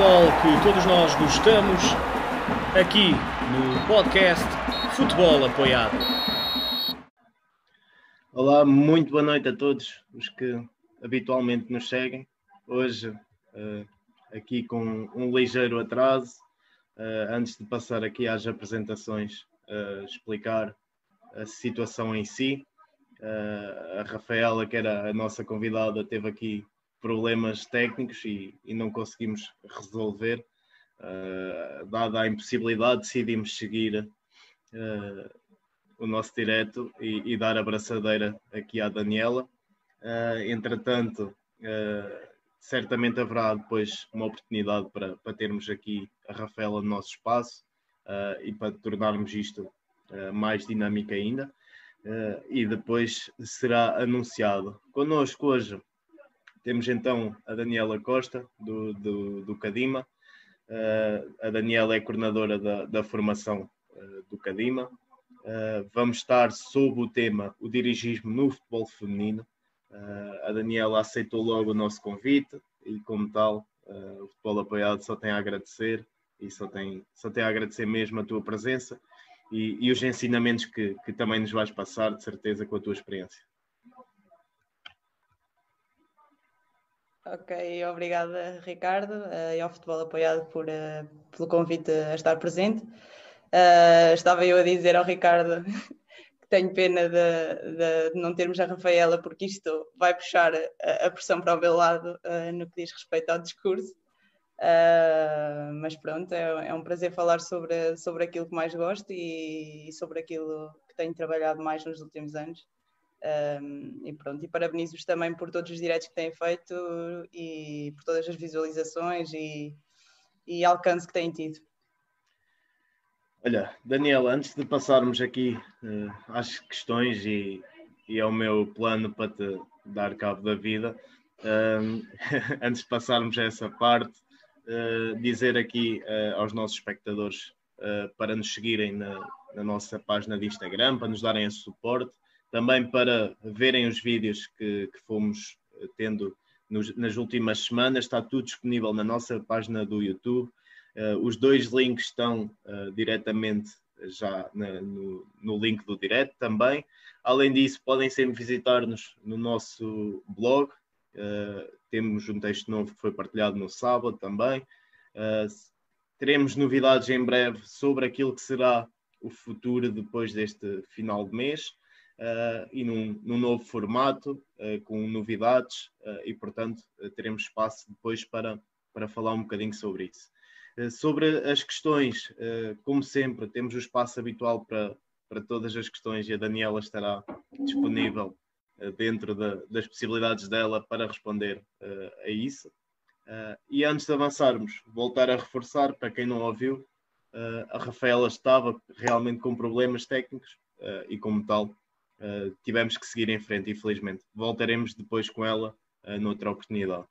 futebol que todos nós gostamos, aqui no podcast Futebol Apoiado. Olá, muito boa noite a todos os que habitualmente nos seguem. Hoje, uh, aqui com um ligeiro atraso, uh, antes de passar aqui às apresentações, uh, explicar a situação em si. a Rafaela, que era a nossa convidada, teve aqui problemas técnicos e, e não conseguimos resolver. Uh, dada a impossibilidade, decidimos seguir uh, o nosso direto e, e, dar a braçadeira aqui à Daniela. Uh, entretanto, certamente haverá depois uma oportunidade para, para termos aqui a Rafaela no nosso espaço e para tornarmos isto mais dinâmico ainda. e depois será anunciado. Connosco hoje temos então a Daniela Costa, do, do, do Cadima. Uh, a Daniela é coordenadora da, da formação uh, do Cadima. Uh, vamos estar sob o tema o dirigismo no futebol feminino. a Daniela aceitou logo o nosso convite e, como tal, o futebol apoiado só tem a agradecer e só tem, só tem a agradecer mesmo a tua presença e, e os ensinamentos que, que também nos vais passar, de certeza, com a tua experiência. Ok, obrigada Ricardo uh, e ao Futebol Apoiado por, uh, pelo convite a estar presente. Uh, estava eu a dizer ao Ricardo que tenho pena de, de, não termos a Rafaela, porque isto vai puxar a, a pressão para o meu lado no que diz respeito ao discurso. mas pronto, é, é, um prazer falar sobre, sobre aquilo que mais gosto e, e sobre aquilo que tenho trabalhado mais nos últimos anos. Um, e pronto, e parabenizo-vos também por todos os direitos que têm feito e por todas as visualizações e, e alcance que têm tido. Olha, Daniela, antes de passarmos aqui uh, às questões e, e ao meu plano para te dar cabo da vida, uh, antes de passarmos a essa parte, uh, dizer aqui eh, aos nossos espectadores para nos seguirem na, na nossa página de Instagram, para nos darem esse suporte também para verem os vídeos que, que fomos eh, tendo nos, nas últimas semanas. Está tudo disponível na nossa página do YouTube. Uh, os dois links estão uh, diretamente já na, no, no, link do direto também. Além disso, podem sempre visitar-nos no nosso blog. Uh, temos um texto novo que foi partilhado no sábado também. teremos novidades em breve sobre aquilo que será o futuro depois deste final de mês uh, e num, num, novo formato, uh, com novidades, uh, e portanto teremos espaço depois para, para falar um bocadinho sobre isso. sobre as questões, como sempre, temos o espaço habitual para, para todas as questões e a Daniela estará disponível dentro da, das possibilidades dela para responder a isso. E antes de avançarmos, voltar a reforçar, para quem não ouviu, uh, a Rafaela estava realmente com problemas técnicos uh, e, como tal, uh, tivemos que seguir em frente, infelizmente. Voltaremos depois com ela uh, noutra oportunidade.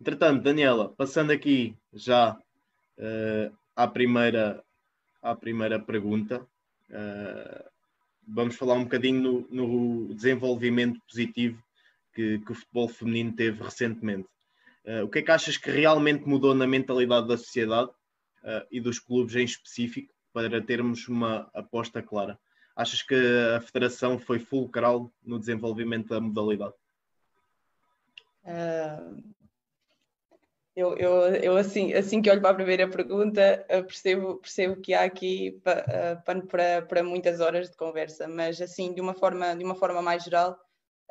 Entretanto, Daniela, passando aqui já uh, à, primeira, à primeira pergunta, vamos falar um bocadinho no, no desenvolvimento positivo que, que, o futebol feminino teve recentemente. O que é que achas que realmente mudou na mentalidade da sociedade e dos clubes em específico para termos uma aposta clara? Achas que a federação foi fulcral no desenvolvimento da modalidade? Uh, eu, eu, eu assim, assim que olho para a primeira pergunta, percebo, percebo que há aqui pano para, para muitas horas de conversa, mas assim, de uma forma, de uma forma mais geral,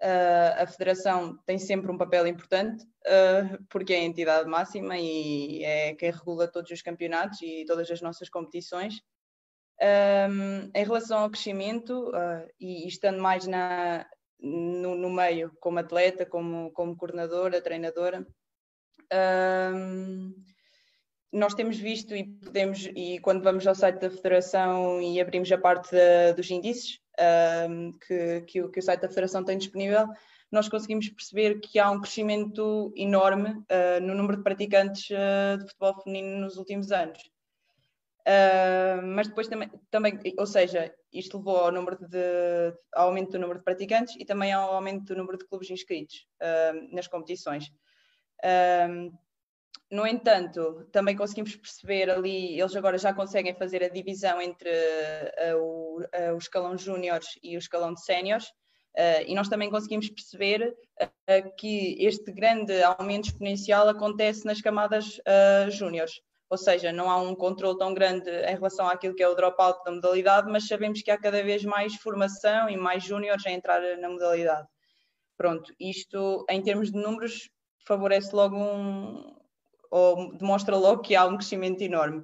uh, a federação tem sempre um papel importante, uh, porque é a entidade máxima e é quem regula todos os campeonatos e todas as nossas competições. Um, em relação ao crescimento, uh, e, estando mais na, no, no, meio, como atleta, como, como coordenadora, treinadora, um, nós temos visto e podemos, e quando vamos ao site da Federação e abrimos a parte dos índices um, que, que, o, que o site da Federação tem disponível, nós conseguimos perceber que há um crescimento enorme uh, no número de praticantes uh, de futebol feminino nos últimos anos. Uh, mas depois também, também, ou seja, isto levou ao, número de, ao aumento do número de praticantes e também ao aumento do número de clubes inscritos uh, nas competições. Uh, no entanto, também conseguimos perceber ali, eles agora já conseguem fazer a divisão entre uh, o, uh, o, escalão júniores e o escalão de séniores, uh, e nós também conseguimos perceber que este grande aumento exponencial acontece nas camadas júniores. Ou seja, não há um controle tão grande em relação àquilo que é o dropout da modalidade, mas sabemos que há cada vez mais formação e mais júniores a entrar na modalidade. Pronto, isto em termos de números favorece logo um, ou demonstra logo que há um crescimento enorme.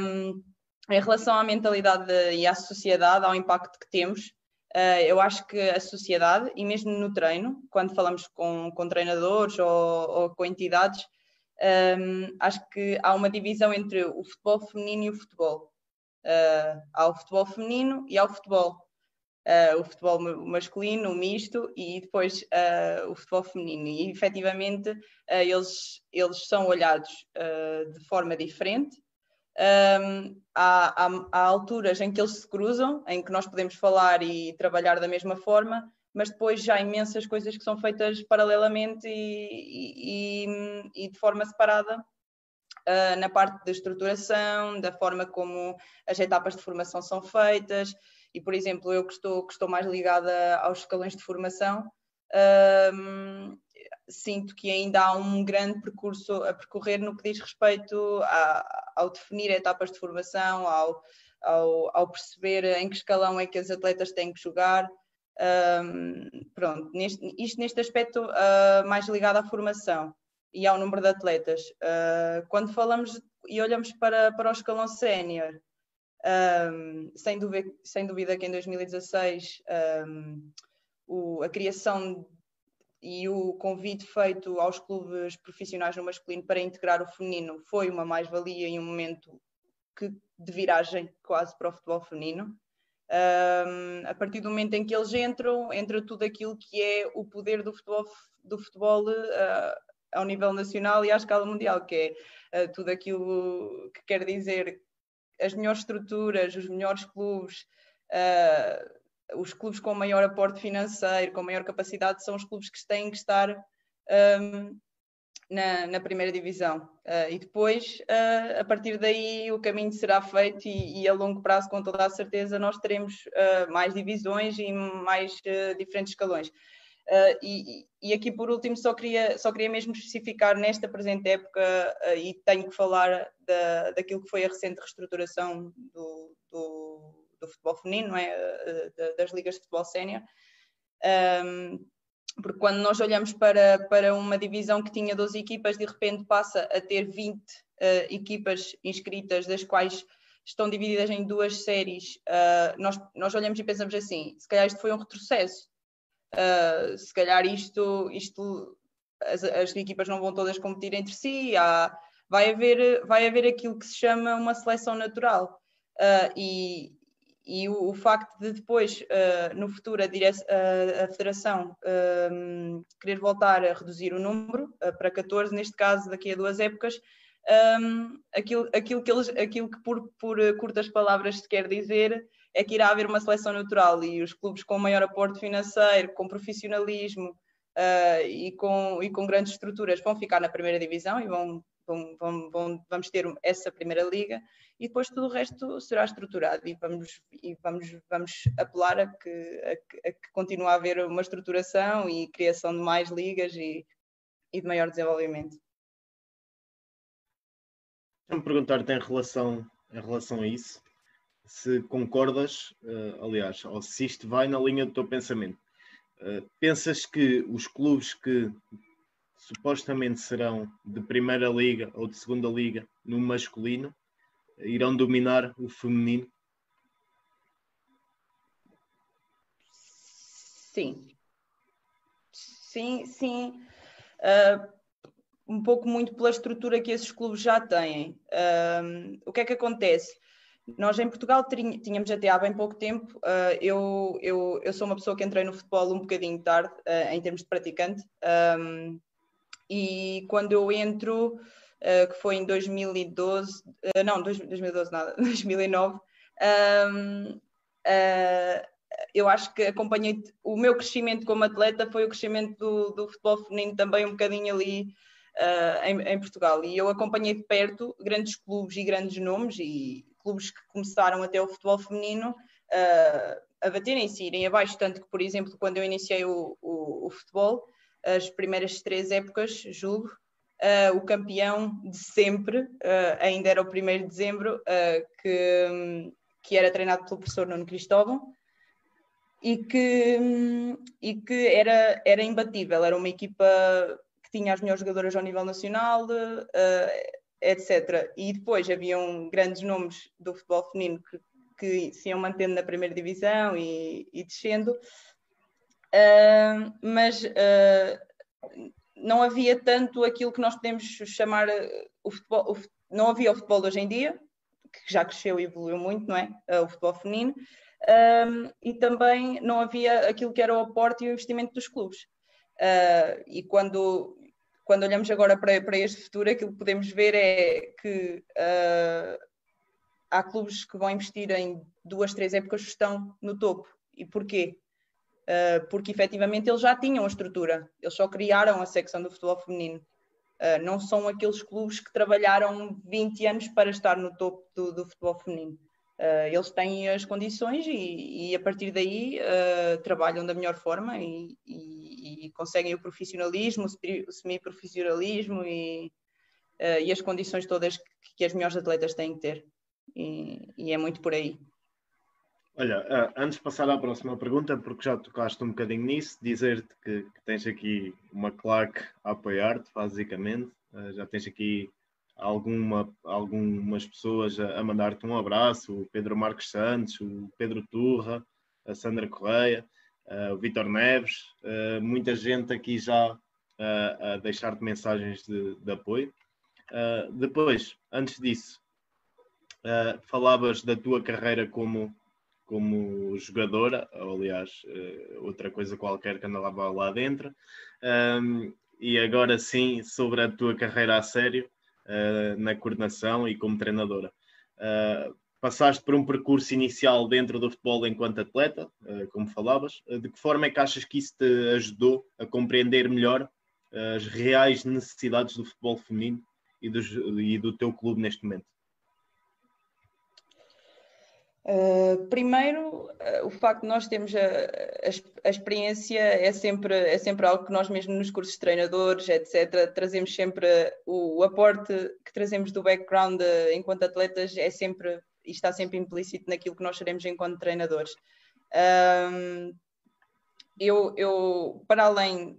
Um, em relação à mentalidade e à sociedade, ao impacto que temos, uh, eu acho que a sociedade, e mesmo no treino, quando falamos com, com treinadores ou, ou, com entidades, um, acho que há uma divisão entre o futebol feminino e o futebol. Uh, há o futebol feminino e há o futebol uh, o futebol masculino, o misto, e depois uh, o futebol feminino. E efetivamente eles, eles são olhados de forma diferente. Um, há, há, há, alturas em que eles se cruzam, em que nós podemos falar e trabalhar da mesma forma, mas depois já há imensas coisas que são feitas paralelamente e, e, e de forma separada Uh, na parte da estruturação, da forma como as etapas de formação são feitas, e, por exemplo, eu que estou, que estou mais ligada aos escalões de formação, um, sinto que ainda há um grande percurso a percorrer no que diz respeito a, ao definir etapas de formação, ao, ao, ao, perceber em que escalão é que as atletas têm que jogar. Pronto, neste, isto neste aspecto uh, mais ligado à formação e ao número de atletas. Uh, quando falamos e olhamos para, para o escalão sénior, um, sem, dúvida, sem dúvida que em 2016 um, o, a criação e o convite feito aos clubes profissionais no masculino para integrar o feminino foi uma mais-valia em um momento que, de viragem quase para o futebol feminino. Um, a partir do momento em que eles entram, entra tudo aquilo que é o poder do futebol, do futebol uh, ao nível nacional e à escala mundial, que é uh, tudo aquilo que quer dizer as melhores estruturas, os melhores clubes, uh, os clubes com maior aporte financeiro, com maior capacidade, são os clubes que têm que estar um, na, na, primeira divisão. Uh, e depois, uh, a partir daí, o caminho será feito e, e, a longo prazo, com toda a certeza, nós teremos mais divisões e mais diferentes escalões. Uh, e, e, aqui por último só queria, só queria mesmo especificar nesta presente época uh, e tenho que falar da, daquilo que foi a recente reestruturação do, do, do futebol feminino, não é? Uh, das ligas de futebol sénior. Um, porque quando nós olhamos para, para uma divisão que tinha 12 equipas, de repente passa a ter 20 equipas inscritas, das quais estão divididas em duas séries, nós, nós olhamos e pensamos assim, se calhar isto foi um retrocesso, Uh, se calhar isto, isto as, as, equipas não vão todas competir entre si, há, vai, haver, vai haver aquilo que se chama uma seleção natural. Uh, e, e o, o, facto de depois, uh, no futuro, a, a, a Federação querer voltar a reduzir o número para 14, neste caso, daqui a duas épocas, um, aquilo, aquilo, que eles, aquilo que por, por curtas palavras se quer dizer é que irá haver uma seleção natural. E os clubes com maior aporte financeiro, com profissionalismo uh, e, com, e com grandes estruturas vão ficar na primeira divisão e vão, vão, vão, vão, vamos ter essa primeira liga e depois tudo o resto será estruturado e vamos, e vamos, vamos apelar a que, a, que, a que continue a haver uma estruturação e criação de mais ligas e, e de maior desenvolvimento. Deixa-me perguntar-te em relação, em relação a isso se concordas, uh, aliás, ou se isto vai na linha do teu pensamento. Uh, pensas que os clubes que supostamente serão de primeira liga ou de segunda liga no masculino irão dominar o feminino? Sim. Sim, sim. Uh, um pouco muito pela estrutura que esses clubes já têm. o que é que acontece? Nós em Portugal tínhamos até há bem pouco tempo, uh, eu, eu, eu sou uma pessoa que entrei no futebol um bocadinho tarde, uh, em termos de praticante, um, e quando eu entro, uh, que foi em 2012, não, 2012 nada, 2009, um, eu acho que acompanhei, o meu crescimento como atleta foi o crescimento do, do futebol feminino também um bocadinho ali uh, em, em, Portugal. E eu acompanhei de perto grandes clubes e grandes nomes e clubes que começaram até o futebol feminino uh, a baterem-se, irem abaixo. Tanto que, por exemplo, quando eu iniciei o, o, o futebol, as primeiras três épocas, julgo, uh, o campeão de sempre, ainda era o 1 de dezembro, que, que era treinado pelo professor Nuno Cristóvão e que, e que era, era imbatível, era uma equipa que tinha as melhores jogadoras ao nível nacional, uh, etc. E depois haviam grandes nomes do futebol feminino que, que se iam mantendo na primeira divisão e, e descendo, mas uh, não havia tanto aquilo que nós podemos chamar o futebol, o, não havia o futebol hoje em dia, que já cresceu e evoluiu muito, não é? o futebol feminino, um, e também não havia aquilo que era o aporte e o investimento dos clubes. Uh, e quando, quando olhamos agora para, para este futuro, aquilo que podemos ver é que uh, há clubes que vão investir em duas, três épocas que estão no topo. E porquê? Uh, porque efetivamente eles já tinham a estrutura, eles só criaram a secção do futebol feminino. Uh, não são aqueles clubes que trabalharam 20 anos para estar no topo do, do futebol feminino. Uh, eles têm as condições e, e a partir daí trabalham da melhor forma e, e, e conseguem o profissionalismo, o semi-profissionalismo e, as condições todas que, que, as melhores atletas têm que ter. E, é muito por aí. Olha, antes de passar à próxima pergunta, porque já tocaste um bocadinho nisso, dizer-te que, que, tens aqui uma claque a apoiar-te, basicamente. já tens aqui alguma, algumas pessoas a, a mandar-te um abraço, o Pedro Marques Santos, o Pedro Turra, a Sandra Correia, uh, o Vitor Neves, uh, muita gente aqui já uh, a deixar-te mensagens de, de apoio. depois, antes disso, falavas da tua carreira como, como jogadora, ou, aliás, outra coisa qualquer que andava lá dentro. Um, e agora sim, sobre a tua carreira a sério, uh, na coordenação e como treinadora. Uh, passaste por um percurso inicial dentro do futebol enquanto atleta, uh, como falavas. de que forma é que achas que isso te ajudou a compreender melhor as reais necessidades do futebol feminino e e do teu clube neste momento? Uh, primeiro, uh, o facto de nós termos a, a, a, experiência é sempre, é sempre algo que nós mesmo nos cursos de treinadores, etc., trazemos sempre o, o aporte que trazemos do background uh, enquanto atletas é sempre e está sempre implícito naquilo que nós seremos enquanto treinadores. eu, eu, para além,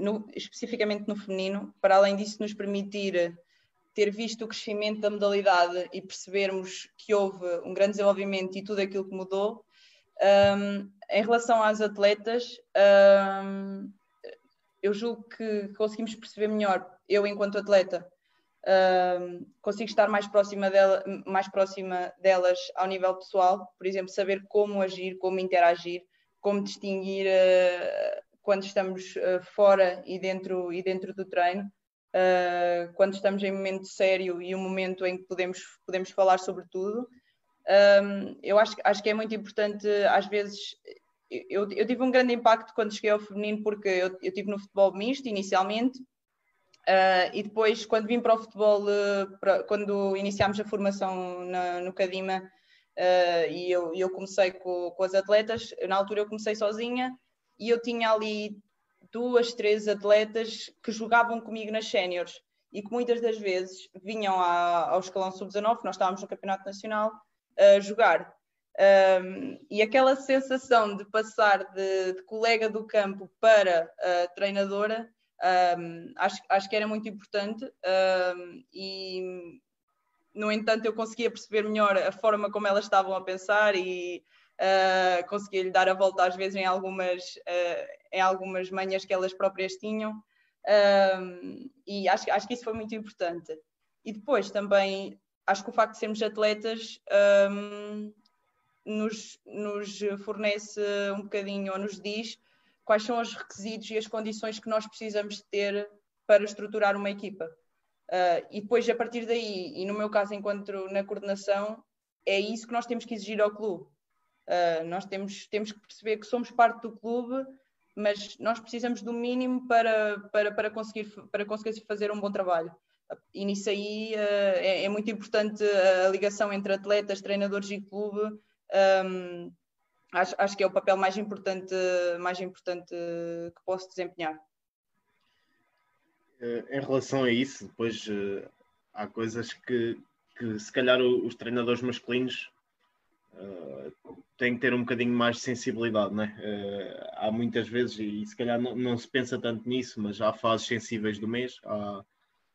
no, especificamente no feminino, para além disso nos permitir ter visto o crescimento da modalidade e percebermos que houve um grande desenvolvimento e tudo aquilo que mudou. Um, em relação às atletas, um, eu julgo que conseguimos perceber melhor, eu enquanto atleta, um, consigo estar mais próxima, dela, mais próxima delas ao nível pessoal, por exemplo, saber como agir, como interagir, como distinguir uh, quando estamos uh, fora e dentro, e dentro do treino uh, quando estamos em momento sério e um momento em que podemos, podemos falar sobre tudo. Um, eu acho, acho que é muito importante, às vezes, eu, eu, tive um grande impacto quando cheguei ao feminino, porque eu, eu tive no futebol misto inicialmente, uh, e depois, quando vim para o futebol, uh, para, quando iniciámos a formação na, no Cadima, uh, e eu, eu comecei com, com as atletas, na altura eu comecei sozinha, e eu tinha ali duas, três atletas que jogavam comigo nas séniores e que muitas das vezes vinham à, ao escalão sub-19, nós estávamos no Campeonato Nacional, a jogar. Um, e aquela sensação de passar de, de colega do campo para uh, treinadora, um, acho, acho que era muito importante um, e, no entanto, eu conseguia perceber melhor a forma como elas estavam a pensar e uh, conseguia lhe dar a volta às vezes em algumas, uh, em algumas manhas que elas próprias tinham. Um, e acho, acho que isso foi muito importante. E depois também acho que o facto de sermos atletas um, nos, nos fornece um bocadinho ou nos diz quais são os requisitos e as condições que nós precisamos ter para estruturar uma equipa. Uh, e depois, a partir daí, e no meu caso, enquanto na coordenação, é isso que nós temos que exigir ao clube. Uh, nós temos, temos que perceber que somos parte do clube mas nós precisamos do mínimo para, para, para, conseguir, para conseguir fazer um bom trabalho. E nisso aí uh, é, é, muito importante a ligação entre atletas, treinadores e clube. Um, acho, acho que é o papel mais importante, mais importante que posso desempenhar. Eh, em relação a isso, depois uh, há coisas que, que se calhar os treinadores masculinos uh, têm que ter um bocadinho mais de sensibilidade, né? Uh, há muitas vezes, e se calhar não, não, se pensa tanto nisso, mas há fases sensíveis do mês, há,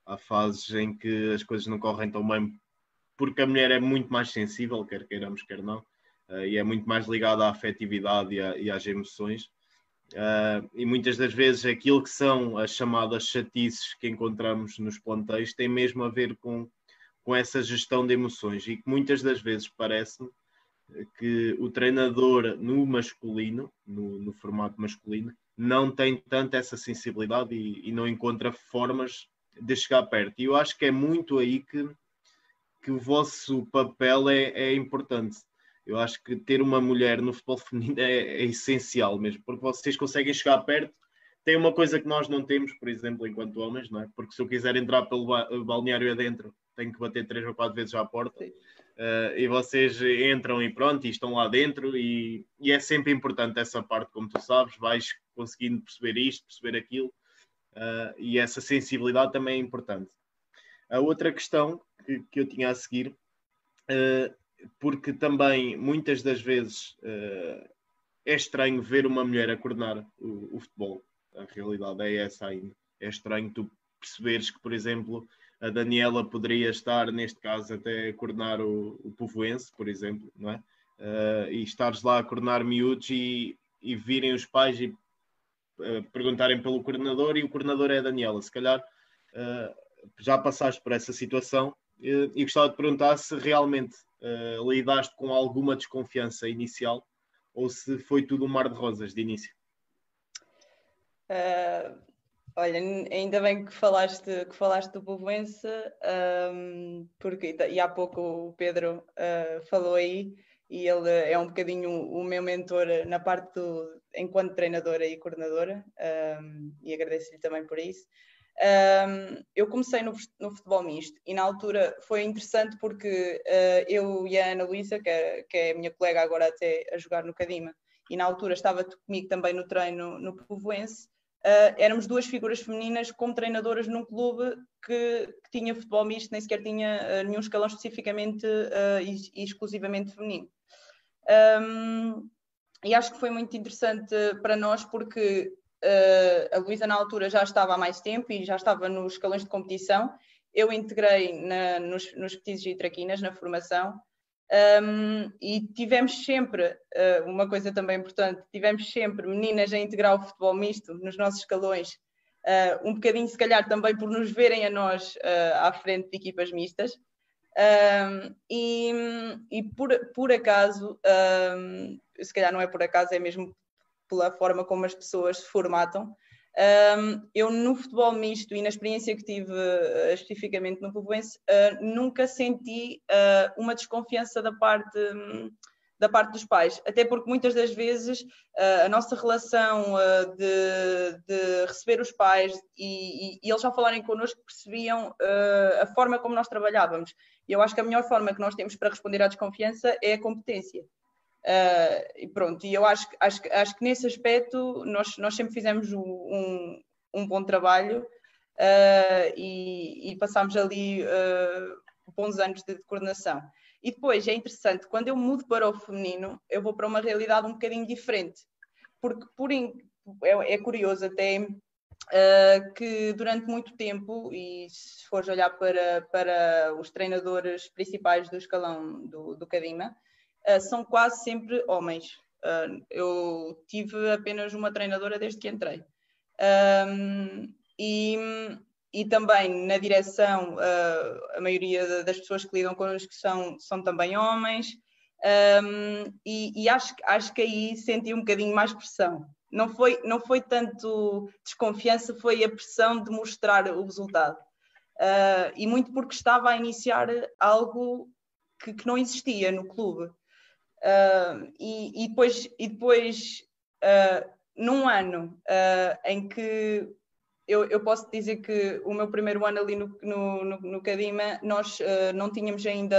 há fases em que as coisas não correm tão bem, porque a mulher é muito mais sensível, quer queiramos, quer não, uh, e é muito mais ligada à afetividade e, a, e às emoções. Uh, e muitas das vezes aquilo que são as chamadas chatices que encontramos nos plantéis tem mesmo a ver com, com essa gestão de emoções e que muitas das vezes parece-me que o treinador no masculino, no, no formato masculino, não tem tanta essa sensibilidade e, e, não encontra formas de chegar perto. E eu acho que é muito aí que, que o vosso papel é, é importante. Eu acho que ter uma mulher no futebol feminino é, é, essencial mesmo, porque vocês conseguem chegar perto. Tem uma coisa que nós não temos, por exemplo, enquanto homens, não é? Porque se eu quiser entrar pelo balneário adentro, tenho que bater três ou quatro vezes à porta. Uh, e vocês entram e pronto, e estão lá dentro, e, e, é sempre importante essa parte, como tu sabes, vais conseguindo perceber isto, perceber aquilo, uh, e essa sensibilidade também é importante. A outra questão que, que eu tinha a seguir, uh, porque também muitas das vezes é estranho ver uma mulher a coordenar o, o futebol, a realidade é essa ainda. É estranho tu perceberes que, por exemplo, a Daniela poderia estar, neste caso, até a coordenar o, o Povoense, por exemplo, não é? Uh, e estares lá a coordenar miúdos e, e virem os pais e uh, perguntarem pelo coordenador e o coordenador é a Daniela. Se calhar uh, já passaste por essa situação e gostava de perguntar se realmente lidaste com alguma desconfiança inicial ou se foi tudo um mar de rosas de início. Olha, ainda bem que falaste, que falaste do Povoense, um, porque e há pouco o Pedro uh, falou aí, e ele é um bocadinho o meu mentor na parte do, enquanto treinadora e coordenadora, um, e agradeço-lhe também por isso. Um, eu comecei no, no, futebol misto e na altura foi interessante porque uh, eu e a Ana Luísa, que, é, que é a minha colega agora até a jogar no Cadima, e na altura estava comigo também no treino no Povoense, uh, éramos duas figuras femininas como treinadoras num clube que, que tinha futebol misto, nem sequer tinha uh, nenhum escalão especificamente uh, e, e, exclusivamente feminino. Um, e acho que foi muito interessante para nós porque a Luísa na altura já estava há mais tempo e já estava nos escalões de competição. Eu integrei na, nos, nos petizes e traquinas na formação um, e tivemos sempre, uh, uma coisa também importante, tivemos sempre meninas a integrar o futebol misto nos nossos escalões, uh, um bocadinho se calhar também por nos verem a nós uh, à frente de equipas mistas. Um, e, e por, por acaso, um, se calhar não é por acaso, é mesmo pela forma como as pessoas se formatam, um, eu no futebol misto e na experiência que tive uh, especificamente no Povoense, uh, nunca senti uh, uma desconfiança da parte, um, da parte dos pais, até porque muitas das vezes a nossa relação de, de, receber os pais e, e, e, eles já falarem connosco percebiam a forma como nós trabalhávamos. E eu acho que a melhor forma que nós temos para responder à desconfiança é a competência. Uh, e pronto, e eu acho, acho, acho que nesse aspecto nós, nós sempre fizemos um, um bom trabalho uh, e, e passámos ali uh, bons anos de, de, coordenação. E depois é interessante, quando eu mudo para o feminino, eu vou para uma realidade um bocadinho diferente, porque por é, é, curioso até que durante muito tempo, e se fores olhar para, para os treinadores principais do escalão do, do Cadima, uh, são quase sempre homens. Uh, eu tive apenas uma treinadora desde que entrei. E, e também na direção, uh, a maioria das pessoas que lidam connosco são, são também homens. E, e acho, acho que aí senti um bocadinho mais pressão. Não foi, não foi tanto desconfiança, foi a pressão de mostrar o resultado. Uh, e muito porque estava a iniciar algo que, que não existia no clube. Uh, e, e, depois, e depois uh, num ano uh, em que eu, eu, posso dizer que o meu primeiro ano ali no, no, no, no Cadima, nós uh, não tínhamos ainda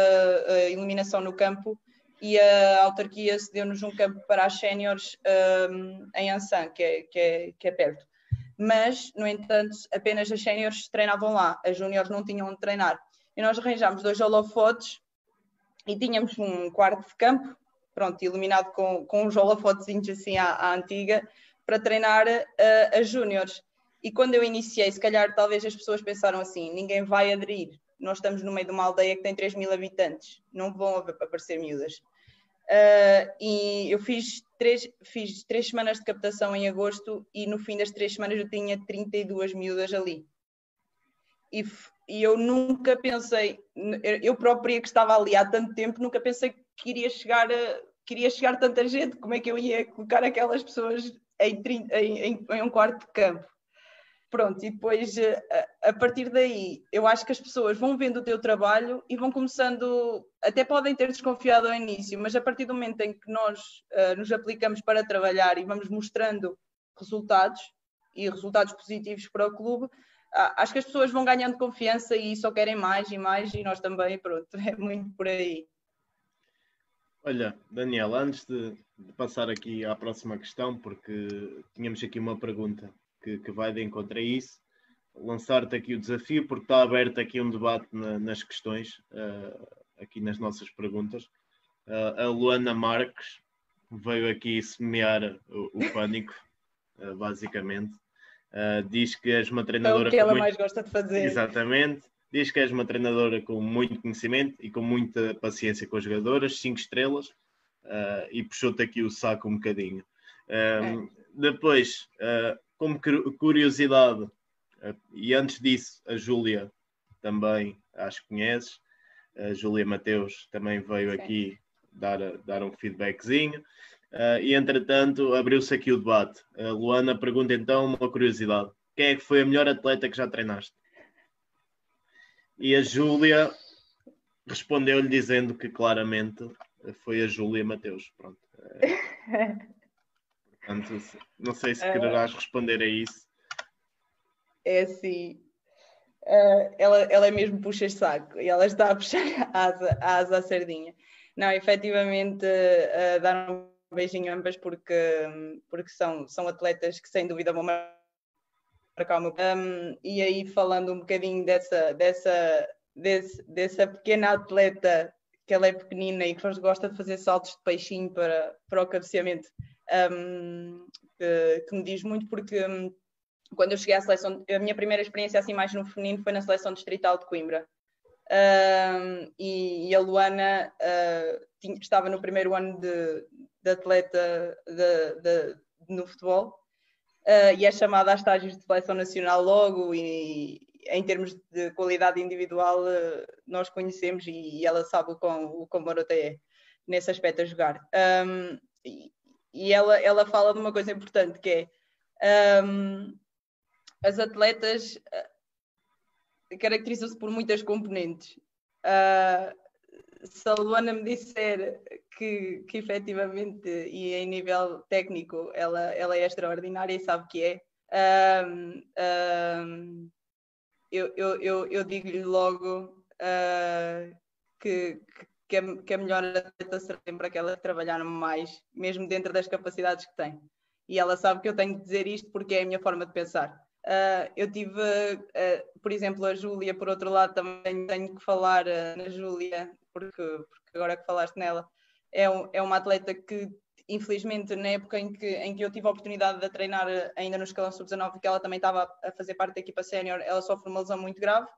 iluminação no campo e a autarquia cedeu-nos um campo para as séniores um, em Ansan, que é, que, é, que é perto. Mas, no entanto, apenas as séniores treinavam lá, as júniores não tinham onde treinar. E nós arranjámos dois holofotes e tínhamos um quarto de campo, pronto, iluminado com, com uns holofotezinhos assim à, à antiga, para treinar uh, as júniores. E quando eu iniciei, se calhar talvez as pessoas pensaram assim: ninguém vai aderir. Nós estamos no meio de uma aldeia que tem 3 mil habitantes, não vão aparecer miúdas. Uh, e eu fiz três, fiz três semanas de captação em agosto e no fim das três semanas eu tinha 32 miúdas ali. E, e eu nunca pensei, eu própria que estava ali há tanto tempo, nunca pensei que iria chegar a, queria chegar tanta gente, como é que eu ia colocar aquelas pessoas em, em, em, em um quarto de campo? Pronto, e depois eh, a, partir daí eu acho que as pessoas vão vendo o teu trabalho e vão começando, até podem ter desconfiado ao início, mas a partir do momento em que nós uh, nos aplicamos para trabalhar e vamos mostrando resultados e resultados positivos para o clube, uh, acho que as pessoas vão ganhando confiança e só querem mais e mais e nós também, pronto, é muito por aí. Olha, Daniel, antes de, de passar aqui à próxima questão, porque tínhamos aqui uma pergunta que, que vai de encontro a isso. Lançar-te aqui o desafio, porque está aberto aqui um debate na, nas questões, uh, aqui nas nossas perguntas. Uh, a Luana Marques veio aqui semear o, o pânico, uh, basicamente. diz que és uma treinadora. É o que ela muito... mais gosta de fazer. Exatamente. Diz que és uma treinadora com muito conhecimento e com muita paciência com as jogadoras, cinco estrelas, e puxou-te aqui o saco um bocadinho. é. Depois, como curiosidade, eh, e antes disso, a Júlia também, acho que conheces, a Júlia Mateus também veio Sim. aqui dar, dar um feedbackzinho. Uh, e entretanto, abriu-se aqui o debate. A Luana pergunta então uma curiosidade: quem é que foi a melhor atleta que já treinaste? E a Júlia respondeu-lhe dizendo que claramente foi a Júlia Mateus. Pronto. Portanto, não sei se quererás responder a isso. É assim. Ela, ela é mesmo puxa saco e ela está a puxar a asa, a asa à sardinha. Não, efetivamente, uh, dar um beijinho ambas porque, porque são, são atletas que sem dúvida vão marcar Um, e aí, falando um bocadinho dessa, dessa, desse, dessa pequena atleta que ela é pequenina e que gosta de fazer saltos de peixinho para, para o cabeceamento um, que, que, me diz muito, porque um, quando eu cheguei à seleção, a minha primeira experiência assim mais no feminino foi na seleção distrital de Coimbra. Um, e, e, a Luana uh, tinha, estava no primeiro ano de, de atleta de, de, no futebol uh, e é chamada a estágios de seleção nacional logo e em termos de qualidade individual uh, nós conhecemos e, e, ela sabe o quão, o quão é nesse aspecto a jogar. Um, e, e ela, ela fala de uma coisa importante que é um, as atletas uh, caracterizam-se por muitas componentes. Uh, se a Luana me disser que, que efetivamente e em nível técnico ela, ela é extraordinária e sabe que é, um, um, eu, eu, eu, eu digo-lhe logo uh, que, que a, que a melhor atleta sempre aquela que trabalhar mais, mesmo dentro das capacidades que tem. E ela sabe que eu tenho de dizer isto porque é a minha forma de pensar. Uh, eu tive, uh, por exemplo, a Júlia, por outro lado, também tenho que falar uh, na Júlia, porque, porque agora que falaste nela, é, um, é uma atleta que, infelizmente, na época em que, em que eu tive a oportunidade de treinar ainda no escalão sub-19, que ela também estava a fazer parte da equipa sénior, ela sofre uma lesão muito grave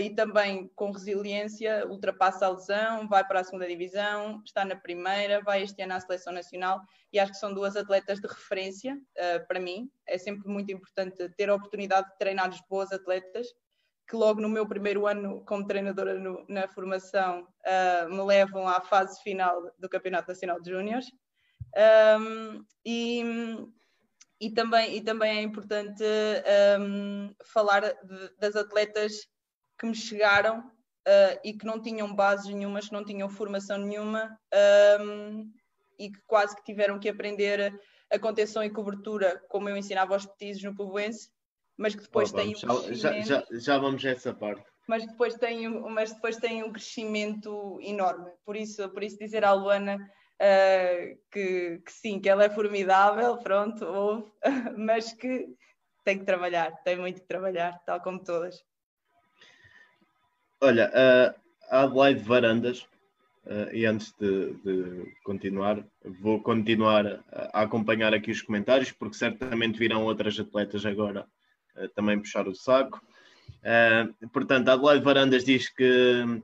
e também com resiliência ultrapassa a lesão, vai para a segunda divisão, está na primeira, vai este ano à seleção nacional e acho que são duas atletas de referência uh, para mim. É sempre muito importante ter a oportunidade de treinar boas atletas que logo no meu primeiro ano como treinadora no, na formação uh, me levam à fase final do Campeonato Nacional de Júniores. Um, e, e, também, e também é importante um, falar de, das atletas que me chegaram uh, e que não tinham bases nenhumas, que não tinham formação nenhuma um, e que quase que tiveram que aprender a contenção e cobertura, como eu ensinava aos petizes no Povoense, mas que depois oh, tem um já, já, já, vamos a essa parte. Mas depois tem, mas depois tem um crescimento enorme. Por isso, por isso dizer à Luana uh, que, que, sim, que ela é formidável, pronto, ouve, mas que tem que trabalhar, tem muito que trabalhar, tal como todas. Olha, uh, a Adelaide Varandas, uh, e antes de, de, continuar, vou continuar a acompanhar aqui os comentários, porque certamente virão outras atletas agora uh, também puxar o saco. Uh, portanto, a Adelaide Varandas diz que uh,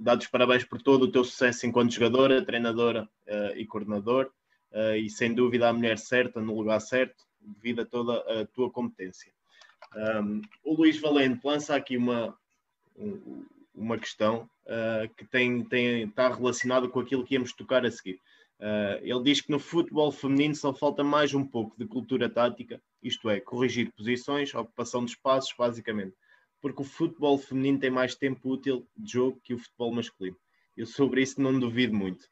dá-te os parabéns por todo o teu sucesso enquanto jogadora, treinadora e coordenador, e sem dúvida a mulher certa no lugar certo, devido a toda a tua competência. Um, o Luís Valente lança aqui uma, uma questão que tem, tem, está relacionada com aquilo que íamos tocar a seguir. ele diz que no futebol feminino só falta mais um pouco de cultura tática, isto é, corrigir posições, ocupação de espaços, basicamente porque o futebol feminino tem mais tempo útil de jogo que o futebol masculino. Eu sobre isso não duvido muito.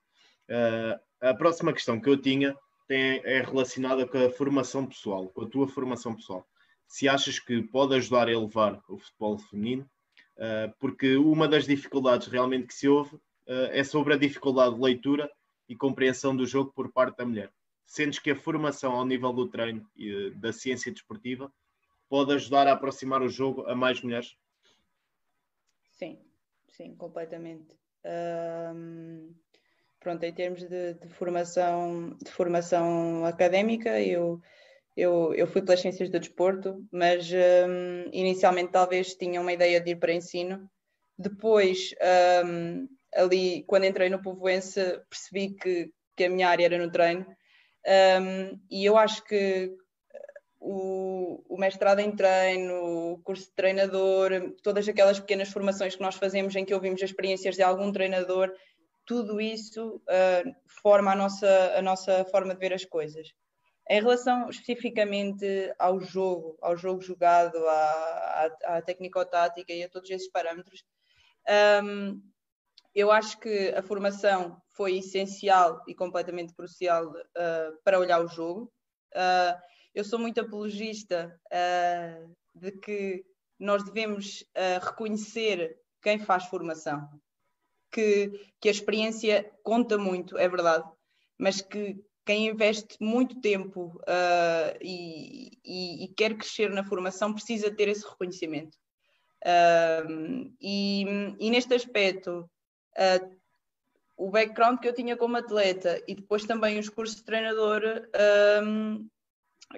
Uh, a próxima questão que eu tinha tem, é relacionada com a formação pessoal, com a tua formação pessoal. Se achas que pode ajudar a elevar o futebol feminino, uh, porque uma das dificuldades realmente que se ouve uh, é sobre a dificuldade de leitura e compreensão do jogo por parte da mulher. Sentes que a formação ao nível do treino e da ciência desportiva pode ajudar a aproximar o jogo a mais mulheres? Sim, sim, completamente. Pronto, em termos de, de, formação, de formação académica, eu, eu, eu fui pelas ciências do desporto, mas um, inicialmente talvez tinha uma ideia de ir para ensino. Depois, um, ali, quando entrei no Povoense, percebi que, que a minha área era no treino. e eu acho que o, o, mestrado em treino, o curso de treinador, todas aquelas pequenas formações que nós fazemos em que ouvimos as experiências de algum treinador, tudo isso uh, forma a nossa, a nossa forma de ver as coisas. Em relação especificamente ao jogo, ao jogo jogado, à, à, à técnico-tática e a todos esses parâmetros, um, eu acho que a formação foi essencial e completamente crucial uh, para olhar o jogo. Uh, eu sou muito apologista uh, de que nós devemos reconhecer quem faz formação, que, que a experiência conta muito, é verdade, mas que quem investe muito tempo uh, e, e, e, quer crescer na formação precisa ter esse reconhecimento. Uh, e, e, neste aspecto, uh, o background que eu tinha como atleta e depois também os cursos de treinador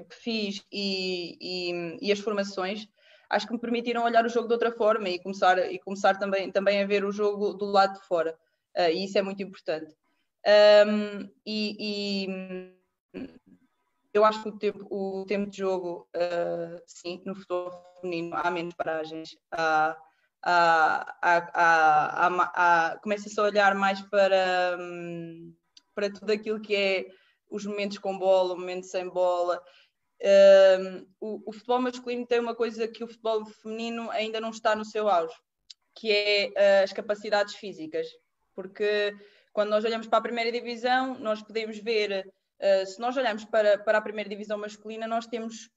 que fiz e, e, as formações acho que me permitiram olhar o jogo de outra forma e começar, e começar também, também a ver o jogo do lado de fora. E isso é muito importante. Um, e, e, eu acho que o tempo, o tempo de jogo, uh, sim, no futebol feminino há menos paragens, há, há, há, há começa-se a olhar mais para, um, para tudo aquilo que é os momentos com bola, o momento sem bola. Um, o, o, futebol masculino tem uma coisa que o futebol feminino ainda não está no seu auge, que é uh, as capacidades físicas. Porque quando nós olhamos para a primeira divisão, nós podemos ver, uh, se nós olharmos para, para a primeira divisão masculina, nós temos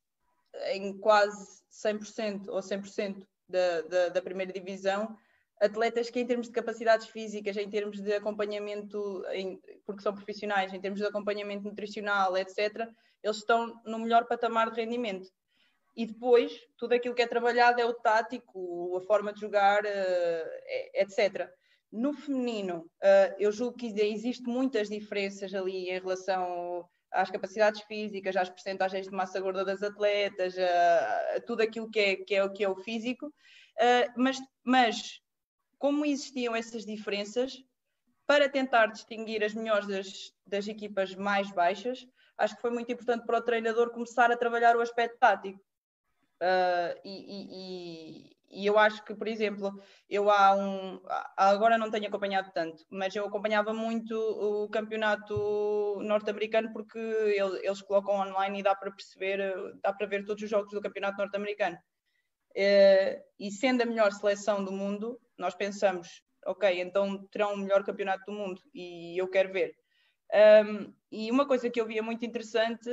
em quase 100% ou 100% da, da, da primeira divisão atletas que, em termos de capacidades físicas, em termos de acompanhamento, em, porque são profissionais, em termos de acompanhamento nutricional, etc., eles estão no melhor patamar de rendimento. E depois, tudo aquilo que é trabalhado é o tático, a forma de jogar, uh, etc. No feminino, uh, eu julgo que existem muitas diferenças ali em relação às capacidades físicas, às percentagens de massa gorda das atletas, a, tudo aquilo que é, que é, que é o físico, uh, mas, mas como existiam essas diferenças, para tentar distinguir as melhores das, das equipas mais baixas, acho que foi muito importante para o treinador começar a trabalhar o aspecto tático. Uh, e, e, eu acho que, por exemplo, eu há um. Agora não tenho acompanhado tanto, mas eu acompanhava muito o campeonato norte-americano porque eles colocam online e dá para perceber, dá para ver todos os jogos do campeonato norte-americano. Uh, e sendo a melhor seleção do mundo, nós pensamos, ok, então terão o melhor campeonato do mundo e eu quero ver. Um, e uma coisa que eu via muito interessante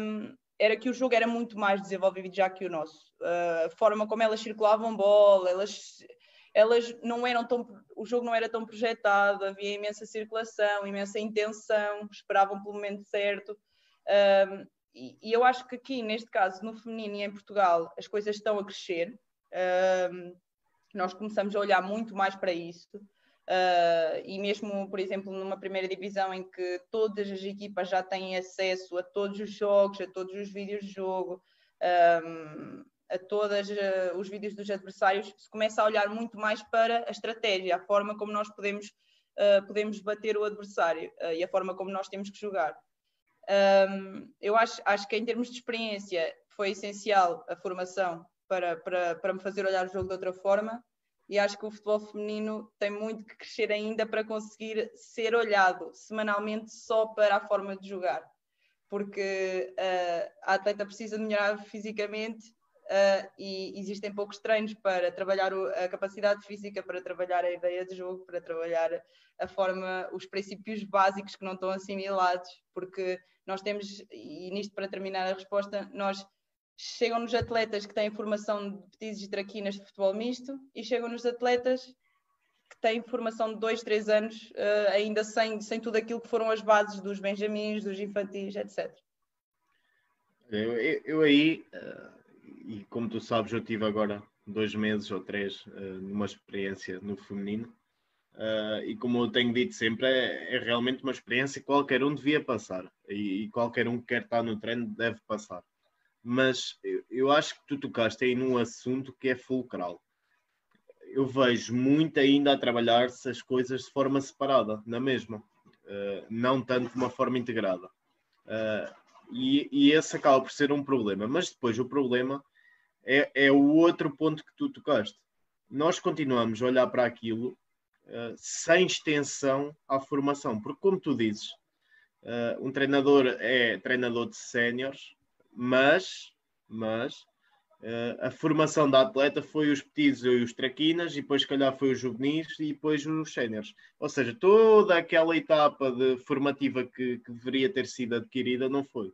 um, era que o jogo era muito mais desenvolvido já que o nosso. Uh, a forma como elas circulavam bola, elas, elas não eram tão. O jogo não era tão projetado, havia imensa circulação, imensa intenção, esperavam pelo momento certo. Um, e, e, eu acho que aqui, neste caso, no feminino e em Portugal, as coisas estão a crescer. nós começamos a olhar muito mais para isso. Uh, e mesmo, por exemplo, numa primeira divisão em que todas as equipas já têm acesso a todos os jogos, a todos os vídeos de jogo, um, a todos uh, ah, os vídeos dos adversários, se começa a olhar muito mais para a estratégia, a forma como nós podemos, uh, podemos bater o adversário e a forma como nós temos que jogar. Um, eu acho, acho que em termos de experiência foi essencial a formação para, para, para me fazer olhar o jogo de outra forma e acho que o futebol feminino tem muito que crescer ainda para conseguir ser olhado semanalmente só para a forma de jogar, porque uh, a atleta precisa de melhorar fisicamente uh, e existem poucos treinos para trabalhar a capacidade física, para trabalhar a ideia de jogo, para trabalhar a forma, os princípios básicos que não estão assimilados, porque nós temos, e nisto para terminar a resposta, nós chegam-nos atletas que têm formação de petizes e traquinas de futebol misto e chegam-nos atletas que têm formação de dois, três anos, uh, ainda sem, sem tudo aquilo que foram as bases dos benjamins, dos infantis, etc. Eu, eu, eu aí, uh, e como tu sabes, eu tive agora dois meses ou três uh, numa experiência no feminino, e como eu tenho dito sempre, é, é, realmente uma experiência que qualquer um devia passar. E, e qualquer um que quer estar no treino deve passar mas eu, acho que tu tocaste aí num assunto que é fulcral. Eu vejo muito ainda a trabalhar-se as coisas de forma separada, na mesma, uh, não tanto de uma forma integrada. Uh, e, e, esse acaba por ser um problema. Mas depois o problema é, é o outro ponto que tu tocaste. Nós continuamos a olhar para aquilo uh, sem extensão à formação, porque, como tu dizes, um treinador é treinador de séniores, mas, mas uh, a formação da atleta foi os petizos e os traquinas, e depois, se calhar, foi os juvenis e depois os séniores. Ou seja, toda aquela etapa de formativa que, que deveria ter sido adquirida não foi.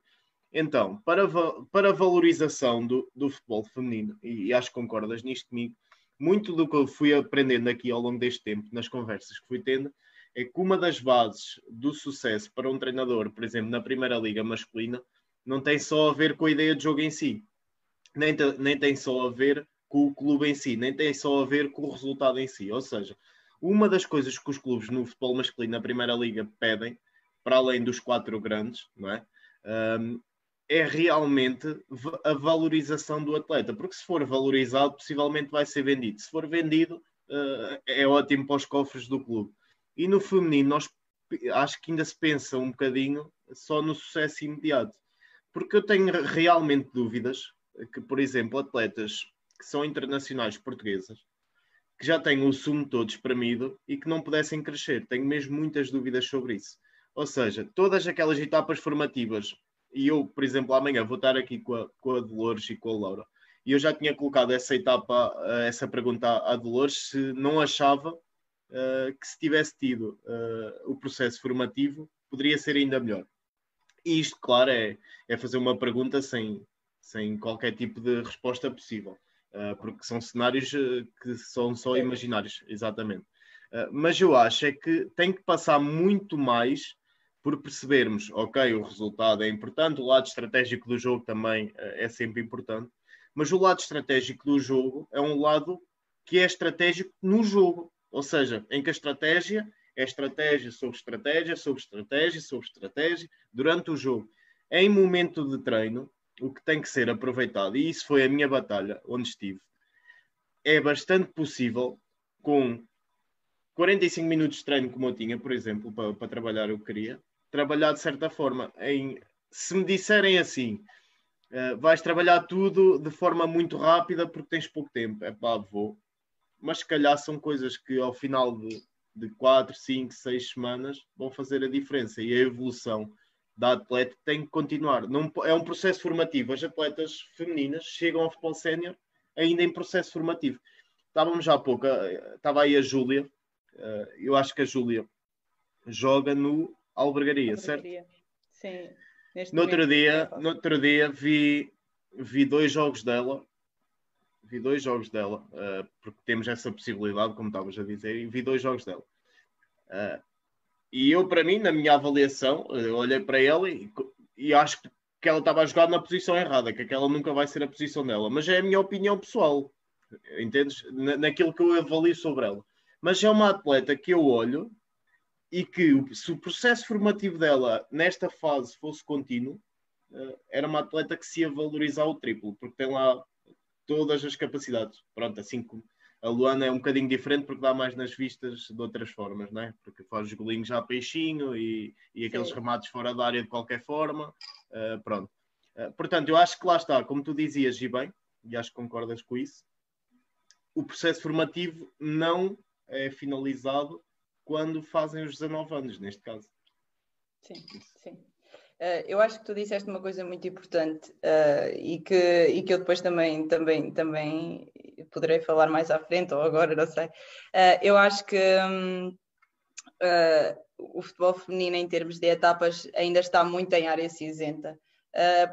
Então, para, para a valorização do, do futebol feminino, e, e acho que concordas nisto comigo, muito do que eu fui aprendendo aqui ao longo deste tempo, nas conversas que fui tendo, é que uma das bases do sucesso para um treinador, por exemplo, na Primeira Liga masculina, não tem só a ver com a ideia de jogo em si, nem, nem tem só a ver com o clube em si, nem tem só a ver com o resultado em si. Ou seja, uma das coisas que os clubes no futebol masculino na Primeira Liga pedem, para além dos quatro grandes, não é? Um, é realmente a valorização do atleta, porque se for valorizado, possivelmente vai ser vendido. Se for vendido, uh, é ótimo para os cofres do clube. E no feminino, nós acho que ainda se pensa um bocadinho só no sucesso imediato. Porque eu tenho realmente dúvidas que, por exemplo, atletas que são internacionais portuguesas, que já têm o sumo todo espremido e que não pudessem crescer. Tenho mesmo muitas dúvidas sobre isso. Ou seja, todas aquelas etapas formativas, e eu, por exemplo, amanhã vou estar aqui com a, com a Dolores e com a Laura, e eu já tinha colocado essa etapa, eh, essa pergunta à Dolores, se não achava uh, que se tivesse tido uh, o processo formativo, poderia ser ainda melhor. E isto, claro, é, é fazer uma pergunta sem, sem qualquer tipo de resposta possível, uh, porque são cenários uh, que são só imaginários, exatamente. Uh, mas eu acho é que tem que passar muito mais por percebermos, ok, o resultado é importante, o lado estratégico do jogo também é sempre importante, mas o lado estratégico do jogo é um lado que é estratégico no jogo, ou seja, em que a estratégia é estratégia sobre estratégia, sobre estratégia, sobre estratégia, durante o jogo. Em momento de treino, o que tem que ser aproveitado, e isso foi a minha batalha onde estive, é bastante possível com 45 minutos de treino como eu tinha, por exemplo, para, para trabalhar eu queria, trabalhar de certa forma em se me disserem assim, uh, vais trabalhar tudo de forma muito rápida porque tens pouco tempo, é pá, vou. Mas se calhar são coisas que ao final de de 4, 5, 6 semanas vão fazer a diferença e a evolução da atleta tem que continuar. Não, é um processo formativo. As atletas femininas chegam ao futebol sénior ainda em processo formativo. Estávamos já há pouco, estava aí a Júlia, eh, eu acho que a Júlia joga no Albergaria, certo? Sim. no outro dia, no outro dia vi, vi dois jogos dela. Vi dois jogos dela, uh, porque temos essa possibilidade, como estavas a dizer, e vi dois jogos dela. Uh, e eu, para mim, na minha avaliação, eu olhei para ela e, e acho que ela estava a jogar na posição errada, que aquela nunca vai ser a posição dela. Mas é a minha opinião pessoal, entendes? Na, naquilo que eu avalio sobre ela. Mas é uma atleta que eu olho e que se o processo formativo dela nesta fase fosse contínuo, eh, era uma atleta que se ia valorizar o triplo, porque tem lá todas as capacidades. Pronto, assim como a Luana é um bocadinho diferente porque dá mais nas vistas de outras formas, né? porque faz os golinhos já peixinho e, e aqueles Sim. remates fora da área de qualquer forma. Uh, pronto. Uh, portanto, eu acho que lá está, como tu dizias, e bem, e acho que concordas com isso, o processo formativo não é finalizado quando fazem os 19 anos, neste caso. Sim, sim. Uh, eu acho que tu disseste uma coisa muito importante uh, e, que, e que eu depois também, também, também poderei falar mais à frente ou agora, não sei. Uh, eu acho que um, o futebol feminino, em termos de etapas, ainda está muito em área cinzenta.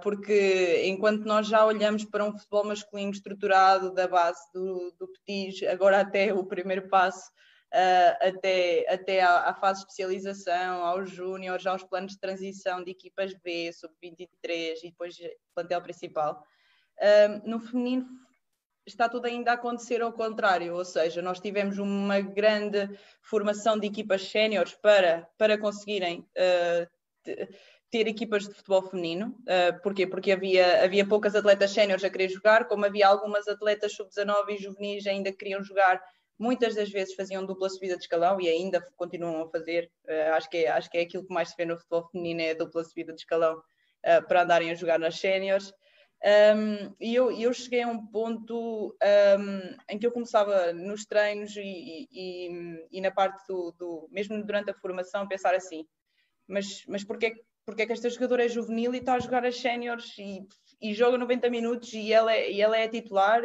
porque enquanto nós já olhamos para um futebol masculino estruturado da base do, do petis, agora até o primeiro passo uh, até, até à, à, fase de especialização, aos júniores, aos planos de transição de equipas B, sub-23 e depois plantel principal. Uh, no feminino está tudo ainda a acontecer ao contrário, ou seja, nós tivemos uma grande formação de equipas séniores para, para conseguirem uh, ter equipas de futebol feminino. Uh, porquê? Porque havia, havia poucas atletas séniores a querer jogar, como havia algumas atletas sub-19 e juvenis ainda que queriam jogar muitas das vezes faziam dupla subida de escalão e ainda continuam a fazer. Uh, acho, que é, acho que é aquilo que mais se vê no futebol feminino, é a dupla subida de escalão uh, para andarem a jogar nas séniores. Um, e eu, eu cheguei a um ponto um, em que eu começava nos treinos e, e, e na parte do, do, mesmo durante a formação, pensar assim, mas, mas porquê, porquê que esta jogadora é juvenil e está a jogar as séniores e e joga 90 minutos e ela, é, e ela é titular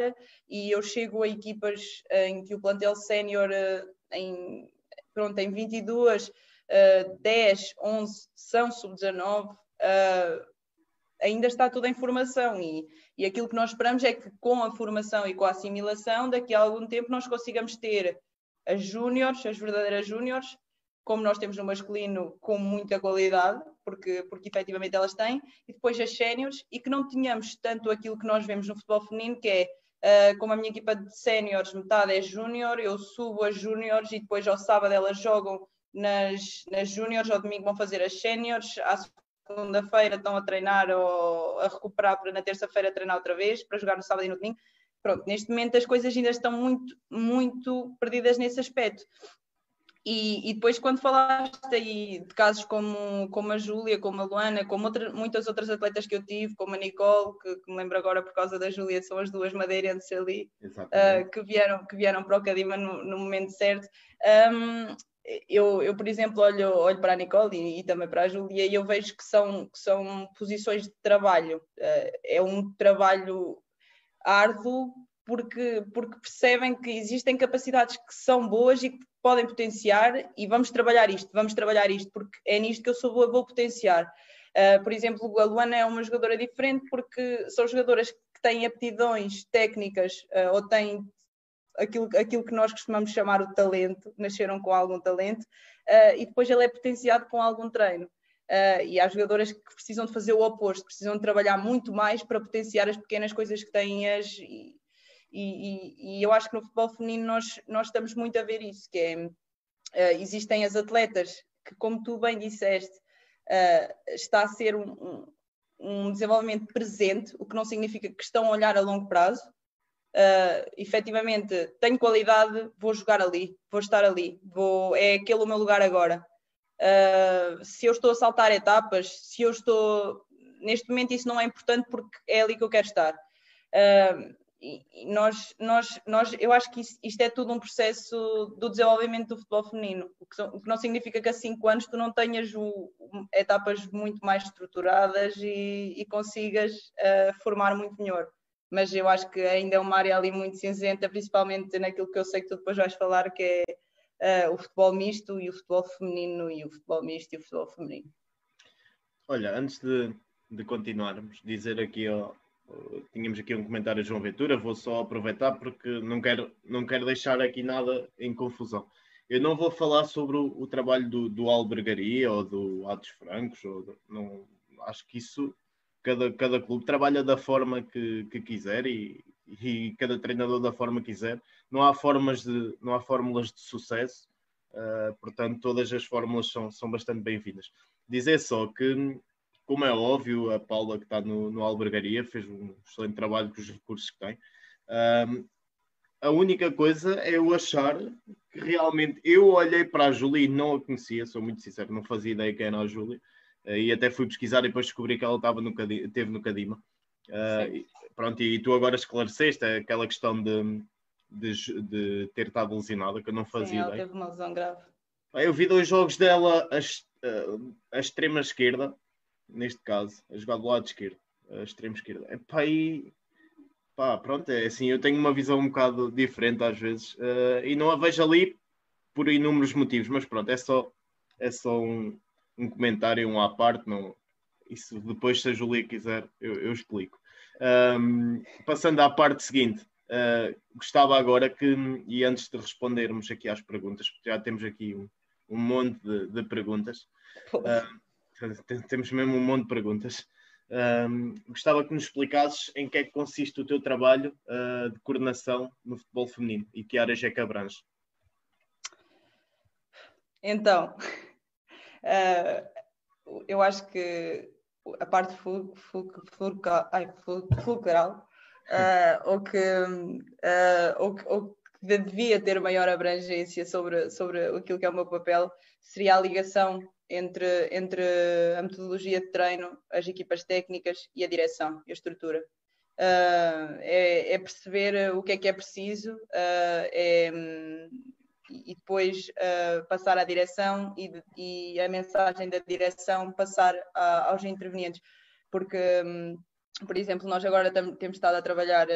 e eu chego a equipas em que o plantel sénior eh, em, pronto, em 22, uh, 10, 11 são sub-19, uh, ainda está toda em formação. E, e aquilo que nós esperamos é que com a formação e com a assimilação, daqui a algum tempo nós consigamos ter as júniores, as verdadeiras júniores, como nós temos no masculino, com muita qualidade, porque, porque efetivamente elas têm, e depois as séniores, e que não tenhamos tanto aquilo que nós vemos no futebol feminino, que é uh, como a minha equipa de séniores, metade é júnior, eu subo as júniores e depois ao sábado elas jogam nas, nas júniores, ao domingo vão fazer as séniores, à segunda-feira estão a treinar ou a recuperar para na terça-feira treinar outra vez, para jogar no sábado e no domingo. Pronto, neste momento as coisas ainda estão muito, muito perdidas nesse aspecto. E, e, depois, quando falaste aí de casos como, como a Júlia, como a Luana, como outra, muitas outras atletas que eu tive, como a Nicole, que, que me lembro agora por causa da Júlia, são as duas madeirenses ali, uh, que, vieram, que vieram para o Cadima no, no momento certo. Um, eu, eu, por exemplo, olho, olho para a Nicole e, e, também para a Júlia e eu vejo que são, que são posições de trabalho. Uh, é um trabalho árduo porque, porque percebem que existem capacidades que são boas e que podem potenciar e vamos trabalhar isto, vamos trabalhar isto, porque é nisto que eu sou boa, vou potenciar. Uh, por exemplo, a Luana é uma jogadora diferente porque são jogadoras que têm aptidões técnicas uh, ou têm aquilo, aquilo que nós costumamos chamar o talento, nasceram com algum talento uh, e depois ele é potenciado com algum treino. e há jogadoras que precisam de fazer o oposto, precisam de trabalhar muito mais para potenciar as pequenas coisas que têm as, e, e, eu acho que no futebol feminino nós, nós estamos muito a ver isso, que é, uh, existem as atletas que, como tu bem disseste, uh, está a ser um, um, um, desenvolvimento presente, o que não significa que estão a olhar a longo prazo. Uh, efetivamente, tenho qualidade, vou jogar ali, vou estar ali, vou, é aquele o meu lugar agora. Uh, se eu estou a saltar etapas, se eu estou. Neste momento, isso não é importante porque é ali que eu quero estar. Uh, e nós, nós, nós, eu acho que isto é tudo um processo do desenvolvimento do futebol feminino, o que, o que não significa que a cinco anos tu não tenhas o, etapas muito mais estruturadas e, e consigas uh, formar muito melhor. Mas eu acho que ainda é uma área ali muito cinzenta, principalmente naquilo que eu sei que tu depois vais falar, que é uh, o futebol misto e o futebol feminino e o futebol misto e o futebol feminino. Olha, antes de, de continuarmos, dizer aqui ó, tínhamos aqui um comentário de João Ventura, vou só aproveitar porque não quero, não quero deixar aqui nada em confusão. Eu não vou falar sobre o, o trabalho do, do Albergaria ou do Atos Francos, ou não, acho que isso cada, cada clube trabalha da forma que, que quiser e, e cada treinador da forma que quiser. Não há formas de, não há fórmulas de sucesso, uh, portanto todas as fórmulas são, são bastante bem-vindas. Dizer só que, como é óbvio, a Paula que está no, no Albergaria fez um excelente trabalho com os recursos que tem. Uh, a única coisa é eu achar que realmente eu olhei para a Júlia e não a conhecia, sou muito sincero, não fazia ideia quem era a Júlia. Uh, e até fui pesquisar e depois descobri que ela estava no, teve no Cadima. Uh, e, pronto, e tu agora esclareceste aquela questão de, de, de ter estado lesionada, que eu não fazia Sim, ela teve uma lesão grave. Eu vi dois jogos dela a, a, a extrema esquerda, neste caso, a jogar do lado esquerdo, a extrema esquerda. Epá, e pá, pronto, é assim, eu tenho uma visão um bocado diferente às vezes uh, e não a vejo ali por inúmeros motivos, mas pronto, é só, é só um, um comentário, um à parte, não, isso depois se a Julia quiser eu, eu explico. Um, passando à parte seguinte, uh, gostava agora que, e antes de respondermos aqui às perguntas, porque já temos aqui um, um monte de, de perguntas, uh, temos mesmo um monte de perguntas, um, gostava que nos explicasses em que é que consiste o teu trabalho uh, de coordenação no futebol feminino e que áreas é que abrange. Então, uh, eu acho que a parte fulcral, uh, ou, que, ou, ou que devia ter maior abrangência sobre, sobre aquilo que é o meu papel, seria a ligação entre, entre a metodologia de treino, as equipas técnicas e a direção e a estrutura. Uh, é, é, perceber o que é que é preciso uh, é, e depois uh, passar à direção e, e, a mensagem da direção passar a, aos intervenientes. Porque, um, por exemplo, nós agora temos estado a trabalhar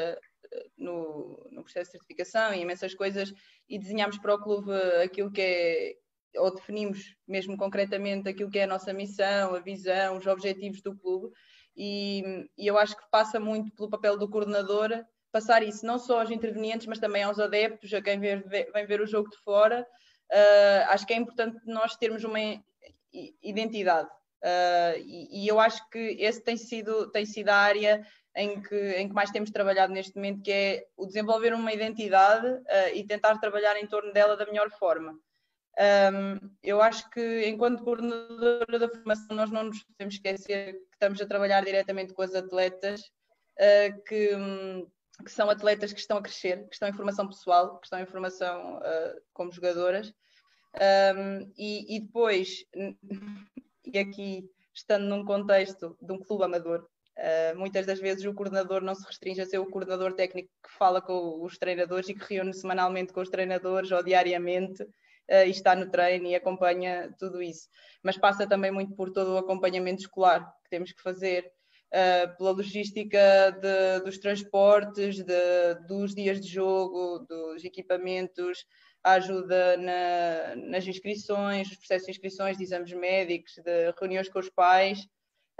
no, no, processo de certificação e imensas coisas e desenhamos para o clube aquilo que é, ou definimos mesmo concretamente aquilo que é a nossa missão, a visão, os objetivos do clube, e, e, eu acho que passa muito pelo papel do coordenador passar isso não só aos intervenientes, mas também aos adeptos, a quem vem ver, vem ver o jogo de fora. Uh, acho que é importante nós termos uma identidade. Uh, e, e, eu acho que esse tem sido, tem sido a área em que, em que mais temos trabalhado neste momento, que é o desenvolver uma identidade uh, e tentar trabalhar em torno dela da melhor forma. Um, eu acho que, enquanto coordenadora da formação, nós não nos podemos esquecer que estamos a trabalhar diretamente com as atletas, uh, que, que, são atletas que estão a crescer, que estão em formação pessoal, que estão em formação uh, como jogadoras. Um, e, e, depois, e aqui estando num contexto de um clube amador, uh, muitas das vezes o coordenador não se restringe a ser o coordenador técnico que fala com os treinadores e que reúne semanalmente com os treinadores ou diariamente e está no treino e acompanha tudo isso. Mas passa também muito por todo o acompanhamento escolar que temos que fazer, uh, pela logística de, dos transportes, de, dos dias de jogo, dos equipamentos, a ajuda na, nas inscrições, os processos de inscrições, de exames médicos, de reuniões com os pais.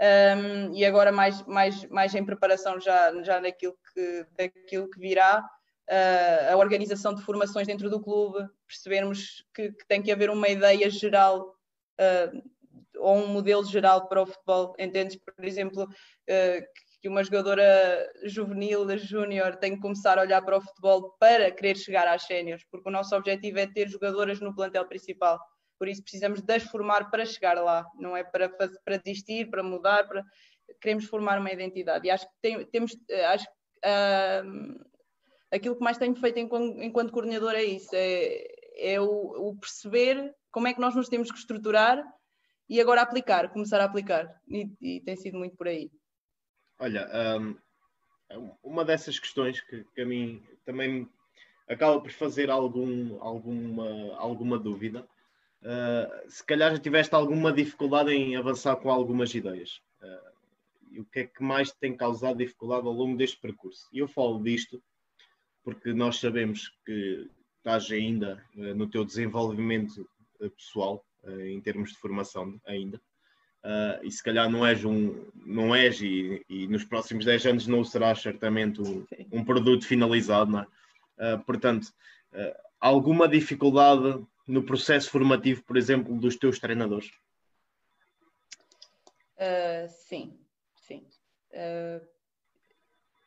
Um, e agora mais, mais, mais em preparação já, já naquilo que, daquilo que virá, uh, a organização de formações dentro do clube, percebermos que, que tem que haver uma ideia geral uh, ou um modelo geral para o futebol. Entendes, por exemplo, que uma jogadora juvenil, júnior, tem que começar a olhar para o futebol para querer chegar às séniores, porque o nosso objetivo é ter jogadoras no plantel principal. Por isso precisamos de as formar para chegar lá, não é para, para desistir, para mudar, para... queremos formar uma identidade. E acho que tem, temos, acho, uh, aquilo que mais tenho feito enquanto, enquanto coordenador é isso, é, é o, o, perceber como é que nós nos temos que estruturar e agora aplicar, começar a aplicar. E, e tem sido muito por aí. Olha, um, uma dessas questões que, que, a mim também acaba por fazer algum, alguma, alguma dúvida, uh, se calhar já tiveste alguma dificuldade em avançar com algumas ideias. Uh, e o que é que mais tem causado dificuldade ao longo deste percurso? E eu falo disto porque nós sabemos que estás ainda no teu desenvolvimento pessoal, em termos de formação ainda. e se calhar não és um, não és e, e nos próximos 10 anos não serás certamente um, um produto finalizado, não é? portanto, alguma dificuldade no processo formativo, por exemplo, dos teus treinadores? Uh, sim, sim. Uh,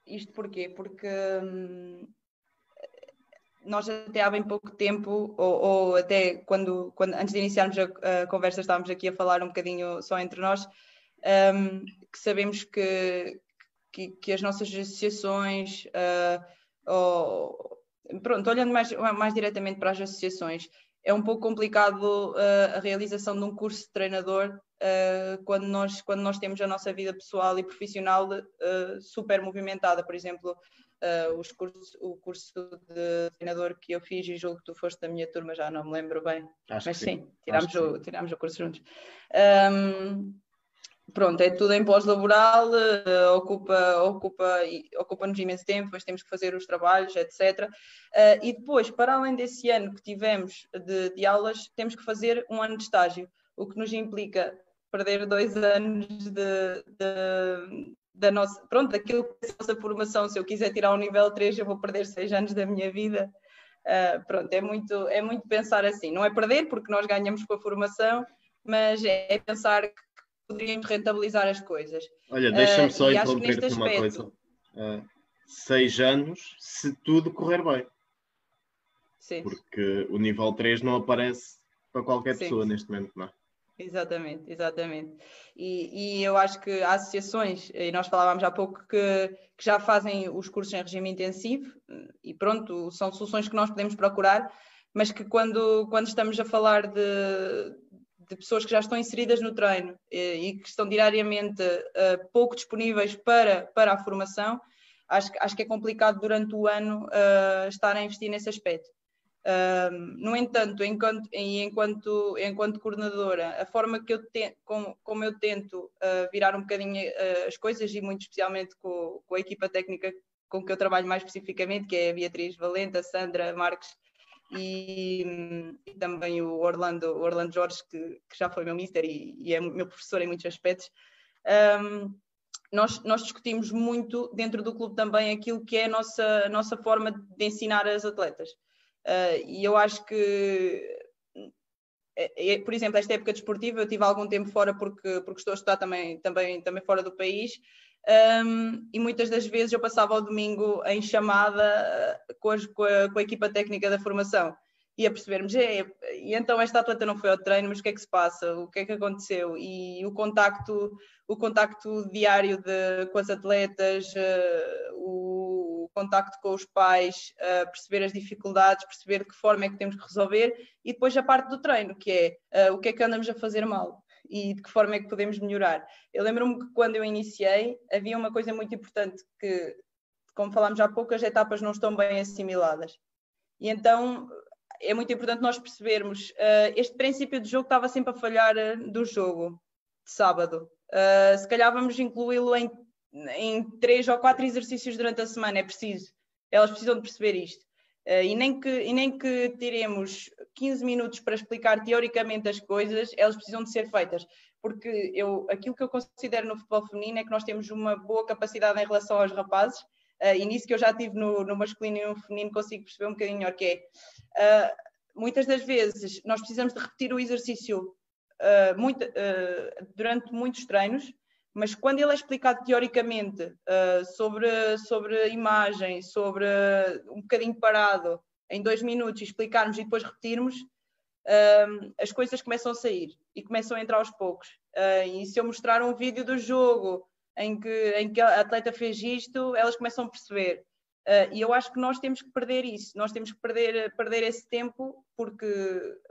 isto porquê? Porque hum, nós até há bem pouco tempo, ou, ou até quando, quando, antes de iniciarmos a, a, conversa, estávamos aqui a falar um bocadinho só entre nós, um, que sabemos que, que, que, as nossas associações, uh, ou, pronto, olhando mais, mais diretamente para as associações, é um pouco complicado uh, a realização de um curso de treinador uh, quando, nós, quando nós temos a nossa vida pessoal e profissional uh, super movimentada. Por exemplo, os cursos, o curso de treinador que eu fiz e julgo que tu foste da minha turma, já não me lembro bem. Acho Mas sim, sim tirámos, o, tirámos o curso juntos. Um, pronto, é tudo em pós-laboral, uh, ocupa, ocupa, ocupa-nos imenso tempo, depois temos que fazer os trabalhos, etc. Uh, eh, e depois, para além desse ano que tivemos de, de, aulas, temos que fazer um ano de estágio, o que nos implica perder dois anos de, de da nossa, pronto, daquilo que é a nossa formação, se eu quiser tirar o nível 3, eu vou perder seis anos da minha vida. Uh, pronto, é muito, é muito pensar assim. Não é perder, porque nós ganhamos com a formação, mas é pensar que poderíamos rentabilizar as coisas. Olha, deixa-me só uh, interromper-te uma coisa. Uh, seis anos, se tudo correr bem. Sim. Porque o nível 3 não aparece para qualquer sim, pessoa neste momento, não é? Exatamente, exatamente. E, e, eu acho que há associações, e nós falávamos há pouco, que, que, já fazem os cursos em regime intensivo, e pronto, são soluções que nós podemos procurar, mas que quando, quando estamos a falar de, de pessoas que já estão inseridas no treino e, e que estão diariamente uh, pouco disponíveis para, para a formação, acho, acho que é complicado durante o ano uh, estar a investir nesse aspecto. Uh, no entanto, enquanto, enquanto, enquanto coordenadora, a forma que eu te, como, como eu tento virar um bocadinho as coisas, e muito especialmente com, com a equipa técnica com que eu trabalho mais especificamente, que é a Beatriz Valenta, Sandra Marques e, e, também o Orlando, o Orlando Jorge, que, que, já foi meu mister e, e, é meu professor em muitos aspectos. Um, nós, nós, discutimos muito dentro do clube também aquilo que é a nossa, a nossa forma de ensinar as atletas. Uh, e eu acho que, é, é, por exemplo, esta época desportiva, eu tive algum tempo fora porque, porque estou a estudar também, também, também fora do país um, e muitas das vezes eu passava o domingo em chamada eh, com, as, com, a, com a, equipa técnica da formação e a percebermos, e então esta atleta não foi ao treino, mas o que é que se passa? O que é que aconteceu? E o contacto, o contacto diário de, com as atletas, uh, contacto com os pais, uh, perceber as dificuldades, perceber de que forma é que temos que resolver, e depois a parte do treino, que é uh, o que é que andamos a fazer mal e de que forma é que podemos melhorar. Eu lembro-me que quando eu iniciei havia uma coisa muito importante que, como falámos há pouco, as etapas não estão bem assimiladas. E então é muito importante nós percebermos uh, este princípio de jogo estava sempre a falhar do jogo de sábado. Se calhar vamos incluí-lo em, em três ou quatro exercícios durante a semana, é preciso. Elas precisam de perceber isto. Uh, e, nem que, e nem que tiremos 15 minutos para explicar teoricamente as coisas, elas precisam de ser feitas. Porque eu, aquilo que eu considero no futebol feminino é que nós temos uma boa capacidade em relação aos rapazes, uh, e nisso que eu já tive no, no masculino e no feminino consigo perceber um bocadinho melhor que é. Uh, muitas das vezes nós precisamos de repetir o exercício muito, durante muitos treinos, mas quando ele é explicado teoricamente uh, sobre, sobre imagem, sobre uh, um bocadinho parado, em dois minutos, explicarmos e depois repetirmos, uh, as coisas começam a sair e começam a entrar aos poucos. e se eu mostrar um vídeo do jogo em que, em que a atleta fez isto, elas começam a perceber. e eu acho que nós temos que perder isso, nós temos que perder, perder esse tempo, porque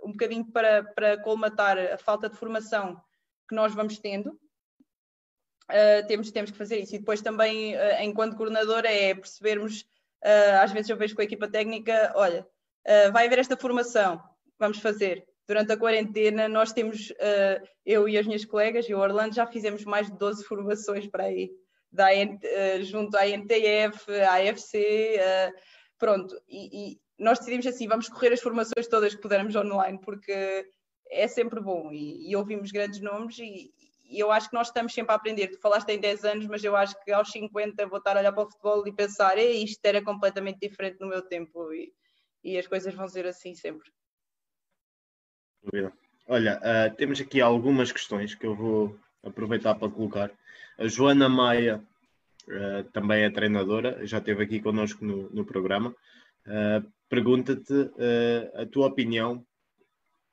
um bocadinho para, para colmatar a falta de formação que nós vamos tendo, uh, temos, temos que fazer isso. E depois também, uh, enquanto coordenadora, é percebermos, uh, às vezes eu vejo com a equipa técnica, olha, vai haver esta formação, vamos fazer. Durante a quarentena, nós temos, eu e as minhas colegas, e o Orlando, já fizemos mais de 12 formações para aí, da, junto à NTF, à AFC, pronto. E, e, nós decidimos assim, vamos correr as formações todas que pudermos online, porque é sempre bom e, e ouvimos grandes nomes e, e, eu acho que nós estamos sempre a aprender. Tu falaste em 10 anos, mas eu acho que aos 50 vou estar a olhar para o futebol e pensar, isto era completamente diferente no meu tempo e, e as coisas vão ser assim sempre. Olha, uh, temos aqui algumas questões que eu vou aproveitar para colocar. A Joana Maia uh, também é treinadora, já esteve aqui connosco no, no programa. Uh, Pergunta-te a tua opinião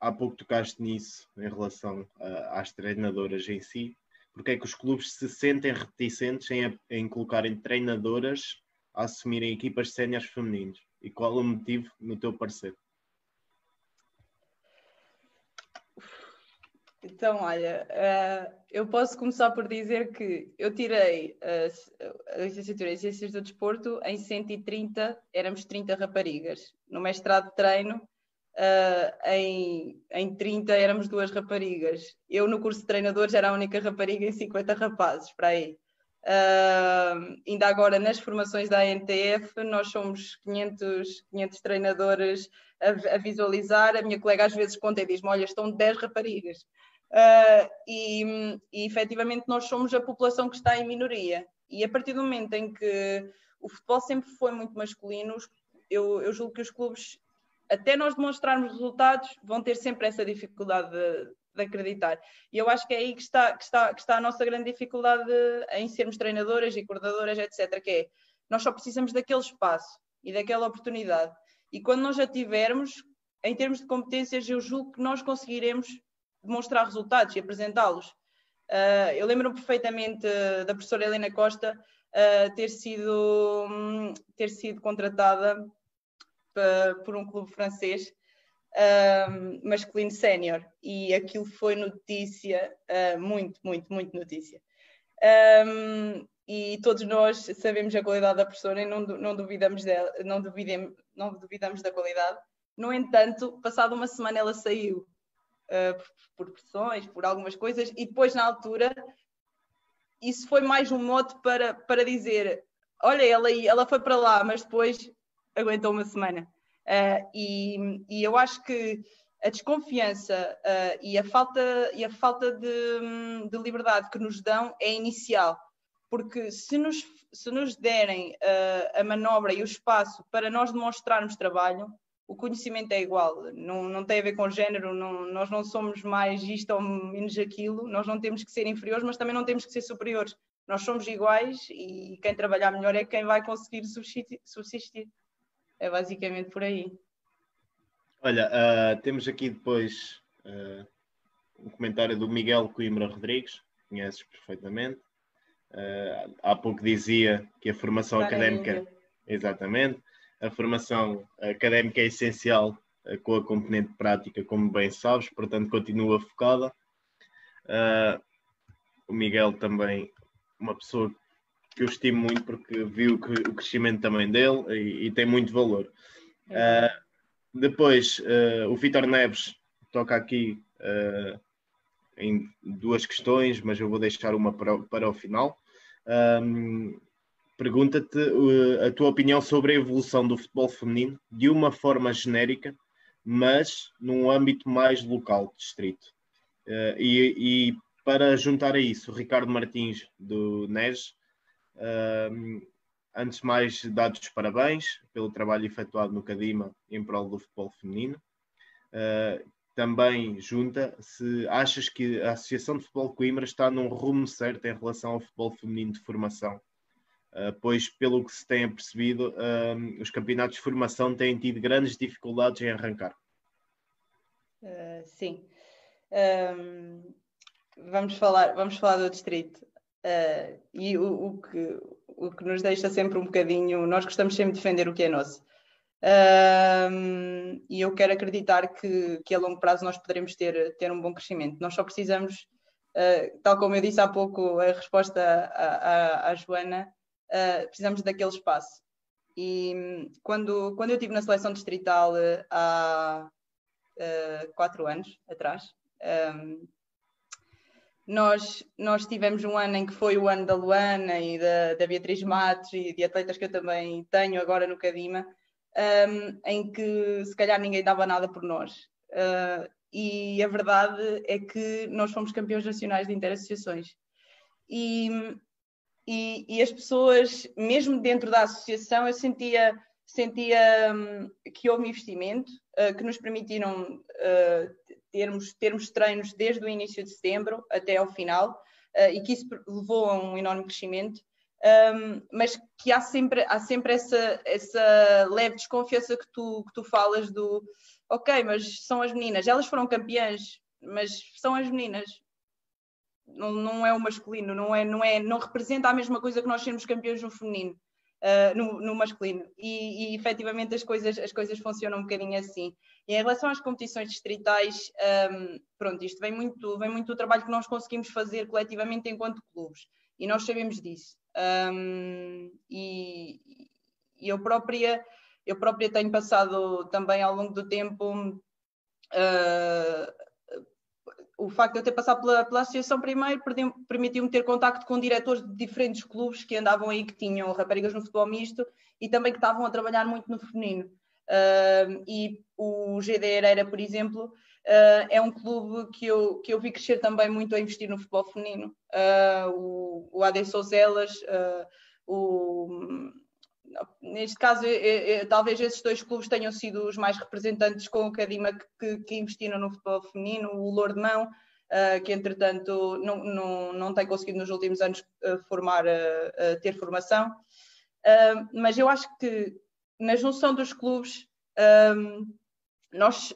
há pouco tocaste nisso em relação às treinadoras em si. Porque é que os clubes se sentem reticentes em, em colocarem treinadoras a assumirem equipas séniores femininos? E qual o motivo, no teu parecer? Então, olha, uh, eu posso começar por dizer que eu tirei a, a licenciatura em Ciências do Desporto em 130, éramos 30 raparigas. No mestrado de treino uh, em, em 30 éramos duas raparigas. Eu, no curso de treinadores, era a única rapariga em 50 rapazes, para aí. Uh, ainda agora, nas formações da ANTF, nós somos 500, 500 treinadores a, a visualizar. A minha colega às vezes conta e diz-me: Olha, estão 10 raparigas. Uh, e, e efetivamente nós somos a população que está em minoria. E a partir do momento em que o futebol sempre foi muito masculino, eu, eu julgo que os clubes até nós demonstrarmos resultados, vão ter sempre essa dificuldade de, de acreditar. E eu acho que é aí que está, que, está, que está a nossa grande dificuldade em sermos treinadoras e coordenadoras, etc. Que é, nós só precisamos daquele espaço e daquela oportunidade. E quando nós já tivermos, em termos de competências, eu julgo que nós conseguiremos demonstrar resultados e apresentá-los. Uh, eu lembro-me perfeitamente da professora Helena Costa uh, ter, sido, um, ter sido contratada por um clube francês um, masculino sénior e aquilo foi notícia, uh, muito, muito, muito notícia. Um, e todos nós sabemos a qualidade da professora e não, não, duvidamos dela, não, duvidem, não duvidamos da qualidade. No entanto, passada uma semana ela saiu uh, por, por pressões, por algumas coisas, e depois na altura isso foi mais um mote para, para dizer olha, ela, ela foi para lá, mas depois aguentou uma semana. Uh, e, e, eu acho que a desconfiança uh, e a falta, e a falta de, de, liberdade que nos dão é inicial, porque se nos, se nos derem uh, a manobra e o espaço para nós demonstrarmos trabalho, o conhecimento é igual, não, não tem a ver com género, não, nós não somos mais isto ou menos aquilo, nós não temos que ser inferiores, mas também não temos que ser superiores. Nós somos iguais e quem trabalhar melhor é quem vai conseguir subsistir. É basicamente por aí. Olha, uh, temos aqui depois uh, um comentário do Miguel Coimbra Rodrigues, conheces perfeitamente. Uh, há pouco dizia que a formação académica, exatamente, a formação académica é essencial com a componente prática, como bem sabes, portanto continua focada. o Miguel também, uma pessoa que eu estimo muito porque vi o, o crescimento também dele e, e tem muito valor. É. Uh, depois, uh, o Vitor Neves toca aqui uh, em duas questões, mas eu vou deixar uma para, para o final. Um, Pergunta-te a tua opinião sobre a evolução do futebol feminino de uma forma genérica, mas num âmbito mais local, distrito. E, e, para juntar a isso, o Ricardo Martins, do NES, antes de mais, dados os parabéns pelo trabalho efetuado no Cadima em prol do futebol feminino. Uh, também junta se achas que a Associação de Futebol Coimbra está num rumo certo em relação ao futebol feminino de formação, uh, pois, pelo que se tem percebido, uh, os campeonatos de formação têm tido grandes dificuldades em arrancar. Uh, sim. Um, vamos, falar, vamos falar do distrito. Uh, e o, o, que, o que nos deixa sempre um bocadinho, nós gostamos sempre de defender o que é nosso. Uh, e eu quero acreditar que, que a longo prazo nós poderemos ter, ter um bom crescimento. Nós só precisamos, uh, tal como eu disse há pouco, a resposta à, à, Joana, uh, precisamos daquele espaço. E quando, quando eu estive na seleção distrital há quatro anos atrás, um, nós, nós tivemos um ano em que foi o ano da Luana e da, da Beatriz Matos e de atletas que eu também tenho agora no Cadima, um, em que se calhar ninguém dava nada por nós. Uh, e a verdade é que nós fomos campeões nacionais de interassociações. E, e, e, as pessoas, mesmo dentro da associação, eu sentia, sentia um, que houve investimento, uh, que nos permitiram uh, termos, termos treinos desde o início de setembro até ao final, uh, e que isso levou a um enorme crescimento. Um, mas que há sempre, há sempre essa, essa leve desconfiança que tu, que tu falas do ok, mas são as meninas, elas foram campeãs, mas são as meninas, não, não é o masculino, não, é, não, é, não representa a mesma coisa que nós sermos campeões no feminino, uh, no, no, masculino. E, e efetivamente as coisas, as coisas funcionam um bocadinho assim. E em relação às competições distritais, um, pronto, isto vem muito, vem muito do trabalho que nós conseguimos fazer coletivamente enquanto clubes. E nós sabemos disso. Um, e, e eu própria eu própria tenho passado também ao longo do tempo uh, o facto de eu ter passado pela, pela associação primeiro permitiu-me ter contacto com diretores de diferentes clubes que andavam aí, que tinham raparigas no futebol misto e também que estavam a trabalhar muito no feminino. Uh, e o GD Ereira, por exemplo, uh, é um clube que eu, que eu vi crescer também muito a investir no futebol feminino. Uh, o, o AD Souzelas, o neste caso, é, é, talvez esses dois clubes tenham sido os mais representantes com o Cadima que, que investiram no futebol feminino, o Lourdemão, uh, que entretanto não, não, não tem conseguido nos últimos anos formar, ter formação. mas eu acho que na junção dos clubes nós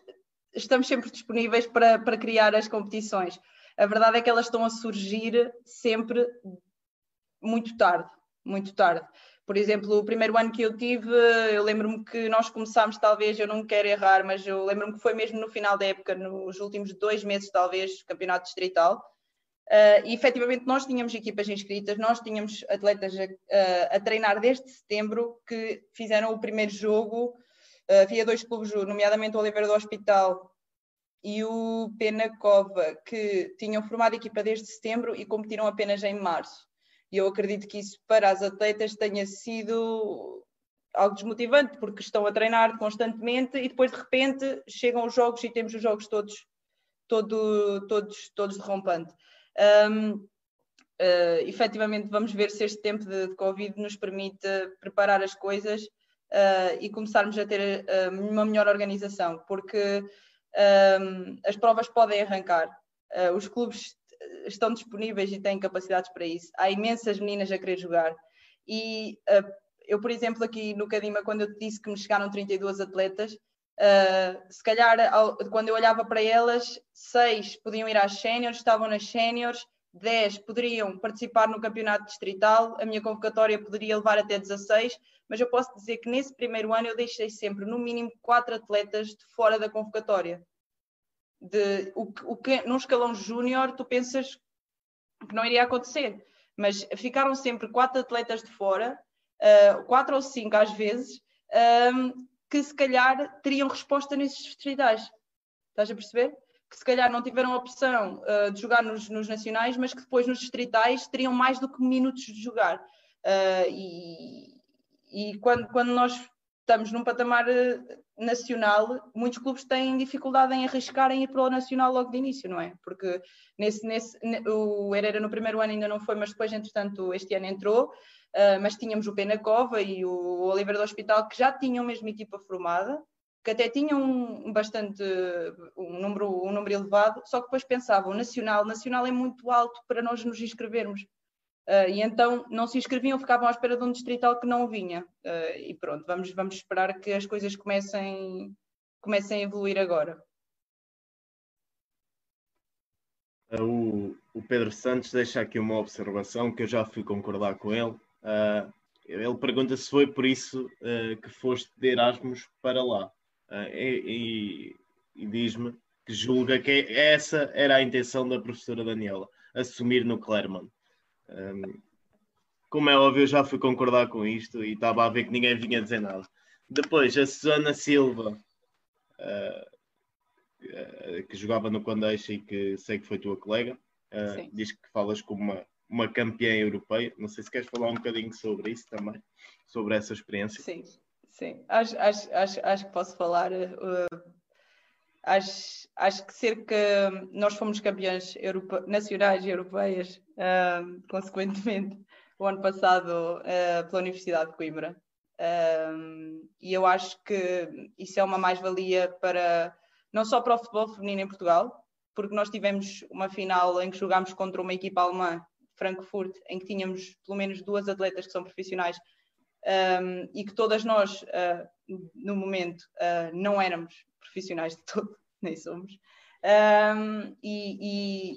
estamos sempre disponíveis para, para criar as competições. A verdade é que elas estão a surgir sempre muito tarde, muito tarde. Por exemplo, o primeiro ano que eu tive, eu lembro-me que nós começámos, talvez, eu não quero errar, mas eu lembro-me que foi mesmo no final da época, nos últimos dois meses, talvez, campeonato distrital. Uh, e efetivamente nós tínhamos equipas inscritas, nós tínhamos atletas a, a, a treinar desde setembro que fizeram o primeiro jogo. Uh, havia dois clubes, nomeadamente o Oliveira do Hospital e o Pena Cova, que tinham formado equipa desde setembro e competiram apenas em março. E eu acredito que isso para as atletas tenha sido algo desmotivante, porque estão a treinar constantemente e depois de repente chegam os jogos e temos os jogos todos, todo, todos, todos de rompante. Um, uh, efetivamente, vamos ver se este tempo de, de Covid nos permite preparar as coisas uh, e começarmos a ter uh, uma melhor organização, porque um, as provas podem arrancar. Os clubes estão disponíveis e têm capacidades para isso. Há imensas meninas a querer jogar. E uh, eu, por exemplo, aqui no Cadima, quando eu te disse que me chegaram 32 atletas, uh, se calhar ao, quando eu olhava para elas, seis podiam ir às séniores, estavam nas séniores, 10 poderiam participar no campeonato distrital, a minha convocatória poderia levar até 16, mas eu posso dizer que nesse primeiro ano eu deixei sempre no mínimo quatro atletas de fora da convocatória de o, o que num escalão júnior tu pensas que não iria acontecer, mas ficaram sempre quatro atletas de fora, uh, quatro ou cinco às vezes, um, que se calhar teriam resposta nesses distritais. Estás a perceber? Que se calhar não tiveram a opção uh, de jogar nos, nos, nacionais, mas que depois nos distritais teriam mais do que minutos de jogar. Uh, e, e quando, quando nós estamos num patamar eh, nacional, muitos clubes têm dificuldade em arriscar em ir para o nacional logo de início, não é? Porque nesse, nesse, o Herrera no primeiro ano ainda não foi, mas depois, entretanto, este ano entrou. Uh, mas tínhamos o Pena Cova e o Oliveira do Hospital que já tinham mesmo equipa formada, que até tinham um, bastante um número, um número elevado, só que depois pensavam, nacional, nacional é muito alto para nós nos inscrevermos. Uh, e então não se inscreviam, ficavam à espera de um distrital que não vinha. Uh, e pronto, vamos, vamos esperar que as coisas comecem, comecem a evoluir agora. Uh, o, o, Pedro Santos deixa aqui uma observação que eu já fui concordar com ele. ele pergunta se foi por isso que foste de Erasmus para lá. e, e, e diz-me que julga que essa era a intenção da professora Daniela, assumir no Claremont. Um, como é óbvio, eu já fui concordar com isto e estava a ver que ninguém vinha dizer nada. Depois, a Susana Silva, uh, que jogava no Condeixa e que sei que foi tua colega, uh, diz que falas como uma, uma campeã europeia. Não sei se queres falar um bocadinho sobre isso também, sobre essa experiência. Sim, Sim, acho, acho, acho, acho que posso falar. Uh, acho, acho que cerca. Nós fomos campeões europe, nacionais e europeias, uh, consequentemente, o ano passado uh, pela Universidade de Coimbra. e eu acho que isso é uma mais-valia para não só para o futebol feminino em Portugal, porque nós tivemos uma final em que jogámos contra uma equipa alemã, Frankfurt, em que tínhamos pelo menos duas atletas que são profissionais um, e que todas nós, uh, no momento, uh, não éramos profissionais de todo, nem somos. Um, e,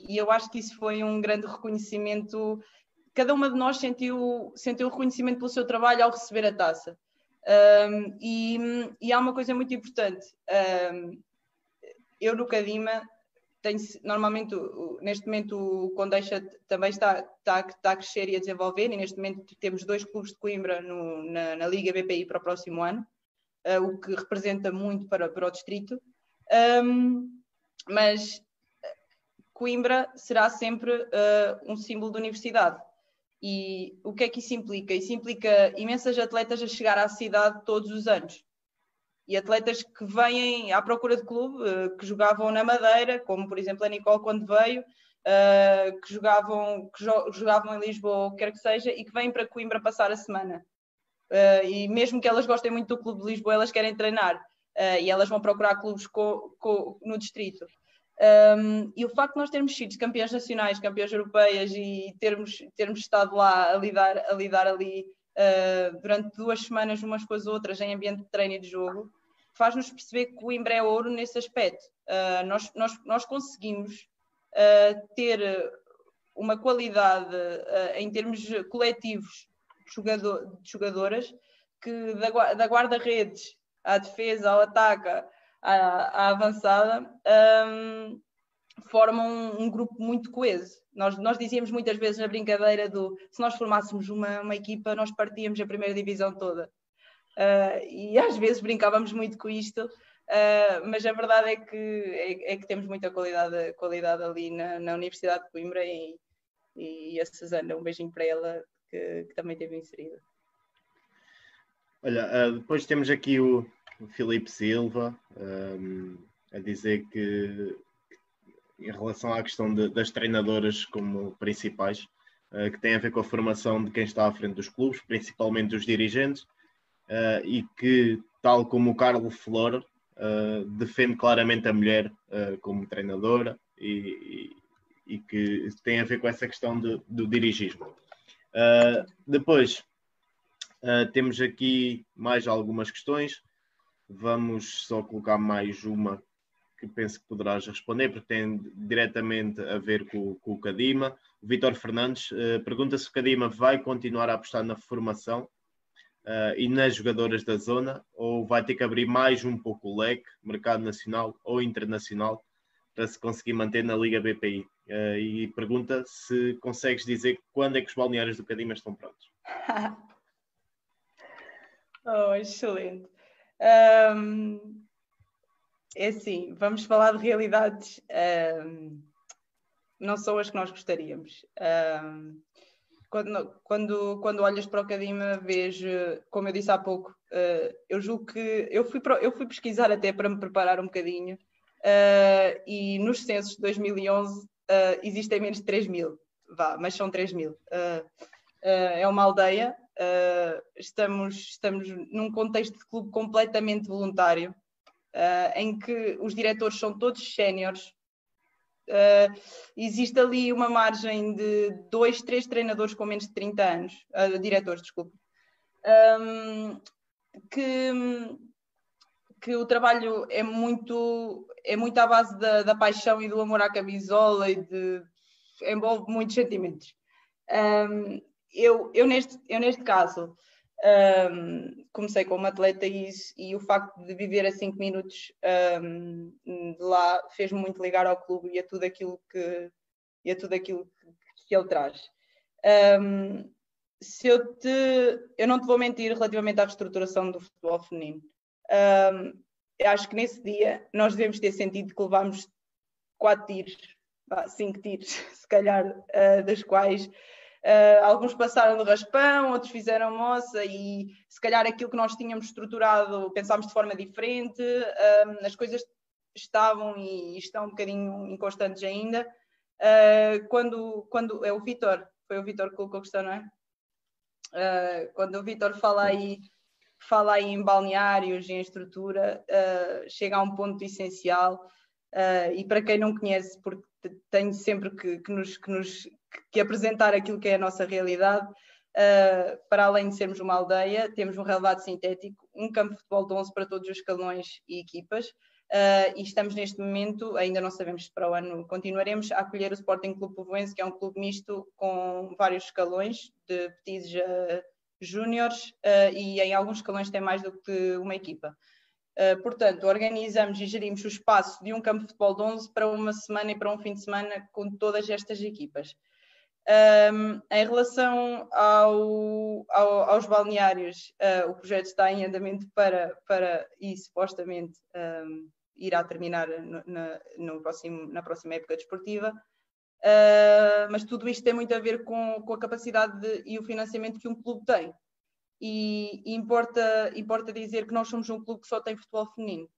e, e, eu acho que isso foi um grande reconhecimento. Cada uma de nós sentiu, sentiu reconhecimento pelo seu trabalho ao receber a taça. Um, e, e, há uma coisa muito importante. eu no Cadima tem normalmente neste momento o Condeixa também está, está, está, a crescer e a desenvolver e neste momento temos dois clubes de Coimbra no, na, na, Liga BPI para o próximo ano, uh, o que representa muito para, para o distrito. Um, mas Coimbra será sempre uh, um símbolo da universidade. E o que é que isso implica? Isso implica imensas atletas a chegar à cidade todos os anos e atletas que vêm à procura de clube, uh, que jogavam na Madeira, como por exemplo a Nicole quando veio, que, jogavam, que jo jogavam em Lisboa, o que quer que seja, e que vêm para Coimbra passar a semana. Uh, e mesmo que elas gostem muito do clube de Lisboa, elas querem treinar e elas vão procurar clubes co, co, no distrito. Um, e o facto de nós termos sido campeões nacionais, campeões europeias e termos, termos estado lá a lidar, a lidar ali durante duas semanas umas com as outras em ambiente de treino e de jogo, faz-nos perceber que o Imbra é ouro nesse aspecto. Uh, nós, nós, nós conseguimos uh, ter uma qualidade uh, em termos coletivos jogador, de jogadoras que da, da guarda-redes à defesa, ao ataque, à, à avançada, um, formam um, um, grupo muito coeso. Nós, nós dizíamos muitas vezes na brincadeira do se nós formássemos uma, uma equipa, nós partíamos a primeira divisão toda. Uh, e às vezes brincávamos muito com isto, uh, mas a verdade é que, é, é, que temos muita qualidade, qualidade ali na, na Universidade de Coimbra e, e a Susana, um beijinho para ela que, que também teve inserida. Olha, uh, depois temos aqui o, Filipe Silva um, a dizer que, em relação à questão de, das treinadoras como principais, que tem a ver com a formação de quem está à frente dos clubes, principalmente dos dirigentes, uh, e que, tal como o Carlos Flor, uh, defende claramente a mulher uh, como treinadora e, e, e, que tem a ver com essa questão de, do dirigismo. Depois, temos aqui mais algumas questões. Vamos só colocar mais uma que penso que poderás responder, porque tem diretamente a ver com, com o Cadima. O Vitor Fernandes uh, pergunta se o Cadima vai continuar a apostar na formação uh, e nas jogadoras da zona, ou vai ter que abrir mais um pouco o leque, mercado nacional ou internacional, para se conseguir manter na Liga BPI. Uh, eh, e pergunta se consegues dizer quando é que os balneários do Cadima estão prontos. oh, excelente. Um, é assim, vamos falar de realidades um, não são as que nós gostaríamos. Um, quando, quando, quando olhas para o Cadima, vejo, como eu disse há pouco, uh, eu julgo que eu fui, eu fui pesquisar até para me preparar um bocadinho, uh, e nos censos de 2011 uh, eh, existem menos de 3 mil, vá, mas são 3 mil. é uma aldeia, estamos, estamos num contexto de clube completamente voluntário, em que os diretores são todos séniores, Uh, existe ali uma margem de dois, três treinadores com menos de 30 anos, uh, diretores, desculpe, um, que, que o trabalho é muito, é muito à base da, da paixão e do amor à camisola e de, envolve muitos sentimentos. Um, eu, eu, neste, eu, neste caso, um, comecei como atleta e, e, o facto de viver a 5 minutos um, de lá fez-me muito ligar ao clube e a tudo aquilo que, e a tudo aquilo que, que ele traz. Se eu te, eu não te vou mentir relativamente à reestruturação do futebol feminino. Acho que nesse dia nós devemos ter sentido que levámos quatro tiros, cinco tiros, se calhar, uh, das quais Uh, alguns passaram do raspão, outros fizeram moça e se calhar aquilo que nós tínhamos estruturado pensámos de forma diferente, uh, as coisas estavam e estão um bocadinho inconstantes ainda. Uh, quando, quando é o Vitor, foi o Vitor que colocou a questão, não é? quando o Vitor fala aí, fala em balneários em estrutura, chega a um ponto essencial. e para quem não conhece, porque tenho sempre que, que, nos, que, nos, que apresentar aquilo que é a nossa realidade. Uh, para além de sermos uma aldeia, temos um relevado sintético, um campo de futebol de 11 para todos os escalões e equipas. Uh, e estamos neste momento, ainda não sabemos se para o ano continuaremos, a acolher o Sporting Clube Povoense, que é um clube misto com vários escalões, de petits a júniores, uh, e em alguns escalões tem mais do que uma equipa. Uh, portanto, organizamos e gerimos o espaço de um campo de futebol de 11 para uma semana e para um fim de semana com todas estas equipas. Um, em relação ao, ao, aos balneários, uh, o projeto está em andamento para, para e supostamente um, irá terminar no, na, no próximo, na próxima época desportiva. Uh, mas tudo isto tem muito a ver com, com a capacidade de, e o financiamento que um clube tem e, e importa, importa dizer que nós somos um clube que só tem futebol feminino.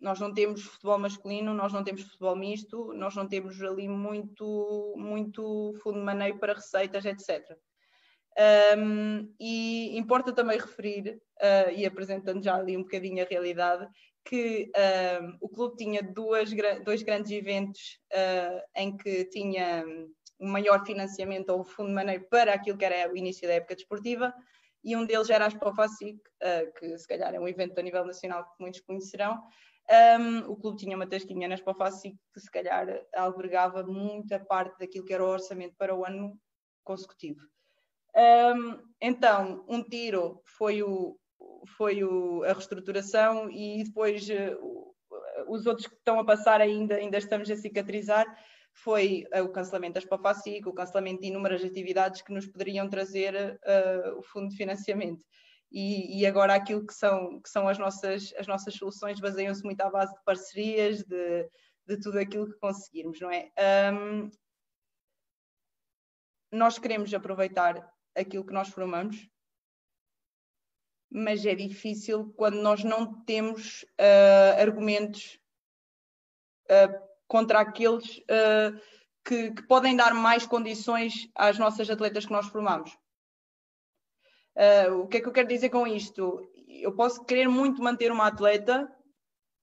Nós não temos futebol masculino, nós não temos futebol misto, nós não temos ali muito, muito fundo de maneio para receitas, etc. Um, e importa também referir, uh, e apresentando já ali um bocadinho a realidade, que um, o clube tinha duas, dois grandes eventos uh, em que tinha um maior financiamento ou fundo de maneio para aquilo que era o início da época desportiva, e um deles era a Expofacic, uh, que se calhar é um evento a nível nacional que muitos conhecerão. Um, o clube tinha uma tasquinha na Expofacic que se calhar albergava muita parte daquilo que era o orçamento para o ano consecutivo. Um, então, um tiro foi, o, foi o, a reestruturação e depois uh, os outros que estão a passar ainda, ainda estamos a cicatrizar, foi uh, o cancelamento das PAFACIC, o cancelamento de inúmeras atividades que nos poderiam trazer uh, o fundo de financiamento. E, e, agora aquilo que são, que são as, nossas, as nossas soluções baseiam-se muito à base de parcerias, de, de tudo aquilo que conseguirmos, não é? Um, nós queremos aproveitar aquilo que nós formamos, mas é difícil quando nós não temos uh, argumentos uh, contra aqueles uh, que, que, podem dar mais condições às nossas atletas que nós formamos. O que é que eu quero dizer com isto? Eu posso querer muito manter uma atleta,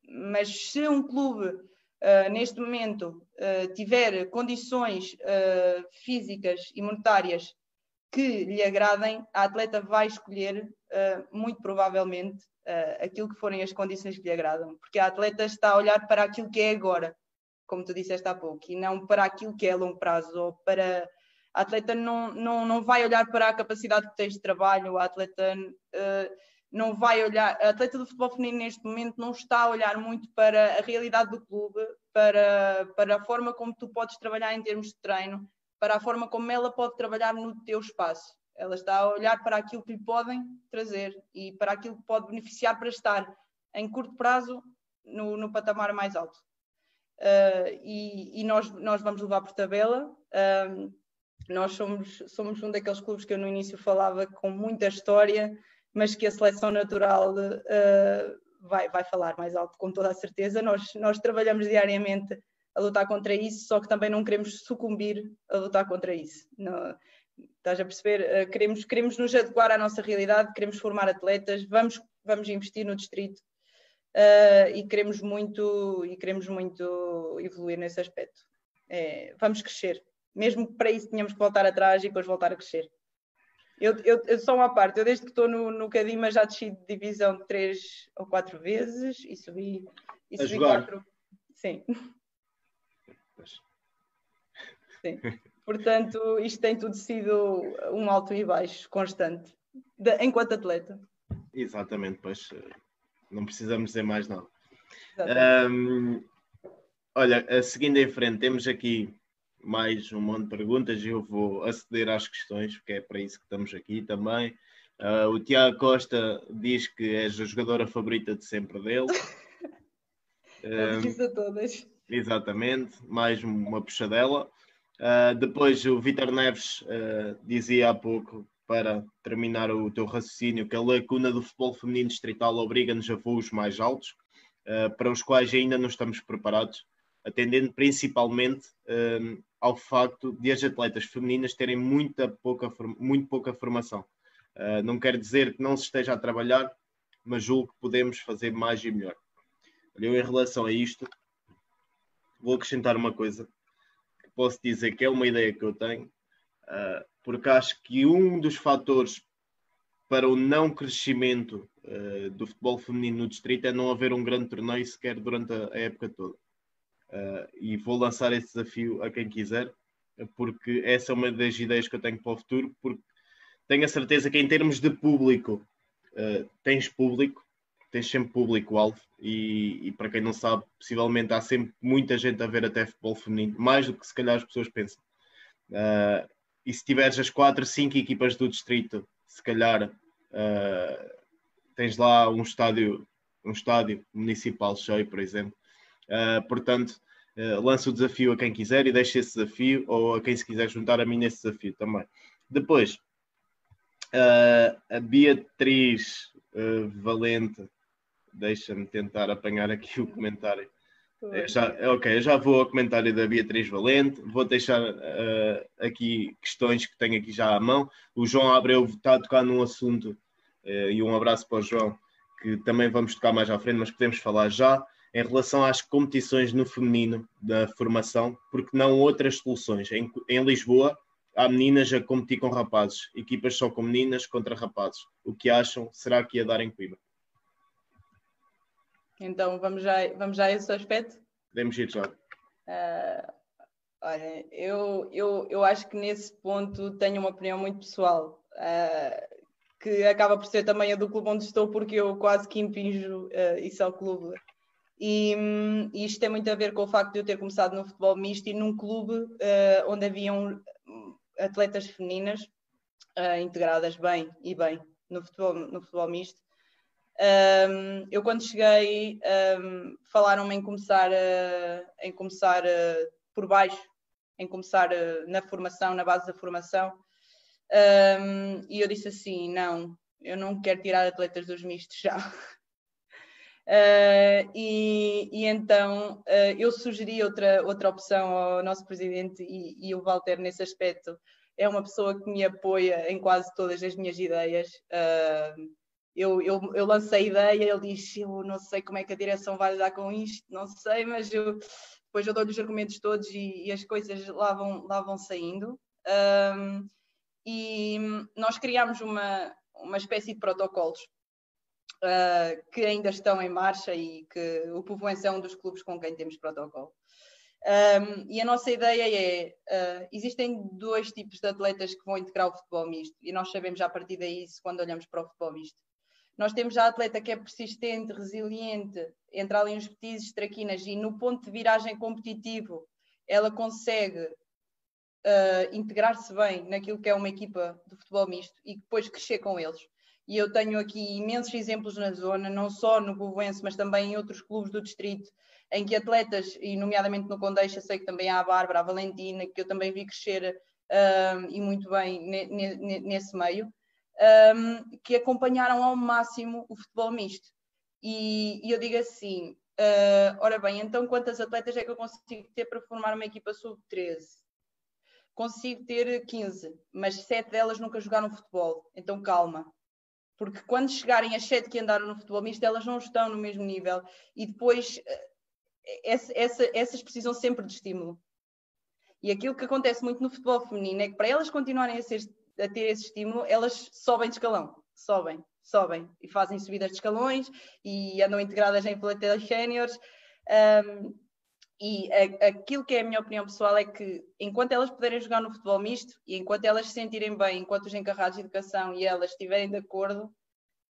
mas se um clube neste momento tiver condições físicas e monetárias que lhe agradem, a atleta vai escolher, muito provavelmente, aquilo que forem as condições que lhe agradam, porque a atleta está a olhar para aquilo que é agora como tu disseste há pouco, e não para aquilo que é a longo prazo, ou para. A atleta não, não, não vai olhar para a capacidade que tens de trabalho, a atleta uh, não vai olhar. A atleta do futebol feminino neste momento não está a olhar muito para a realidade do clube, para, para a forma como tu podes trabalhar em termos de treino, para a forma como ela pode trabalhar no teu espaço. Ela está a olhar para aquilo que lhe podem trazer e para aquilo que pode beneficiar para estar em curto prazo no, no patamar mais alto uh, e, e, nós, nós vamos levar por tabela. Uh, nós somos, somos um daqueles clubes que eu no início falava com muita história, mas que a seleção natural uh, vai, vai falar mais alto, com toda a certeza. Nós, nós trabalhamos diariamente a lutar contra isso, só que também não queremos sucumbir a lutar contra isso. Não, estás a perceber? Uh, queremos, queremos nos adequar à nossa realidade, queremos formar atletas, vamos, vamos investir no distrito, uh, e queremos muito e queremos muito evoluir nesse aspecto. É, vamos crescer, mesmo que para isso tenhamos que voltar atrás e depois voltar a crescer. Eu, eu, eu só uma parte, eu desde que estou no, no Cadima já desci de divisão três ou quatro vezes e subi, e subi quatro. Sim. Sim. Portanto, isto tem tudo sido um alto e baixo constante, de, enquanto atleta. Exatamente, pois não precisamos dizer mais nada. Um, olha, seguindo em frente, temos aqui mais um monte de perguntas e eu vou aceder às questões, porque é para isso que estamos aqui também. Uh, o Tiago Costa diz que és a jogadora favorita de sempre dele. um, a todas. Exatamente, mais uma puxadela. Uh, depois o Vitor Neves uh, dizia há pouco, para terminar o teu raciocínio, que a lacuna do futebol feminino distrital obriga-nos a voos mais altos, uh, para os quais ainda não estamos preparados, atendendo principalmente ao facto de as atletas femininas terem muita pouca, muito pouca formação. não quer dizer que não se esteja a trabalhar, mas julgo que podemos fazer mais e melhor. Eu, em relação a isto, vou acrescentar uma coisa posso dizer que é uma ideia que eu tenho, uh, porque acho que um dos fatores para o não crescimento uh, do futebol feminino no distrito é não haver um grande torneio sequer durante a, a época toda. Uh, e vou lançar esse desafio a quem quiser, porque essa é uma das ideias que eu tenho para o futuro, porque tenho a certeza que em termos de público, tens público, tens sempre público-alvo e, e, para quem não sabe, possivelmente há sempre muita gente a ver até futebol feminino, mais do que se calhar as pessoas pensam. Uh, e se tiveres as quatro, cinco equipas do distrito, se calhar uh, tens lá um estádio, um estádio municipal cheio, por exemplo. Uh, portanto, lanço o desafio a quem quiser e deixo esse desafio, ou a quem se quiser juntar a mim nesse desafio também. Depois, a Beatriz Valente Deixa-me tentar apanhar aqui o comentário. Eu já, ok, eu já vou ao comentário da Beatriz Valente, vou deixar uh, aqui questões que tenho aqui já à mão. O João Abreu está a tocar num assunto, uh, e um abraço para o João, que também vamos tocar mais à frente, mas podemos falar já em relação às competições no feminino da formação, porque não outras soluções. Em, em Lisboa, há meninas a competir com rapazes, equipas só com meninas contra rapazes. O que acham? Será que ia dar em Coimbra? Então vamos já, vamos já a esse aspecto? Podemos ir já. Uh, olha, eu, eu, eu acho que nesse ponto tenho uma opinião muito pessoal, uh, que acaba por ser também a do clube onde estou, porque eu quase que impinjo uh, isso ao clube. E, um, isto tem muito a ver com o facto de eu ter começado no futebol misto e num clube onde haviam atletas femininas integradas bem e bem no futebol, no futebol misto. Um, eu quando cheguei um, falaram-me em começar, uh, em começar uh, por baixo, em começar uh, na formação, na base da formação, um, e eu disse assim, não, eu não quero tirar atletas dos mistos já. E, e, então eu sugeri outra, outra opção ao nosso presidente e, e o Walter nesse aspecto é uma pessoa que me apoia em quase todas as minhas ideias. Uh, eu, eu, eu lancei a ideia, ele diz, eu não sei como é que a direção vai lidar com isto, não sei, mas eu, depois eu dou-lhe os argumentos todos e, e, as coisas lá vão, lá vão saindo. Um, e nós criámos uma, uma espécie de protocolos uh, que ainda estão em marcha e que o Povoense é um dos clubes com quem temos protocolo. Um, e a nossa ideia é: uh, existem dois tipos de atletas que vão integrar o futebol misto, e nós sabemos já a partir daí quando olhamos para o futebol misto. Nós temos a atleta que é persistente, resiliente, entra ali nos petizes, traquinas e no ponto de viragem competitivo ela consegue uh, integrar-se bem naquilo que é uma equipa de futebol misto e depois crescer com eles. E eu tenho aqui imensos exemplos na zona, não só no Bovense, mas também em outros clubes do distrito, em que atletas, e nomeadamente no Condeixa, sei que também há a Bárbara, a Valentina, que eu também vi crescer uh, e muito bem nesse meio, um, que acompanharam ao máximo o futebol misto. E, e eu digo assim: uh, ora bem, então quantas atletas é que eu consigo ter para formar uma equipa sub-13? Consigo ter 15, mas 7 delas nunca jogaram futebol, então calma. Porque quando chegarem as 7 que andaram no futebol misto, elas não estão no mesmo nível e depois uh, essa, essa, essas precisam sempre de estímulo. E aquilo que acontece muito no futebol feminino é que para elas continuarem a ser a ter esse estímulo, elas sobem de escalão, sobem, sobem e fazem subidas de escalões e andam integradas em plantéis séniores. Um, e a, aquilo que é a minha opinião pessoal é que enquanto elas puderem jogar no futebol misto e enquanto elas se sentirem bem, enquanto os encarregados de educação e elas estiverem de acordo,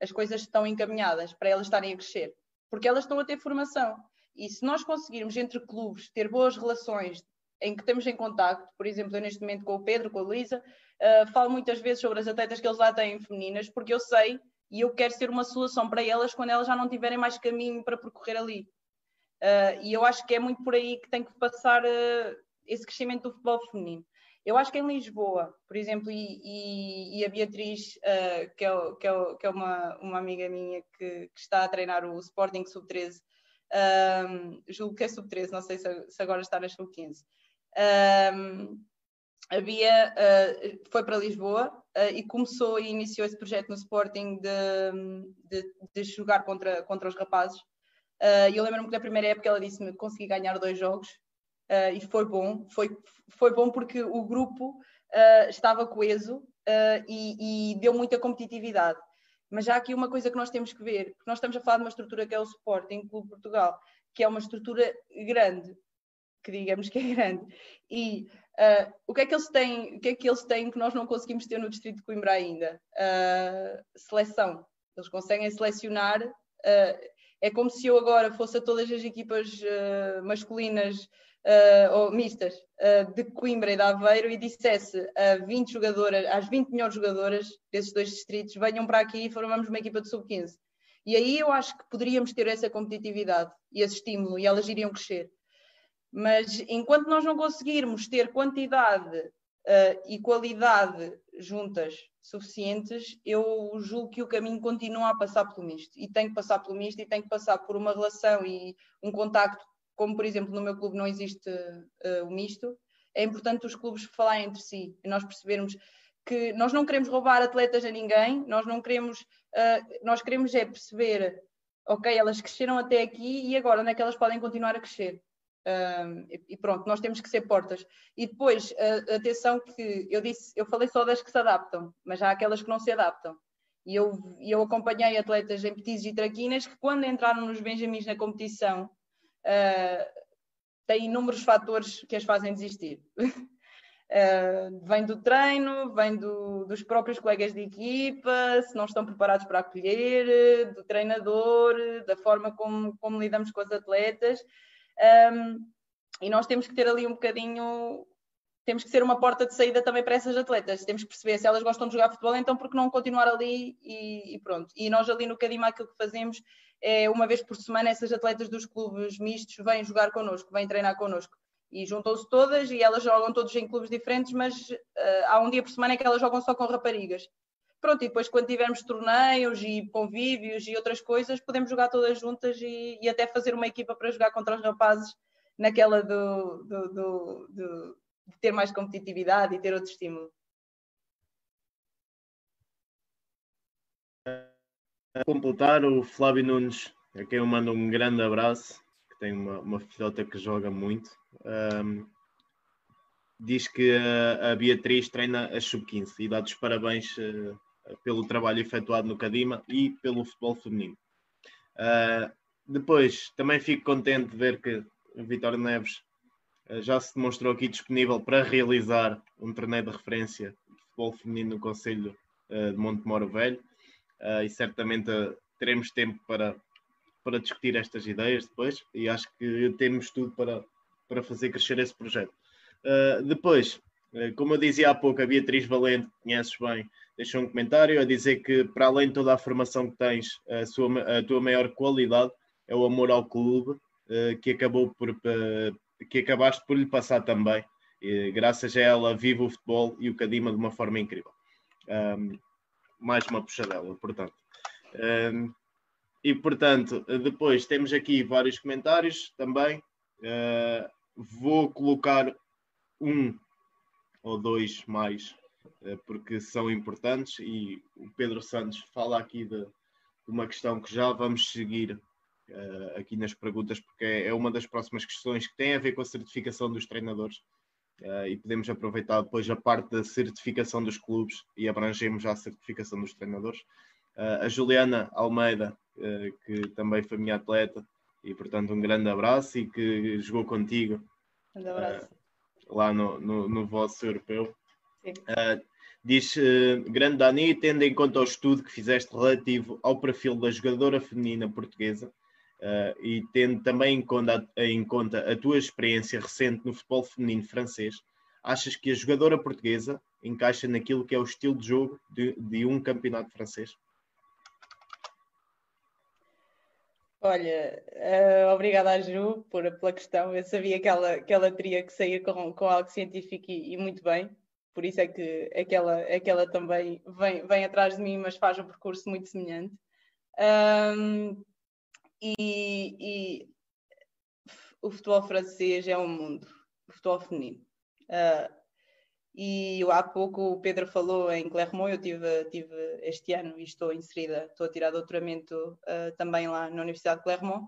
as coisas estão encaminhadas para elas estarem a crescer, porque elas estão a ter formação. E se nós conseguirmos entre clubes ter boas relações em que estamos em contacto, por exemplo, eu neste momento com o Pedro, com a Luísa, uh, falo muitas vezes sobre as atletas que eles lá têm femininas, porque eu sei e eu quero ser uma solução para elas quando elas já não tiverem mais caminho para percorrer ali. Uh, e eu acho que é muito por aí que tem que passar uh, esse crescimento do futebol feminino. Eu acho que em Lisboa, por exemplo, e, e, e a Beatriz, uh, que, é, que, é, que é uma, uma amiga minha que, que está a treinar o Sporting Sub-13, um, julgo que é Sub-13, não sei se, se, agora está na Sub-15. Um, havia, uh, foi para Lisboa uh, e começou e iniciou esse projeto no Sporting de, de, de jogar contra, contra os rapazes. Uh, eu lembro-me que na primeira época ela disse-me que consegui ganhar dois jogos e foi bom. Foi, foi bom porque o grupo estava coeso e, e, deu muita competitividade. Mas já aqui uma coisa que nós temos que ver, porque nós estamos a falar de uma estrutura que é o Sporting Clube Portugal, que é uma estrutura grande, que digamos que é grande. E uh, o que é que eles têm, o que é que eles têm que nós não conseguimos ter no distrito de Coimbra ainda? Uh, seleção. Eles conseguem selecionar uh, é como se eu agora fosse a todas as equipas uh, masculinas ou mistas de Coimbra e de Aveiro e dissesse a 20 jogadoras, às 20 melhores jogadoras desses dois distritos, venham para aqui e formamos uma equipa de sub-15. E aí eu acho que poderíamos ter essa competitividade e esse estímulo e elas iriam crescer. Mas enquanto nós não conseguirmos ter quantidade uh, e qualidade juntas suficientes, eu julgo que o caminho continua a passar pelo misto. E tem que passar pelo misto e tem que passar por uma relação e um contacto, como por exemplo no meu clube não existe uh, o misto, é importante os clubes falarem entre si e nós percebermos que nós não queremos roubar atletas a ninguém, nós não queremos, uh, nós queremos é perceber, ok, elas cresceram até aqui e agora onde é que elas podem continuar a crescer? E pronto, nós temos que ser portas. E depois, uh, atenção que eu disse, eu falei só das que se adaptam, mas há aquelas que não se adaptam. E eu, eu acompanhei atletas em petis e traquinas que quando entraram nos Benjamins na competição uh, têm inúmeros fatores que as fazem desistir. Uh, vem do treino, vem do, dos próprios colegas de equipa, se não estão preparados para acolher, do treinador, da forma como, como lidamos com as atletas. Um, e nós temos que ter ali um bocadinho, temos que ser uma porta de saída também para essas atletas. Temos que perceber se elas gostam de jogar futebol, então por que não continuar ali e, e pronto. E nós ali no Cadima aquilo que fazemos é uma vez por semana essas atletas dos clubes mistos vêm jogar connosco, vêm treinar connosco. E juntam-se todas e elas jogam todos em clubes diferentes, mas uh, há um dia por semana que elas jogam só com raparigas. Pronto, e depois quando tivermos torneios e convívios e outras coisas, podemos jogar todas juntas e, e até fazer uma equipa para jogar contra os rapazes naquela do, do, do, do de ter mais competitividade e ter outro estímulo. A completar, o Flávio Nunes, a quem eu mando um grande abraço, que tem uma, uma filhota que joga muito, um, diz que a, a, Beatriz treina a sub-15 e dá-te os parabéns uh, pelo trabalho efetuado no Cadima e pelo futebol feminino. Uh, depois, também fico contente de ver que o Vitório Neves uh, já se demonstrou aqui disponível para realizar um torneio de referência de futebol feminino no Conselho uh, de Montemoro Velho e certamente teremos tempo para, para discutir estas ideias depois e acho que temos tudo para, para fazer crescer esse projeto. depois, como eu dizia há pouco, a Beatriz Valente, conheces bem, deixou um comentário a dizer que, para além de toda a formação que tens, a, sua, a tua maior qualidade é o amor ao clube, uh, que acabou por que acabaste por lhe passar também. E, graças a ela, vive o futebol e o Cadima de uma forma incrível. Um, mais uma puxadela, portanto. Um, e, portanto, depois temos aqui vários comentários também. Uh, vou colocar um ou dois mais eh, porque são importantes. E o Pedro Santos fala aqui de, de uma questão que já vamos seguir uh, aqui nas perguntas, porque é, é, uma das próximas questões que tem a ver com a certificação dos treinadores. Uh, e podemos aproveitar depois a parte da certificação dos clubes e abrangemos já a certificação dos treinadores. Uh, a Juliana Almeida, que também foi minha atleta, e portanto um grande abraço e que jogou contigo lá no, no, no vosso europeu. Uh, diz uh, Grande Dani, tendo em conta o estudo que fizeste relativo ao perfil da jogadora feminina portuguesa uh, e tendo também em conta, em conta a tua experiência recente no futebol feminino francês, achas que a jogadora portuguesa encaixa naquilo que é o estilo de jogo de, de um campeonato francês? Olha, uh, obrigada à Ju por, pela questão. Eu sabia que ela, que ela teria que sair com, com algo científico e, e muito bem. Por isso é que, é que, ela, é que ela também vem, vem atrás de mim, mas faz um percurso muito semelhante. Um, e, e, o futebol francês é um mundo, o futebol feminino. Uh, e há pouco o Pedro falou em Clermont, eu tive, tive este ano e estou inserida, estou a tirar doutoramento uh, também lá na Universidade de Clermont.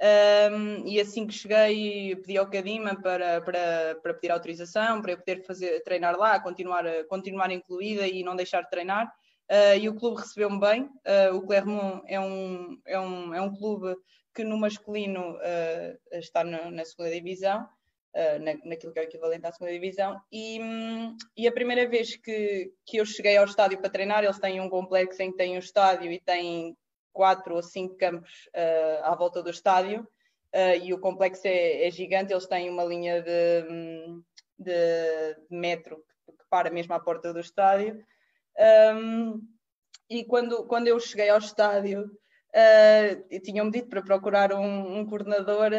Um, e assim que cheguei, pedi ao Cadima para, para, para pedir autorização, para eu poder fazer, treinar lá, continuar, continuar incluída e não deixar de treinar. Uh, e o clube recebeu-me bem. Uh, o Clermont é um, é, um, é um clube que no masculino uh, está na, na, segunda divisão, na, naquilo que é o equivalente à segunda divisão. E, um, e a primeira vez que, que eu cheguei ao estádio para treinar, eles têm um complexo em que tem um estádio e têm quatro ou cinco campos à volta do estádio. e o complexo é, é, gigante, eles têm uma linha de, hum, de metro que para mesmo à porta do estádio. Um, e quando, quando eu cheguei ao estádio, uh, tinham-me dito para procurar um, um coordenador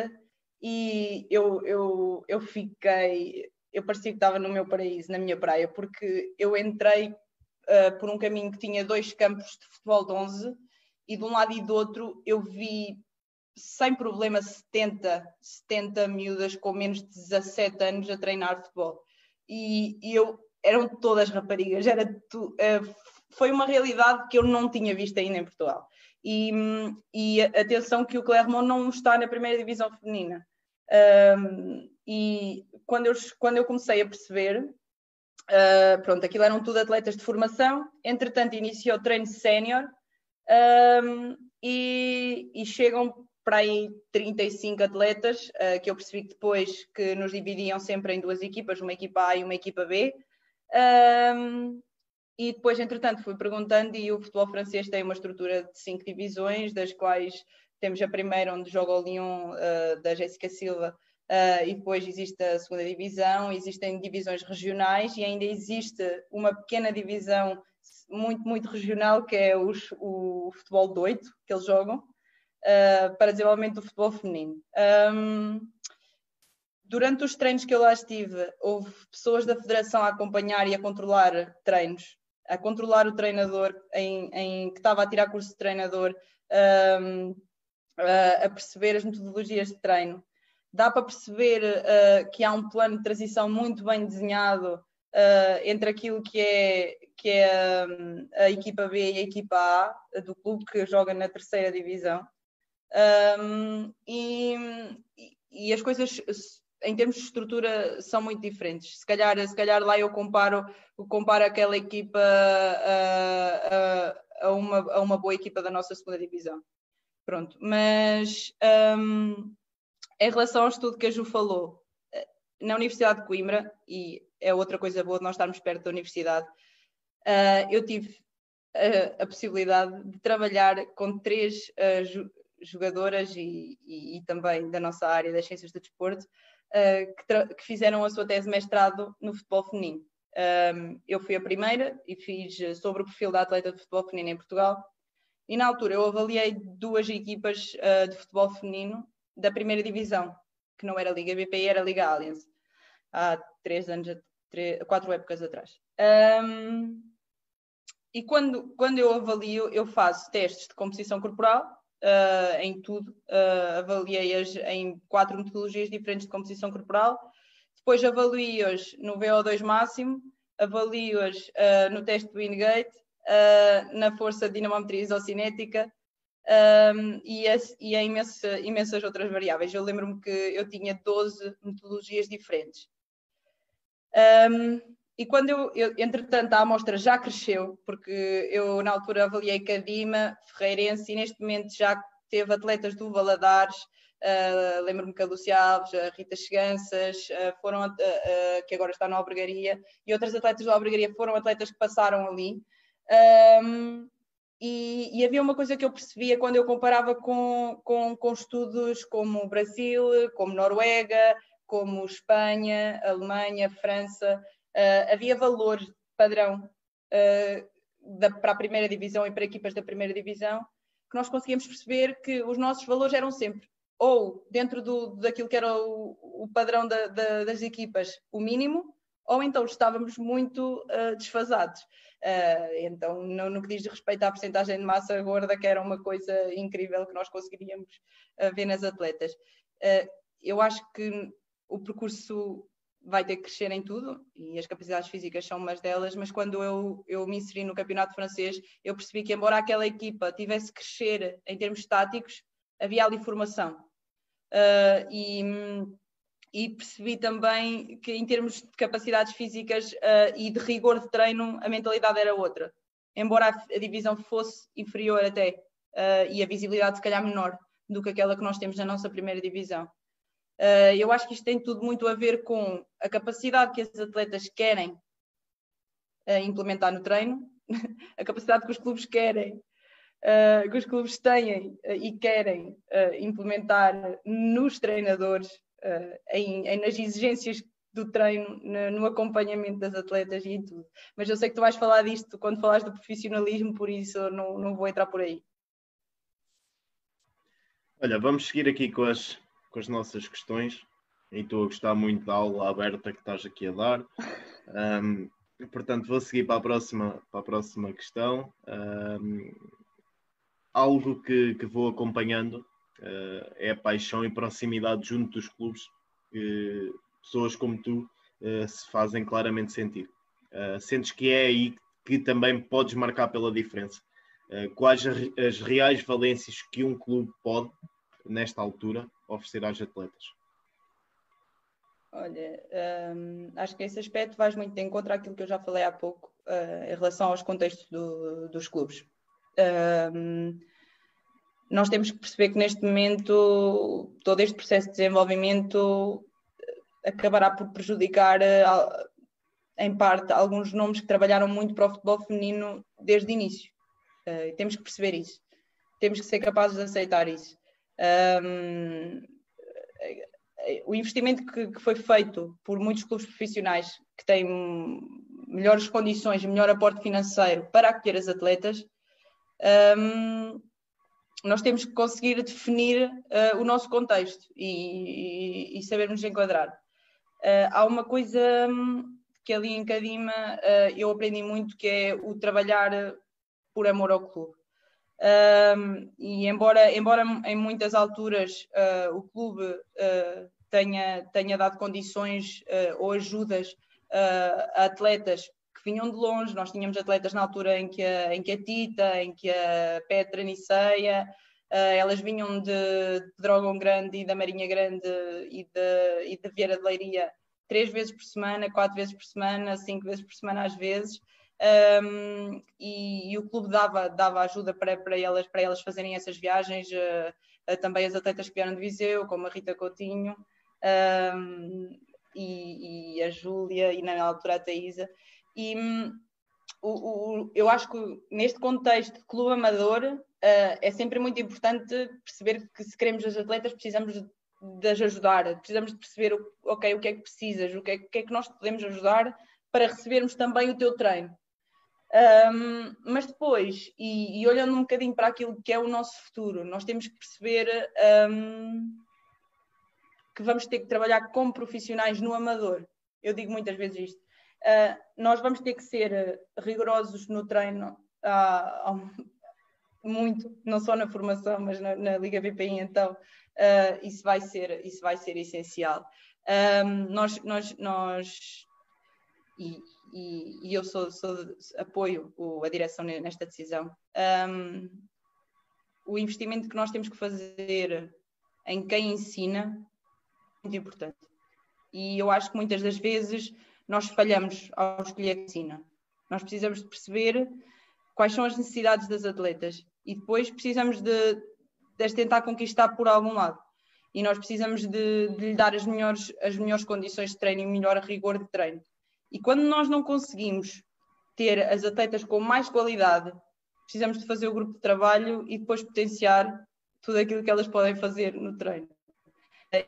e eu, eu, eu fiquei, eu parecia que estava no meu paraíso, na minha praia, porque eu entrei uh, por um caminho que tinha dois campos de futebol de 11 e de um lado e do outro eu vi sem problema 70, 70 miúdas com menos de 17 anos a treinar futebol. E, e eu eram todas raparigas, era tu, uh, foi uma realidade que eu não tinha visto ainda em Portugal. E, e atenção que o Clermont não está na primeira divisão feminina. Um, e quando eu, quando eu comecei a perceber, uh, pronto, aquilo eram tudo atletas de formação, entretanto iniciou o treino sénior um, e, e, chegam para aí 35 atletas, uh, que eu percebi depois que nos dividiam sempre em duas equipas, uma equipa A e uma equipa B, um, e depois, entretanto, fui perguntando e o futebol francês tem uma estrutura de cinco divisões, das quais temos a primeira onde joga o Lyon uh, da Jéssica Silva uh, e depois existe a segunda divisão, existem divisões regionais e ainda existe uma pequena divisão muito, muito regional que é os, o futebol de oito que eles jogam uh, para desenvolvimento do futebol feminino. Um, durante os treinos que eu lá estive, houve pessoas da federação a acompanhar e a controlar treinos, a controlar o treinador, em, em que estava a tirar curso de treinador, um, a, a, perceber as metodologias de treino. Dá para perceber uh, que há um plano de transição muito bem desenhado uh, entre aquilo que é, que é um, a equipa B e a equipa A do clube que joga na terceira divisão. Um, e, e as coisas em termos de estrutura são muito diferentes. Se calhar, se calhar lá eu comparo, comparo aquela equipa a, a, a, uma, a uma boa equipa da nossa segunda divisão. Pronto, mas um, em relação ao estudo que a Ju falou, na Universidade de Coimbra, e é outra coisa boa de nós estarmos perto da universidade, uh, eu tive a, a, possibilidade de trabalhar com três uh, jogadoras e, e, e, também da nossa área das ciências do desporto, uh, que, que, fizeram a sua tese de mestrado no futebol feminino. Um, eu fui a primeira e fiz sobre o perfil da atleta de futebol feminino em Portugal. E na altura eu avaliei duas equipas uh, de futebol feminino da primeira divisão, que não era Liga BPI, era Liga Allianz, há três anos, três, quatro épocas atrás. Um, e quando, quando eu avalio, eu faço testes de composição corporal, uh, em tudo. Uh, Avaliei-as em quatro metodologias diferentes de composição corporal. Depois avalio-as no VO2 máximo, avalio-as uh, no teste do Wingate, na força dinamometria isocinética um, e, e em imensa, imensas outras variáveis. Eu lembro-me que eu tinha 12 metodologias diferentes. Um, e quando eu, eu, entretanto, a amostra já cresceu, porque eu na altura avaliei Cadima, Ferreirense e neste momento já teve atletas do Valadares, uh, lembro-me que a Lúcia Alves, a Rita Cheganças, uh, foram, uh, que agora está na Albergaria, e outras atletas da Albergaria foram atletas que passaram ali. Um, e, e, havia uma coisa que eu percebia quando eu comparava com, com, com estudos como Brasil, como Noruega, como Espanha, Alemanha, França, uh, havia valor padrão uh, da, para a primeira divisão e para equipas da primeira divisão que nós conseguíamos perceber que os nossos valores eram sempre ou dentro do, daquilo que era o, o padrão da, da, das equipas, o mínimo, ou então estávamos muito uh, desfasados. Uh, então, no, no, que diz respeito à porcentagem de massa gorda, que era uma coisa incrível que nós conseguiríamos uh, ver nas atletas. eu acho que o percurso vai ter que crescer em tudo e as capacidades físicas são umas delas, mas quando eu, eu me inseri no campeonato francês, eu percebi que embora aquela equipa tivesse que crescer em termos táticos, havia ali formação. E, e, percebi também que em termos de capacidades físicas uh, e de rigor de treino, a mentalidade era outra. Embora a, a divisão fosse inferior até uh, e a visibilidade se calhar menor do que aquela que nós temos na nossa primeira divisão. Uh, eu acho que isto tem tudo muito a ver com a capacidade que esses atletas querem uh, implementar no treino, a capacidade que os clubes querem, uh, que os clubes têm e querem implementar nos treinadores, em, em, nas exigências do treino, no, no, acompanhamento das atletas e tudo. Mas eu sei que tu vais falar disto quando falares do profissionalismo, por isso não, não vou entrar por aí. Olha, vamos seguir aqui com as, com as nossas questões e estou a gostar muito da aula aberta que estás aqui a dar. Um, portanto, vou seguir para a próxima, para a próxima questão. Um, algo que, que, vou acompanhando é a paixão e proximidade junto dos clubes que pessoas como tu uh, se fazem claramente sentir. Uh, sentes que é aí que também podes marcar pela diferença. quais as reais valências que um clube pode, nesta altura, oferecer aos atletas? Olha, um, acho que esse aspecto vai muito de encontro àquilo que eu já falei há pouco uh, em relação aos contextos do, dos clubes. Um, nós temos que perceber que neste momento todo este processo de desenvolvimento acabará por prejudicar uh, em parte alguns nomes que trabalharam muito para o futebol feminino desde o início. Uh, temos que perceber isso. Temos que ser capazes de aceitar isso. Um, o investimento que, que, foi feito por muitos clubes profissionais que têm melhores condições e melhor aporte financeiro para acolher as atletas, um, nós temos que conseguir definir uh, o nosso contexto e, e, e sabermos enquadrar. Uh, há uma coisa que ali em Cadima uh, eu aprendi muito que é o trabalhar por amor ao clube. Um, e embora, embora em muitas alturas o clube tenha, tenha dado condições ou ajudas a atletas vinham de longe, nós tínhamos atletas na altura em que a, em que a Tita, em que a Petra Niceia, elas vinham de, de Dragão Grande e da Marinha Grande e de, e de Vieira de Leiria três vezes por semana, quatro vezes por semana, cinco vezes por semana às vezes um, e, e, o clube dava, dava ajuda para, para, elas, para elas fazerem essas viagens, uh, uh, também as atletas que vieram de Viseu, como a Rita Coutinho um, e, e, a Júlia e na altura a Thaisa. E um, o, o, eu acho que neste contexto de clube amador uh, é sempre muito importante perceber que se queremos as atletas precisamos de, as ajudar, precisamos de perceber ok, o que é que precisas, o que é, o que, é que nós podemos ajudar para recebermos também o teu treino. Um, mas depois, e, e, olhando um bocadinho para aquilo que é o nosso futuro, nós temos que perceber um, que vamos ter que trabalhar como profissionais no amador. Eu digo muitas vezes isto. Uh, nós vamos ter que ser rigorosos no treino, uh, muito, não só na formação, mas na, na Liga VPI, então uh, isso, vai ser, isso vai ser essencial. Um, nós, nós, nós e, e, e eu sou, sou, apoio a direção nesta decisão. Um, o investimento que nós temos que fazer em quem ensina é muito importante. E eu acho que muitas das vezes nós falhamos ao escolher ensina. Nós precisamos de perceber quais são as necessidades das atletas e depois precisamos de, de as tentar conquistar por algum lado. E nós precisamos de, de lhe dar as melhores, as melhores condições de treino e melhor rigor de treino. E quando nós não conseguimos ter as atletas com mais qualidade, precisamos de fazer o grupo de trabalho e depois potenciar tudo aquilo que elas podem fazer no treino.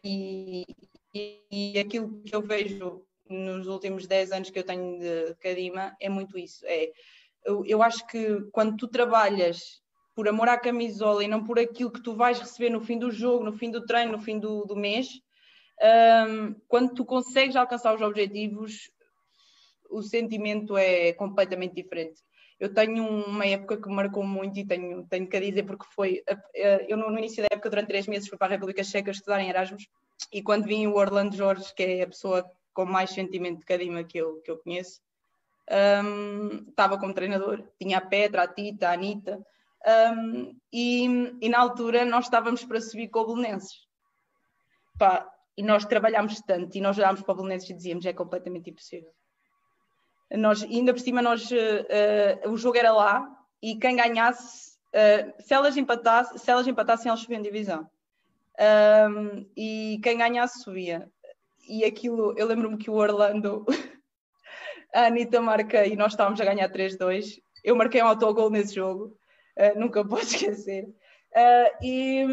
E, e, e aquilo que eu vejo nos últimos 10 anos que eu tenho de Cadima é muito isso. É, eu, eu acho que quando tu trabalhas por amor à camisola e não por aquilo que tu vais receber no fim do jogo, no fim do treino, no fim do, do mês, um, quando tu consegues alcançar os objetivos, o sentimento é completamente diferente. Eu tenho uma época que me marcou muito e tenho, tenho que dizer porque foi. Eu, no início da época, durante três meses, fui para a República Checa estudar em Erasmus e quando vim o Orlando Jorge, que é a pessoa com mais sentimento de Cadima que eu, que eu conheço, um, estava como treinador. Tinha a Petra, a Tita, a Anitta. Um, e, e, na altura nós estávamos para subir com o Belenenses. Pá, e nós trabalhámos tanto e nós olhámos para o Belenenses e dizíamos é completamente impossível. Nós, ainda por cima, nós, uh, o jogo era lá e quem ganhasse, uh, se, elas empatasse, se elas empatassem, elas subiam divisão. Um, e quem ganhasse subia. E aquilo, eu lembro-me que o Orlando, a Anitta marca e nós estávamos a ganhar 3-2. Eu marquei um autogol nesse jogo, uh, nunca posso esquecer. e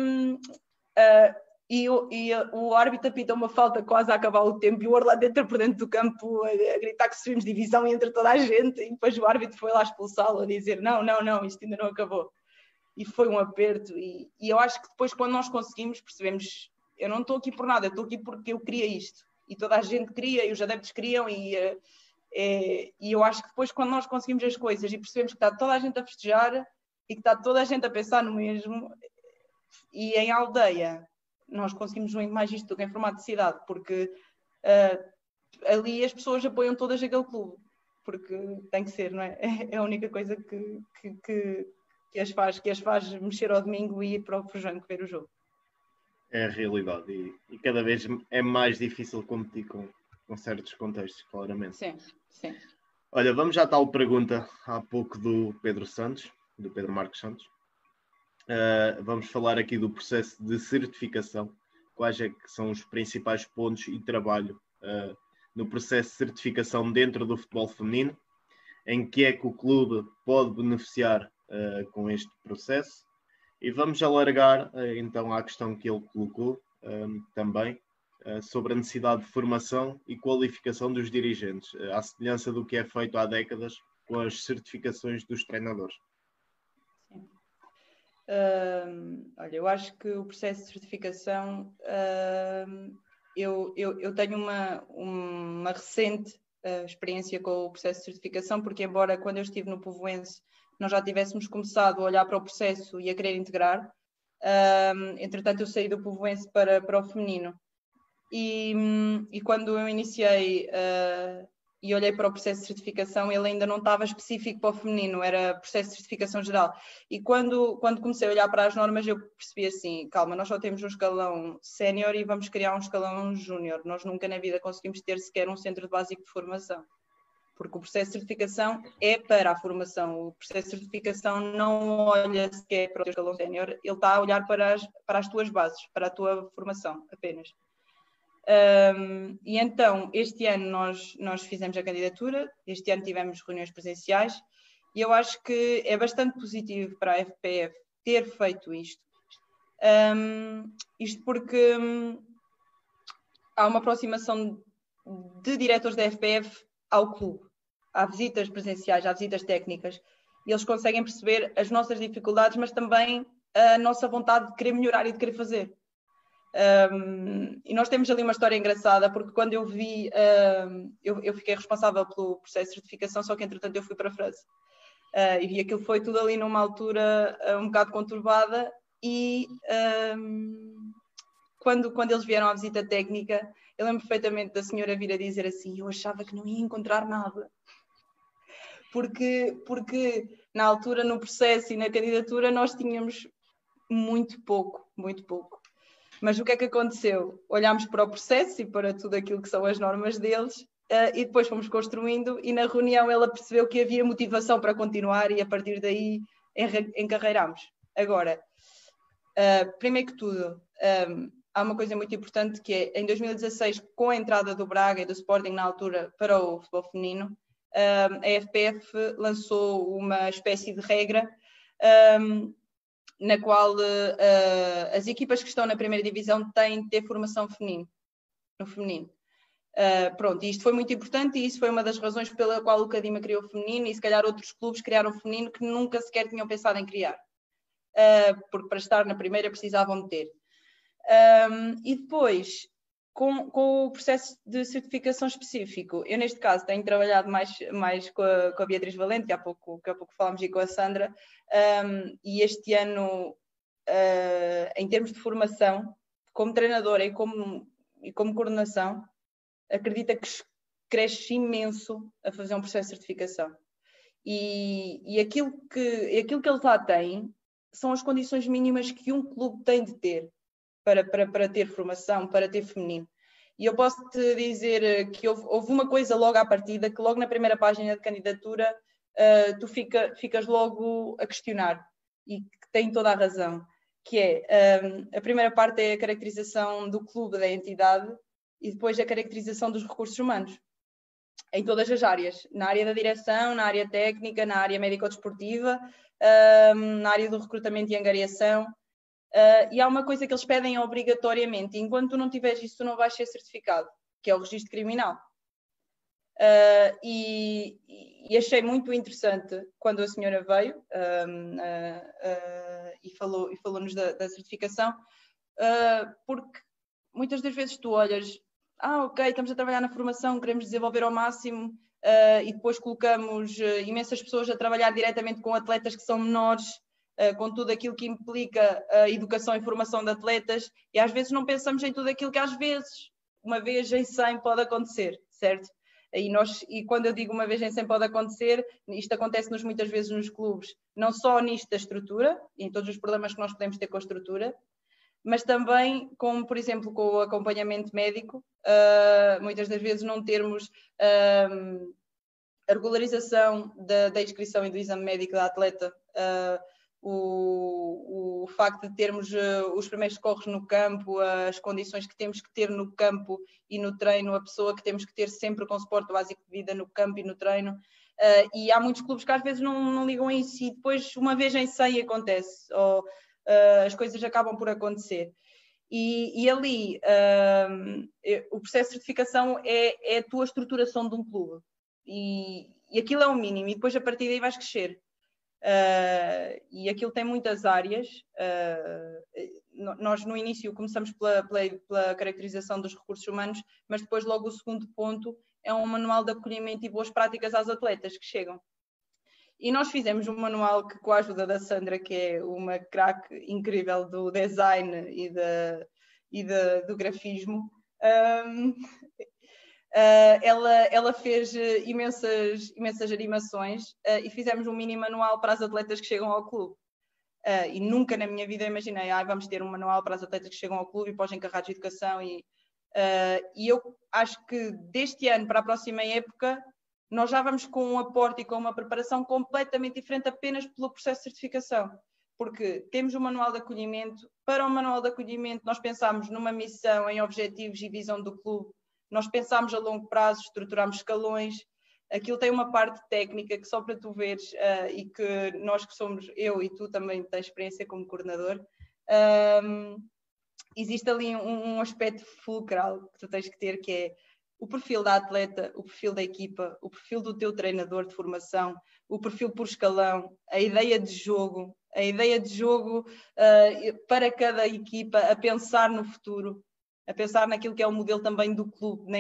e, e, o árbitro apita uma falta quase a acabar o tempo e o Orlando entra por dentro do campo a, a gritar que subimos divisão e entra toda a gente e depois o árbitro foi lá expulsá-lo a dizer não, não, não, isto ainda não acabou e foi um aperto e, e eu acho que depois quando nós conseguimos percebemos eu não estou aqui por nada, eu estou aqui porque eu queria isto e toda a gente queria e os adeptos queriam e, é, e eu acho que depois quando nós conseguimos as coisas e percebemos que está toda a gente a festejar e que está toda a gente a pensar no mesmo e em aldeia nós conseguimos muito mais isto do que em formato de cidade, porque uh, ali as pessoas apoiam todas aquele clube, porque tem que ser, não é? É a única coisa que, que, que, que as, faz, que as faz mexer ao domingo e ir para o Fujanco ver o jogo. É a realidade e, e, cada vez é mais difícil competir com, com certos contextos, claramente. Sim, sim. Olha, vamos já à tal pergunta há pouco do Pedro Santos, do Pedro Marcos Santos. Uh, vamos falar aqui do processo de certificação. Quais é que são os principais pontos e trabalho uh, no processo de certificação dentro do futebol feminino? Em que é que o clube pode beneficiar uh, com este processo? E vamos alargar então à questão que ele colocou também sobre a necessidade de formação e qualificação dos dirigentes, à semelhança do que é feito há décadas com as certificações dos treinadores. Uh, olha, eu acho que o processo de certificação, uh, eu, eu, eu, tenho uma, uma recente uh, experiência com o processo de certificação, porque embora quando eu estive no Povoense nós já tivéssemos começado a olhar para o processo e a querer integrar, entretanto eu saí do Povoense para, para o feminino. E, e quando eu iniciei uh, e olhei para o processo de certificação, ele ainda não estava específico para o feminino, era processo de certificação geral. E quando, quando comecei a olhar para as normas, eu percebi assim: calma, nós só temos um escalão sénior e vamos criar um escalão júnior. Nós nunca na vida conseguimos ter sequer um centro básico de formação. Porque o processo de certificação é para a formação. O processo de certificação não olha sequer para o escalão sénior, ele está a olhar para as, para as tuas bases, para a tua formação apenas. Um, e então, este ano nós, nós fizemos a candidatura, este ano tivemos reuniões presenciais, e eu acho que é bastante positivo para a FPF ter feito isto. Um, isto porque um, há uma aproximação de diretores da FPF ao clube. Há visitas presenciais, há visitas técnicas, e eles conseguem perceber as nossas dificuldades, mas também a nossa vontade de querer melhorar e de querer fazer. Um, e nós temos ali uma história engraçada, porque quando eu vi, um, eu, eu, fiquei responsável pelo processo de certificação, só que entretanto eu fui para a França. Uh, e aquilo foi tudo ali numa altura uh, um bocado conturbada. E um, quando, quando eles vieram à visita técnica, eu lembro perfeitamente da senhora vir a dizer assim: Eu achava que não ia encontrar nada. Porque, porque na altura, no processo e na candidatura, nós tínhamos muito pouco, muito pouco. Mas o que é que aconteceu? Olhámos para o processo e para tudo aquilo que são as normas deles uh, e depois fomos construindo e na reunião ela percebeu que havia motivação para continuar e a partir daí encarreirámos. Agora, uh, primeiro que tudo, um, há uma coisa muito importante que é, em 2016, com a entrada do Braga e do Sporting na altura para o futebol feminino, um, a FPF lançou uma espécie de regra um, na qual uh, as equipas que estão na primeira divisão têm de ter formação feminino, no feminino. Uh, pronto, isto foi muito importante e isso foi uma das razões pela qual o Cadima criou o feminino e se calhar outros clubes criaram o feminino que nunca sequer tinham pensado em criar. uh, porque para estar na primeira precisavam de ter. Um, e depois, com, com, o processo de certificação específico, eu neste caso tenho trabalhado mais, mais com, a, com a Beatriz Valente, que há pouco, que há pouco falámos, e com a Sandra, um, e este ano, uh, em termos de formação, como treinadora e como, e como coordenação, acredita que cresce imenso a fazer um processo de certificação. E, e aquilo, que, aquilo que ele lá tem são as condições mínimas que um clube tem de ter para, para, para ter formação, para ter feminino. E eu posso te dizer que houve, houve, uma coisa logo à partida, que logo na primeira página de candidatura uh, tu fica, ficas logo a questionar, e que tem toda a razão, que é, um, a primeira parte é a caracterização do clube, da entidade, e depois a caracterização dos recursos humanos em todas as áreas, na área da direção, na área técnica, na área médico-desportiva, na área do recrutamento e angariação. Uh, e há uma coisa que eles pedem obrigatoriamente, enquanto tu não tiveres isso, tu não vais ser certificado, que é o registro criminal. Uh, e, e, achei muito interessante quando a senhora veio um, uh, e falou e falou-nos da, da certificação, porque muitas das vezes tu olhas ah, ok, estamos a trabalhar na formação, queremos desenvolver ao máximo e depois colocamos imensas pessoas a trabalhar diretamente com atletas que são menores, com tudo aquilo que implica a educação e formação de atletas, e às vezes não pensamos em tudo aquilo que às vezes, uma vez em 100, pode acontecer, certo? E, nós, e quando eu digo uma vez em 100 pode acontecer, isto acontece-nos muitas vezes nos clubes, não só nisto da estrutura, em todos os problemas que nós podemos ter com a estrutura, mas também, como por exemplo com o acompanhamento médico, uh, muitas das vezes não termos uh, a regularização da, da, inscrição e do exame médico da atleta, uh, o, o, facto de termos os primeiros corres no campo, as condições que temos que ter no campo e no treino, a pessoa que temos que ter sempre com suporte básico de vida no campo e no treino. e há muitos clubes que às vezes não, não ligam a isso e depois, uma vez em 100, acontece. Ou, uh, as coisas acabam por acontecer. E, e ali uh, o processo de certificação é, é, a tua estruturação de um clube. E, e aquilo é o mínimo, e depois a partir daí vais crescer. Uh, e aquilo tem muitas áreas. Uh, nós, no início, começamos pela, pela, pela, caracterização dos recursos humanos, mas depois, logo, o segundo ponto é um manual de acolhimento e boas práticas às atletas que chegam. E nós fizemos um manual que, com a ajuda da Sandra, que é uma craque incrível do design e, de, e de, do grafismo, um, uh, ela, ela fez imensas, imensas animações uh, e fizemos um mini manual para as atletas que chegam ao clube. Uh, e nunca na minha vida imaginei, ah, vamos ter um manual para as atletas que chegam ao clube e para os encarregados de educação. E, e eu acho que deste ano para a próxima época nós já vamos com um aporte e com uma preparação completamente diferente apenas pelo processo de certificação. Porque temos o manual de acolhimento. Para o manual de acolhimento, nós pensamos numa missão, em objetivos e visão do clube. Nós pensamos a longo prazo, estruturamos escalões. Aquilo tem uma parte técnica que só para tu veres uh, e que nós que somos, eu e tu também tens experiência como coordenador, um, existe ali um, um aspecto fulcral que tu tens que ter que é o perfil da atleta, o perfil da equipa, o perfil do teu treinador de formação, o perfil por escalão, a ideia de jogo, a ideia de jogo uh, para cada equipa, a pensar no futuro, a pensar naquilo que é o modelo também do clube, na,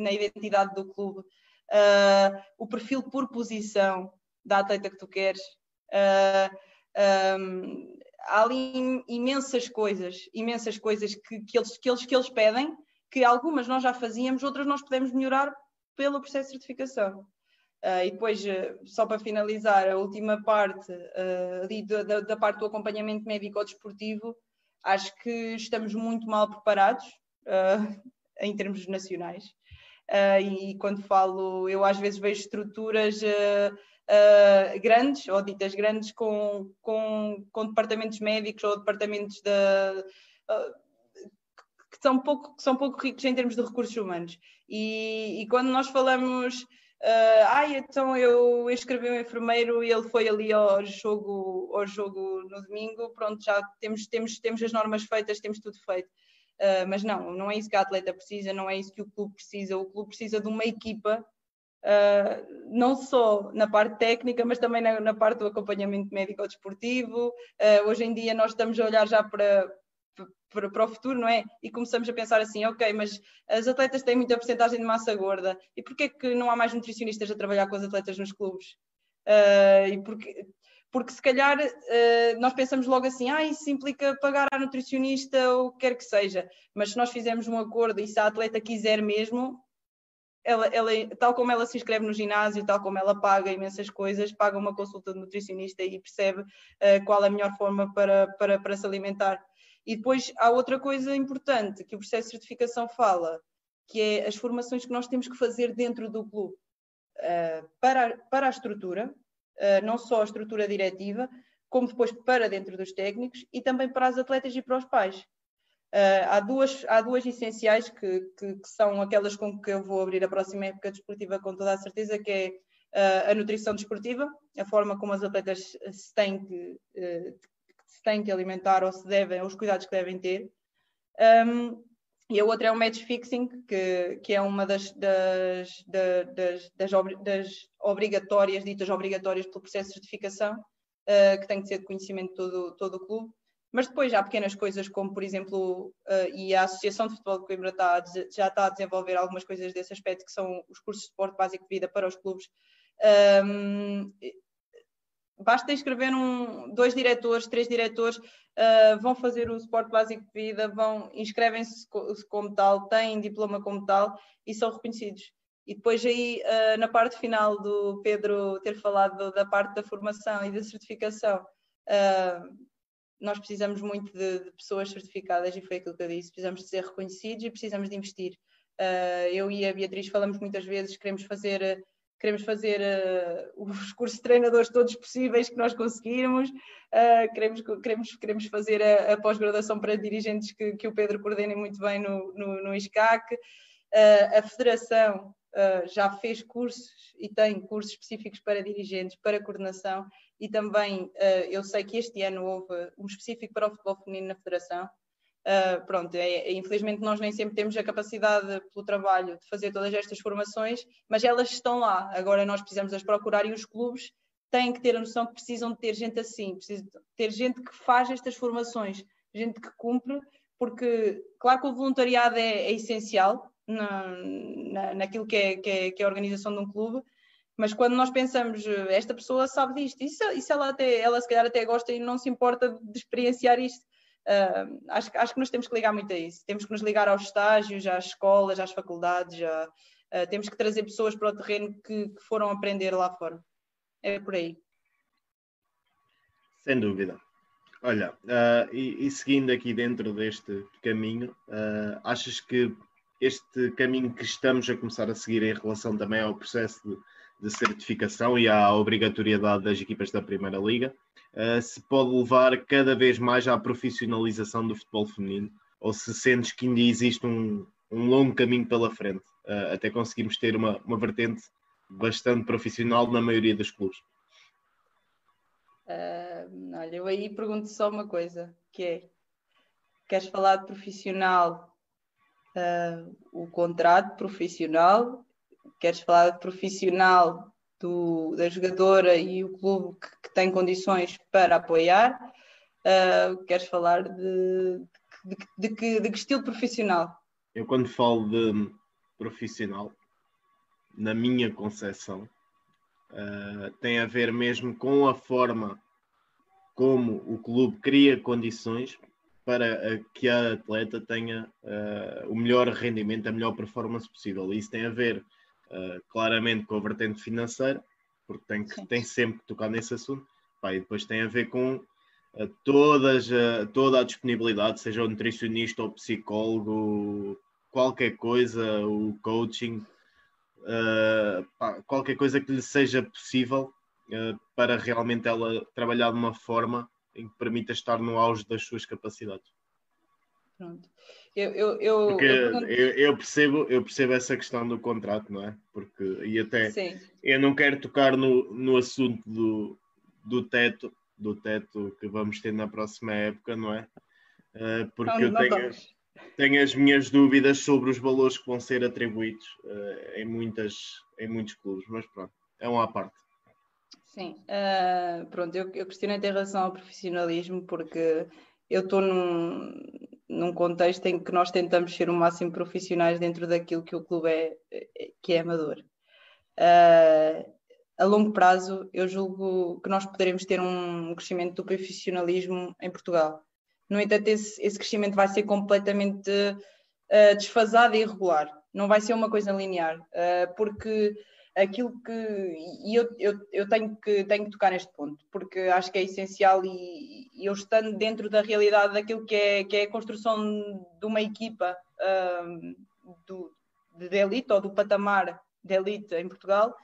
na identidade do clube, uh, o perfil por posição da atleta que tu queres. Uh, ah, um, há ali imensas coisas, imensas coisas que, que, eles, que, eles, que eles pedem que algumas nós já fazíamos, outras nós podemos melhorar pelo processo de certificação. Uh, e depois, só para finalizar, a última parte, uh, ali da, da, parte do acompanhamento médico ou desportivo, acho que estamos muito mal preparados em termos nacionais. e quando falo, eu às vezes vejo estruturas grandes, ou ditas grandes, com, com, com departamentos médicos ou departamentos que são pouco, que são pouco ricos em termos de recursos humanos. E, e quando nós falamos, uh, ai, então eu escrevi um enfermeiro e ele foi ali ao jogo, ao jogo no domingo, pronto, já temos, temos, temos as normas feitas, temos tudo feito. Uh, mas não, não é isso que a atleta precisa, não é isso que o clube precisa. O clube precisa de uma equipa Uh, não só na parte técnica, mas também na, na parte do acompanhamento médico-desportivo. Uh, hoje em dia nós estamos a olhar já para, para, para, o futuro, não é? E começamos a pensar assim, ok, mas as atletas têm muita porcentagem de massa gorda, e porquê que não há mais nutricionistas a trabalhar com as atletas nos clubes? Uh, e porque, porque se calhar uh, nós pensamos logo assim, ah, isso implica pagar à nutricionista ou o que quer que seja, mas se nós fizermos um acordo e se a atleta quiser mesmo, ela, ela, tal como ela se inscreve no ginásio, tal como ela paga imensas coisas, paga uma consulta de nutricionista e percebe uh, qual é a melhor forma para, para, para se alimentar. E depois há outra coisa importante que o processo de certificação fala, que é as formações que nós temos que fazer dentro do clube uh, para, para a estrutura, não só a estrutura diretiva, como depois para dentro dos técnicos e também para as atletas e para os pais. Uh, há, duas, há duas essenciais que, que, que, são aquelas com que eu vou abrir a próxima época desportiva com toda a certeza, que é a nutrição desportiva, a forma como as atletas se têm que, se têm que alimentar ou se devem, os cuidados que devem ter. Um, e a outra é o match fixing, que, que é uma das, das, das, das, das obrigatórias, ditas obrigatórias pelo processo de certificação, uh, que tem que ser de conhecimento de todo, todo o clube. Mas depois há pequenas coisas, como por exemplo, uh, e a Associação de Futebol de Coimbra está já está a desenvolver algumas coisas desse aspecto, que são os cursos de suporte básico de vida para os clubes. Um, basta escrever um, dois diretores, três diretores, uh, vão fazer o suporte básico de vida, vão inscrevem-se como tal, têm diploma como tal e são reconhecidos. E depois aí, uh, na parte final do Pedro ter falado da parte da formação e da certificação, uh, nós precisamos muito de, pessoas certificadas e foi aquilo que eu disse, precisamos de ser reconhecidos e precisamos de investir. eu e a Beatriz falamos muitas vezes, queremos fazer queremos fazer os cursos de treinadores todos possíveis que nós conseguirmos, queremos, queremos, queremos fazer a, a pós-graduação para dirigentes que, que, o Pedro coordena muito bem no, no, no ISCAC. A Federação já fez cursos e tem cursos específicos para dirigentes, para coordenação, e também eu sei que este ano houve um específico para o futebol feminino na Federação. Uh, pronto, é, é, infelizmente nós nem sempre temos a capacidade pelo trabalho de fazer todas estas formações, mas elas estão lá. Agora nós precisamos as procurar e os clubes têm que ter a noção que precisam de ter gente assim, precisam ter gente que faz estas formações, gente que cumpre, porque claro que o voluntariado é, é essencial na, na, naquilo que é, que, é, que é a organização de um clube, mas quando nós pensamos, esta pessoa sabe disto, e se, e se ela, até, ela se calhar até gosta e não se importa de experienciar isto, Uh, acho, acho que nos temos que ligar muito a isso. Temos que nos ligar aos estágios, às escolas, às faculdades. Já, uh, temos que trazer pessoas para o terreno que, que, foram aprender lá fora. É por aí. Sem dúvida. Olha, uh, e, e, seguindo aqui dentro deste caminho, achas que este caminho que estamos a começar a seguir em relação também ao processo de, de certificação e à obrigatoriedade das equipas da Primeira Liga, uh, se pode levar cada vez mais à profissionalização do futebol feminino ou se sentes que ainda existe um, um longo caminho pela frente uh, até conseguirmos ter uma, uma vertente bastante profissional na maioria dos clubes. Uh, olha, eu aí pergunto só uma coisa, que é, queres falar de profissional, uh, o contrato profissional, queres falar de profissional do, da jogadora e o clube que, que tem condições para apoiar. Uh, queres falar de, de, de, que, de que estilo profissional? Eu, quando falo de profissional, na minha concepção, uh, tem a ver mesmo com a forma como o clube cria condições para que a atleta tenha uh, o melhor rendimento, a melhor performance possível. E isso tem a ver uh, claramente com a vertente financeira, porque tem, que, tem sempre que tocar nesse assunto. Pá, e depois tem a ver com uh, todas, toda a disponibilidade, seja o nutricionista ou psicólogo, qualquer coisa, o coaching, pá, qualquer coisa que lhe seja possível para realmente ela trabalhar de uma forma em que permita estar no auge das suas capacidades. Pronto. Eu, eu, eu, Porque eu, eu, percebo, eu percebo essa questão do contrato, não é? Porque, e até Sim. eu não quero tocar no, no assunto do, do teto, do teto que vamos ter na próxima época, não é? Uh, porque não, eu tenho, tenho as minhas dúvidas sobre os valores que vão ser atribuídos uh, em, muitas, em muitos clubes, mas pronto, é uma à parte. Sim, uh, pronto, eu, eu questionei em relação ao profissionalismo porque eu estou num, num contexto em que nós tentamos ser o máximo profissionais dentro daquilo que o clube é, que é amador. Uh, a longo prazo, eu julgo que nós poderemos ter um crescimento do profissionalismo em Portugal. No entanto, esse, esse crescimento vai ser completamente uh, desfasado e irregular. Não vai ser uma coisa linear, uh, porque aquilo que. E eu, eu, eu tenho, que, tenho que tocar neste ponto, porque acho que é essencial e, e eu estando dentro da realidade daquilo que é, que é a construção de uma equipa um, do, de elite ou do patamar de elite em Portugal,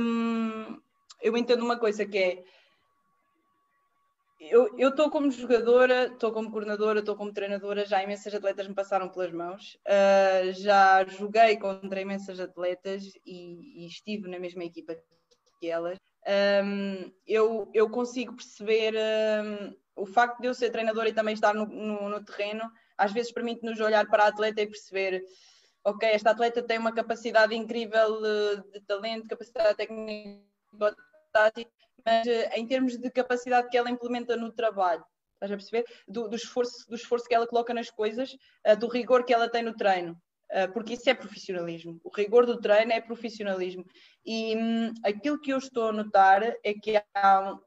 um, eu entendo uma coisa que é eu estou como jogadora, estou como coordenadora, estou como treinadora, já imensas atletas me passaram pelas mãos, uh, já joguei contra imensas atletas e, e, estive na mesma equipa que elas. Um, eu, eu consigo perceber um, o facto de eu ser treinadora e também estar no, no, no terreno, às vezes permite-nos olhar para a atleta e perceber ok, esta atleta tem uma capacidade incrível de talento, capacidade técnica, tática, mas eh, em termos de capacidade que ela implementa no trabalho, estás a perceber? Do, do, esforço, do esforço que ela coloca nas coisas, uh, do rigor que ela tem no treino, uh, porque isso é profissionalismo. O rigor do treino é profissionalismo. E um, aquilo que eu estou a notar é que há,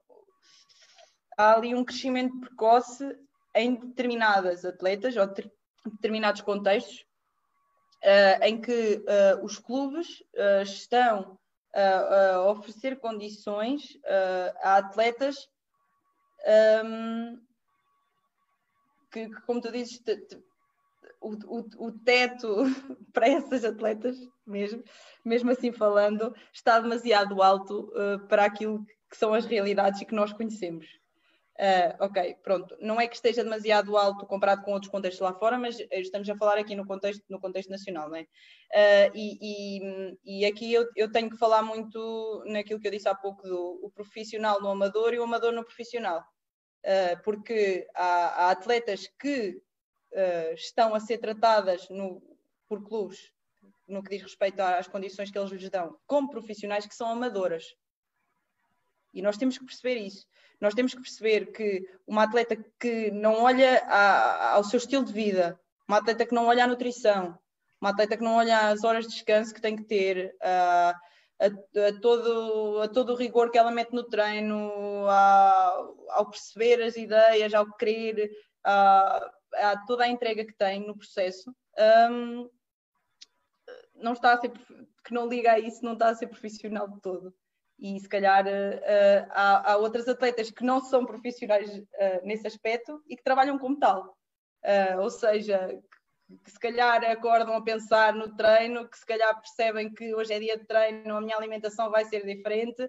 há ali um crescimento precoce em determinadas atletas ou ter, determinados contextos uh, em que os clubes estão a, oferecer condições a atletas um, que, que, como tu dizes, te, te, o, o, o, teto para essas atletas, mesmo, mesmo assim falando, está demasiado alto uh, para aquilo que são as realidades que nós conhecemos. Uh, ok, pronto. Não é que esteja demasiado alto comparado com outros contextos lá fora, mas estamos a falar aqui no contexto, no contexto nacional, não é? Uh, e, e, e, aqui eu, eu, tenho que falar muito naquilo que eu disse há pouco do o profissional no amador e o amador no profissional. Uh, porque há, há, atletas que estão a ser tratadas no, por clubes no que diz respeito às condições que eles lhes dão, como profissionais que são amadoras. E nós temos que perceber isso. Nós temos que perceber que uma atleta que não olha a, ao seu estilo de vida, uma atleta que não olha à nutrição, uma atleta que não olha às horas de descanso que tem que ter, a, a, a todo, a todo o rigor que ela mete no treino, a, ao perceber as ideias, ao querer, a, a toda a entrega que tem no processo, um, não está a ser, que não liga a isso, não está a ser profissional de todo e se calhar uh, há, há, outras atletas que não são profissionais uh, nesse aspecto e que trabalham como tal. Uh, ou seja, que, se calhar acordam a pensar no treino, que se calhar percebem que hoje é dia de treino, a minha alimentação vai ser diferente,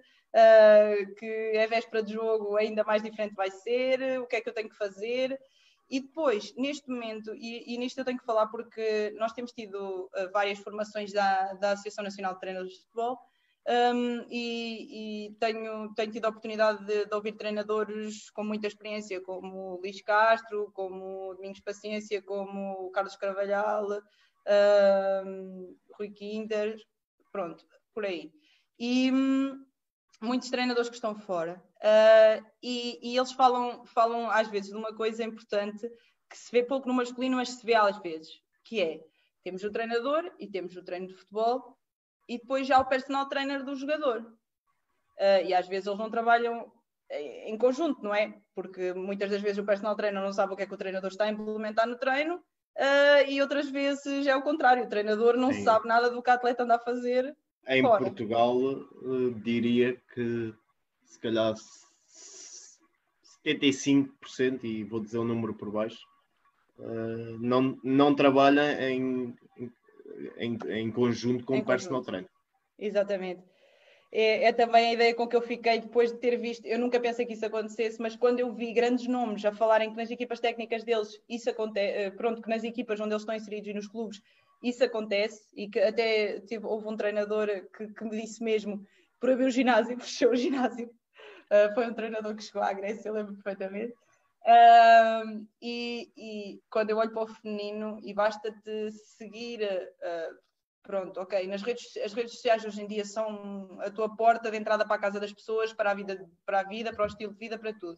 que é véspera de jogo, ainda mais diferente vai ser, o que é que eu tenho que fazer. E depois, neste momento, e, e nisto eu tenho que falar porque nós temos tido várias formações da, da Associação Nacional de Treinadores de Futebol, um, e, e, tenho, tenho tido a oportunidade de, de, ouvir treinadores com muita experiência, como o Luís Castro, como o Domingos Paciência, como o Carlos Carvalhal, um, Rui Kinder, pronto, por aí. E um, muitos treinadores que estão fora. Uh, e, e, eles falam, falam às vezes de uma coisa importante que se vê pouco no masculino, mas se vê às vezes, que é temos o treinador e temos o treino de futebol e depois já o personal trainer do jogador. Uh, e às vezes eles não trabalham em conjunto, não é? Porque muitas das vezes o personal trainer não sabe o que é que o treinador está a implementar no treino uh, e outras vezes é o contrário, o treinador não Sim. sabe nada do que o atleta anda a fazer. Em fora. Portugal, uh, diria que se calhar 75%, e vou dizer o um número por baixo, não, não trabalha em, em em, em conjunto com o personal trainer. Exatamente. É, é, também a ideia com que eu fiquei depois de ter visto. Eu nunca pensei que isso acontecesse, mas quando eu vi grandes nomes a falarem que nas equipas técnicas deles isso acontece, eh, pronto, que nas equipas onde eles estão inseridos e nos clubes isso acontece, e que até tive, houve um treinador que, que me disse mesmo: proibiu o ginásio, fechou o ginásio. Uh, foi um treinador que chegou à Grécia, eu lembro perfeitamente. Uh, e, e, quando eu olho para o feminino, e basta-te seguir uh, Pronto, ok. Nas redes, as redes sociais hoje em dia são a tua porta de entrada para a casa das pessoas, para a vida, para, a vida, para o estilo de vida, para tudo.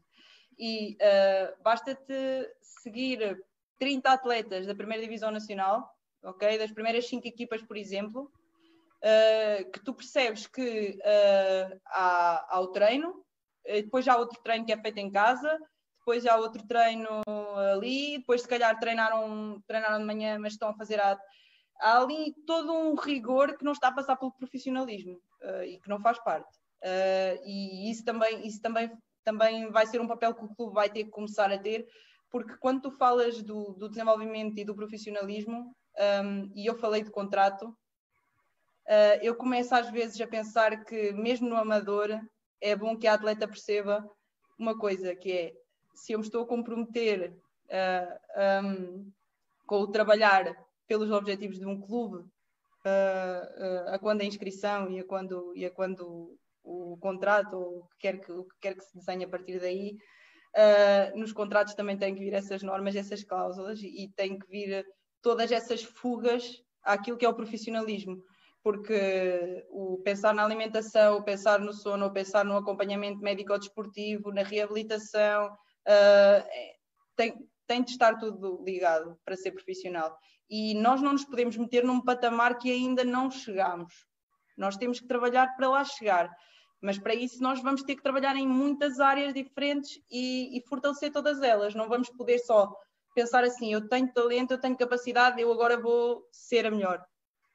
E uh, basta-te seguir 30 atletas da primeira divisão nacional, ok? Das primeiras 5 equipas, por exemplo, uh, que tu percebes que há, há o treino, depois há outro treino que é feito em casa, depois há outro treino ali, depois se calhar treinaram, treinaram de manhã, mas estão a fazer há ali todo um rigor que não está a passar pelo profissionalismo uh, e que não faz parte. Uh, e isso também, isso também, também vai ser um papel que o clube vai ter que começar a ter, porque quando tu falas do, do desenvolvimento e do profissionalismo, um, ehm, e eu falei de contrato, uh, eu começo às vezes a pensar que mesmo no amador é bom que a atleta perceba uma coisa que é se eu me estou a comprometer um, ehm, com o trabalhar pelos objetivos de um clube, uh, uh, a quando a inscrição e a quando, e a quando o contrato, ou o que quer que, o que, quer que se desenhe a partir daí, uh, nos contratos também têm que vir essas normas, essas cláusulas e, têm que vir todas essas fugas àquilo que é o profissionalismo. Porque o pensar na alimentação, o pensar no sono, o pensar no acompanhamento médico-desportivo, na reabilitação, uh, tem, tem de estar tudo ligado para ser profissional e nós não nos podemos meter num patamar que ainda não chegamos. Nós temos que trabalhar para lá chegar, mas para isso nós vamos ter que trabalhar em muitas áreas diferentes e, e fortalecer todas elas. Não vamos poder só pensar assim: eu tenho talento, eu tenho capacidade, eu agora vou ser a melhor.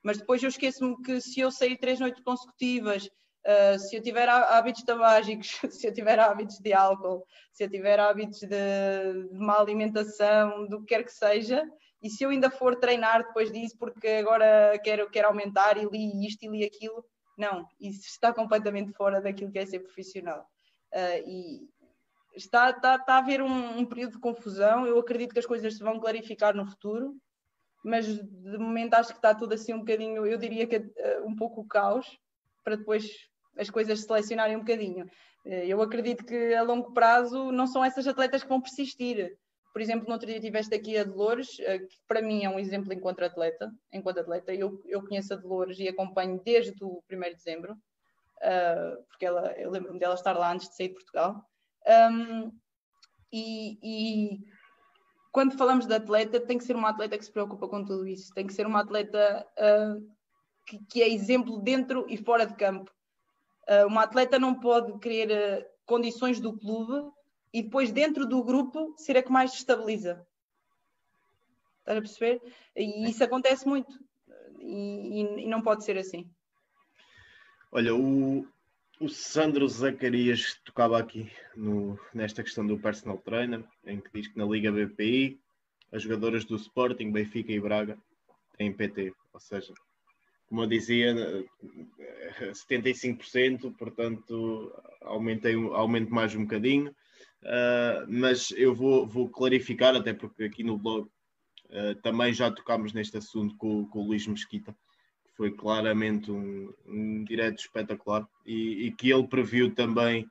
Mas depois eu esqueço-me que se eu sair três noites consecutivas, uh, se eu tiver hábitos tabágicos, se eu tiver hábitos de álcool, se eu tiver hábitos de, de má alimentação, do que quer que seja, e se eu ainda for treinar depois disso, porque agora quero, quero aumentar e li isto e li aquilo, não, isso está completamente fora daquilo que é ser profissional. Uh, e está, está, está a haver um, um, período de confusão. Eu acredito que as coisas se vão clarificar no futuro, mas de momento acho que está tudo assim um bocadinho, eu diria que uh, um pouco o caos, para depois as coisas se selecionarem um bocadinho. Uh, eu acredito que a longo prazo não são essas atletas que vão persistir por exemplo, no outro dia tiveste aqui a Dolores, eh, que para mim é um exemplo enquanto atleta. Enquanto atleta, eu, eu conheço a Dolores e acompanho desde o 1 de dezembro, uh, porque ela, eu lembro-me dela estar lá antes de sair de Portugal. E, e, quando falamos de atleta, tem que ser uma atleta que se preocupa com tudo isso, tem que ser uma atleta uh, que, que, é exemplo dentro e fora de campo. Uh, uma atleta não pode querer condições do clube e depois dentro do grupo ser a que mais estabiliza. Estás a perceber? E isso acontece muito e, e, e não pode ser assim. Olha, o, o Sandro Zacarias tocava aqui no, nesta questão do personal trainer, em que diz que na Liga BPI as jogadoras do Sporting, Benfica e Braga têm PT, ou seja, como eu dizia, 75%, portanto aumentei, aumento mais um bocadinho. Uh, mas eu vou, vou, clarificar, até porque aqui no blog uh, também já tocámos neste assunto com, com, o Luís Mesquita, que foi claramente um, um direto espetacular e, e, que ele previu também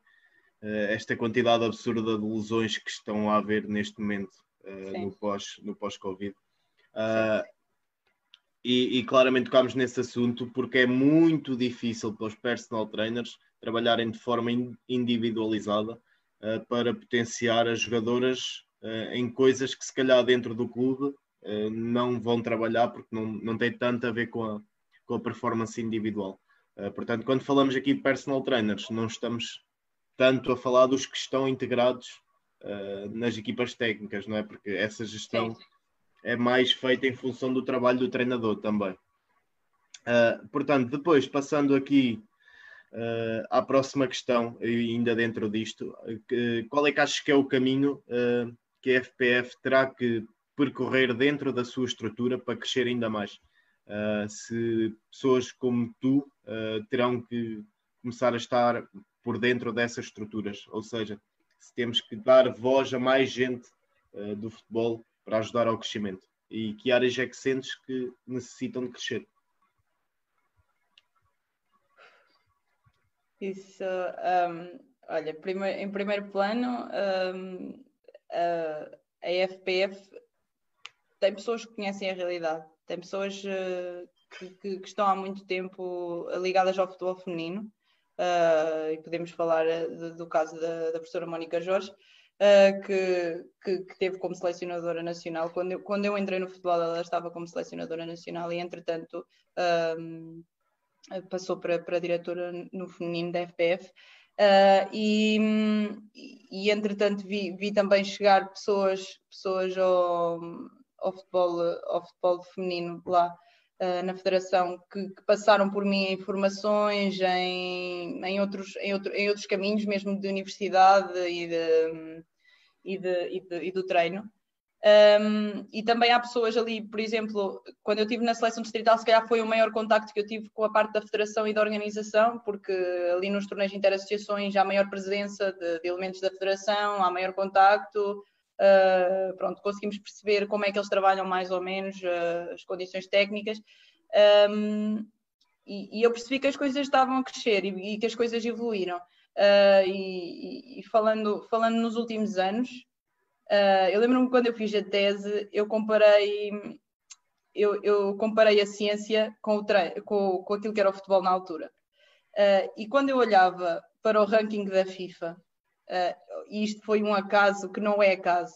uh, esta quantidade absurda de lesões que estão a haver neste momento no pós-Covid. No pós e, e, claramente tocámos nesse assunto porque é muito difícil para os personal trainers trabalharem de forma individualizada uh, para potenciar as jogadoras uh, em coisas que se calhar dentro do clube uh, não vão trabalhar porque não, não tem tanto a ver com a, com a performance individual. portanto, quando falamos aqui de personal trainers, não estamos tanto a falar dos que estão integrados nas equipas técnicas, não é? Porque essa gestão Sim. É mais feita em função do trabalho do treinador também. portanto, depois passando aqui Uh, à próxima questão, ainda dentro disto, uh, qual é que achas que é o caminho uh, que a FPF terá que percorrer dentro da sua estrutura para crescer ainda mais? se pessoas como tu terão que começar a estar por dentro dessas estruturas, ou seja, se temos que dar voz a mais gente do futebol para ajudar ao crescimento. E que áreas é que sentes que necessitam de crescer? Isso, um, olha, primeiro, em primeiro plano, um, a, a FPF tem pessoas que conhecem a realidade, tem pessoas uh, que, que, estão há muito tempo ligadas ao futebol feminino, uh, e podemos falar de, do caso da, da professora Mónica Jorge, uh, que, que, que, teve como selecionadora nacional. Quando eu, quando eu entrei no futebol, ela estava como selecionadora nacional e, entretanto, um, passou para, para diretora no feminino da FPF. Uh, e, e, entretanto vi, vi, também chegar pessoas, pessoas ao, ao, futebol, ao futebol feminino lá uh, na federação que, que, passaram por mim em formações, em, em, outros, em, outro, em outros caminhos mesmo de universidade e, de, e, de, e, de, e do treino. Um, e também há pessoas ali, por exemplo, quando eu estive na seleção distrital, se calhar foi o maior contacto que eu tive com a parte da federação e da organização, porque ali nos torneios interassociações há maior presença de, de elementos da federação, há maior contacto, uh, pronto, conseguimos perceber como é que eles trabalham mais ou menos, uh, as condições técnicas. Um, e, e, eu percebi que as coisas estavam a crescer e, e que as coisas evoluíram. Uh, e, e falando, falando nos últimos anos, Uh, eu lembro-me quando eu fiz a tese, eu comparei, eu, eu comparei a ciência com, o com, com, aquilo que era o futebol na altura. Uh, e quando eu olhava para o ranking da FIFA, uh, e isto foi um acaso que não é acaso,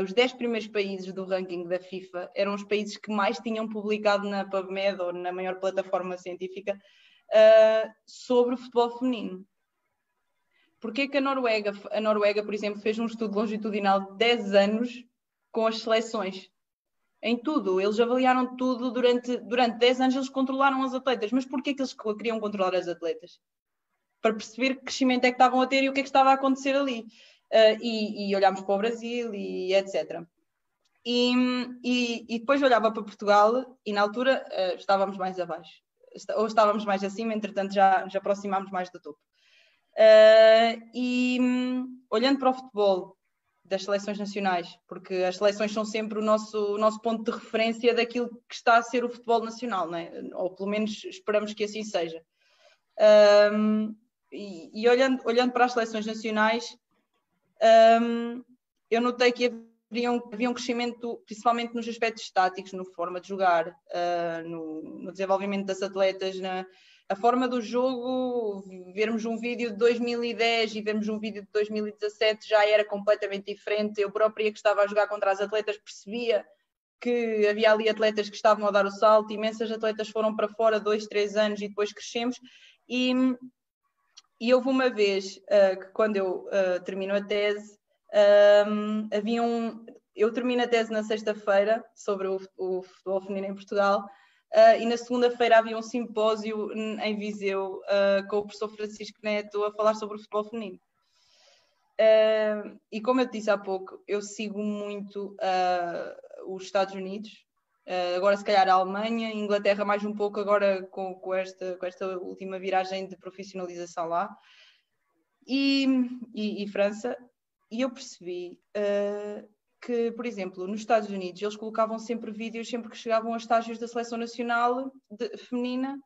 os 10 primeiros países do ranking da FIFA eram os países que mais tinham publicado na PubMed ou na maior plataforma científica sobre o futebol feminino. Porquê que a Noruega, a Noruega, por exemplo, fez um estudo longitudinal de 10 anos com as seleções? Em tudo, eles avaliaram tudo durante, durante 10 anos, eles controlaram as atletas. Mas porquê que eles queriam controlar as atletas? Para perceber que crescimento é que estavam a ter e o que é que estava a acontecer ali. Uh, e, e olhámos para o Brasil e etc. E, e, e, depois olhava para Portugal e na altura uh, estávamos mais abaixo. Ou estávamos mais acima, entretanto já, já aproximámos mais do topo. Uh, e um, olhando para o futebol das seleções nacionais, porque as seleções são sempre o nosso, o nosso ponto de referência daquilo que está a ser o futebol nacional, né? ou pelo menos esperamos que assim seja. Um, e, e olhando, olhando para as seleções nacionais, um, eu notei que havia um, havia um crescimento, principalmente nos aspectos estáticos, na forma de jogar, uh, no, no, desenvolvimento das atletas, na, a forma do jogo, vermos um vídeo de 2010 e vermos um vídeo de 2017 já era completamente diferente. Eu própria que estava a jogar contra as atletas percebia que havia ali atletas que estavam a dar o salto, imensas atletas foram para fora dois, três anos e depois crescemos. E, e houve uma vez uh, que quando eu uh, termino a tese, um, havia um, eu termino a tese na sexta-feira sobre o, o futebol feminino em Portugal Uh, e na segunda-feira havia um simpósio em Viseu uh, com o professor Francisco Neto a falar sobre o futebol feminino. Uh, e como eu te disse há pouco, eu sigo muito os Estados Unidos, agora se calhar a Alemanha, Inglaterra mais um pouco agora com, com, esta, com esta última viragem de profissionalização lá, e, e, e França, e eu percebi que, por exemplo, nos Estados Unidos eles colocavam sempre vídeos, sempre que chegavam a estágios da seleção nacional de, feminina,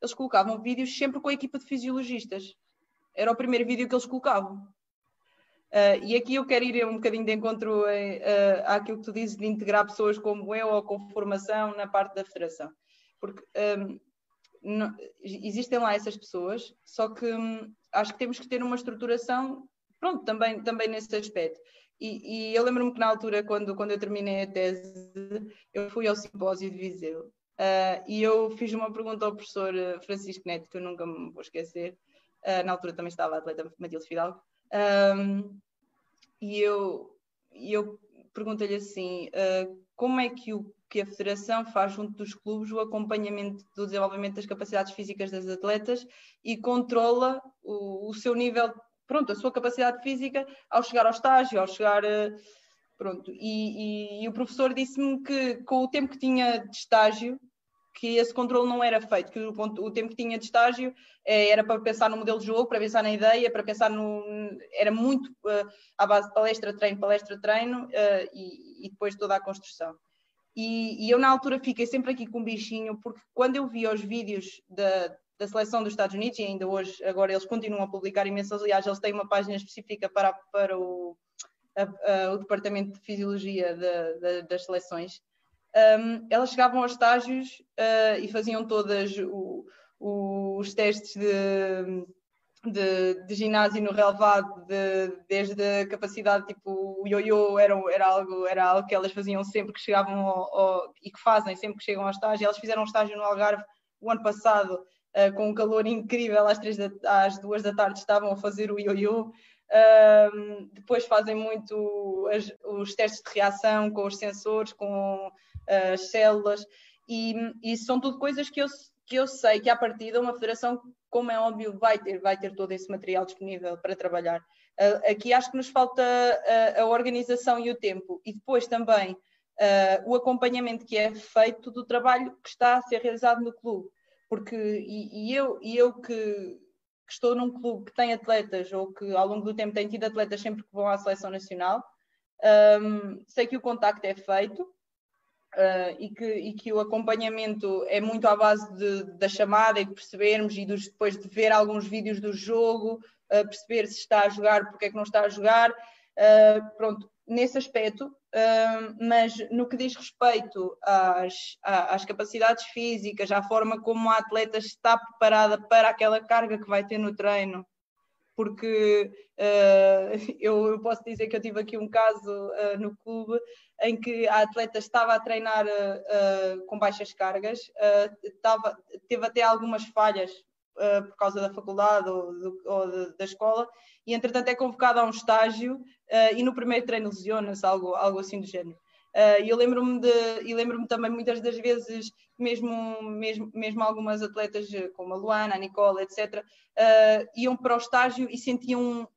eles colocavam vídeos sempre com a equipa de fisiologistas. Era o primeiro vídeo que eles colocavam. Uh, e aqui eu quero ir um bocadinho de encontro uh, àquilo que tu dizes de integrar pessoas como eu ou com formação na parte da federação. Porque um, não, existem lá essas pessoas, só que um, acho que temos que ter uma estruturação, pronto, também, também nesse aspecto. E, e eu lembro-me que na altura, quando, quando eu terminei a tese, eu fui ao simpósio de Viseu uh, e eu fiz uma pergunta ao professor Francisco Neto, que eu nunca me vou esquecer. Uh, na altura também estava a atleta Matilde Fidalgo. Um, e eu, eu perguntei-lhe assim: uh, como é que, o, que a Federação faz junto dos clubes o acompanhamento do desenvolvimento das capacidades físicas das atletas e controla o, o seu nível pronto, a sua capacidade física ao chegar ao estágio, ao chegar. Eh, pronto, e, e, e o professor disse-me que com o tempo que tinha de estágio, que esse controle não era feito, que o, o, tempo que tinha de estágio eh, era para pensar no modelo de jogo, para pensar na ideia, para pensar no. era muito uh, à base de palestra, treino, palestra, treino uh, e, e, depois toda a construção. E, e, eu na altura fiquei sempre aqui com um bichinho, porque quando eu vi os vídeos da, da seleção dos Estados Unidos e ainda hoje, agora eles continuam a publicar imensos, aliás, eles têm uma página específica para, para o, a, a, o Departamento de Fisiologia de, de, das Seleções. um, elas chegavam aos estágios uh, e faziam todas o, o, os testes de, de, de, ginásio no relevado, de, desde a capacidade, tipo, o ioiô era, era, algo, era algo que elas faziam sempre que chegavam ao, ao, e que fazem sempre que chegam ao estágio. Elas fizeram um estágio no Algarve o ano passado, uh, com um calor incrível, às, três da, às duas da tarde estavam a fazer o ioiô. Uh, depois fazem muito as, os testes de reação com os sensores, com as células, e, e são tudo coisas que eu, que eu sei que à partida uma federação, como é óbvio, vai ter, vai ter todo esse material disponível para trabalhar. Uh, aqui acho que nos falta a, a, organização e o tempo, e depois também uh, o acompanhamento que é feito do trabalho que está a ser realizado no clube. Porque, e, e eu, e eu que, que, estou num clube que tem atletas, ou que ao longo do tempo tem tido atletas sempre que vão à seleção nacional, um, sei que o contacto é feito, Uh, e, que, e, que, o acompanhamento é muito à base de, da chamada e de percebermos e dos, depois de ver alguns vídeos do jogo, uh, perceber se está a jogar, porque é que não está a jogar. Uh, pronto, nesse aspecto, mas no que diz respeito às, às, capacidades físicas, à forma como a atleta está preparada para aquela carga que vai ter no treino, porque uh, eu, eu, posso dizer que eu tive aqui um caso uh, no clube em que a atleta estava a treinar uh, com baixas cargas, estava, teve até algumas falhas por causa da faculdade ou, do, ou de, da escola, e entretanto é convocada a um estágio e no primeiro treino lesiona-se, algo, algo assim do género. Uh, eu lembro-me e lembro-me também muitas das vezes, mesmo, mesmo, mesmo algumas atletas como a Luana, a Nicola, etc., uh, iam para o estágio e sentiam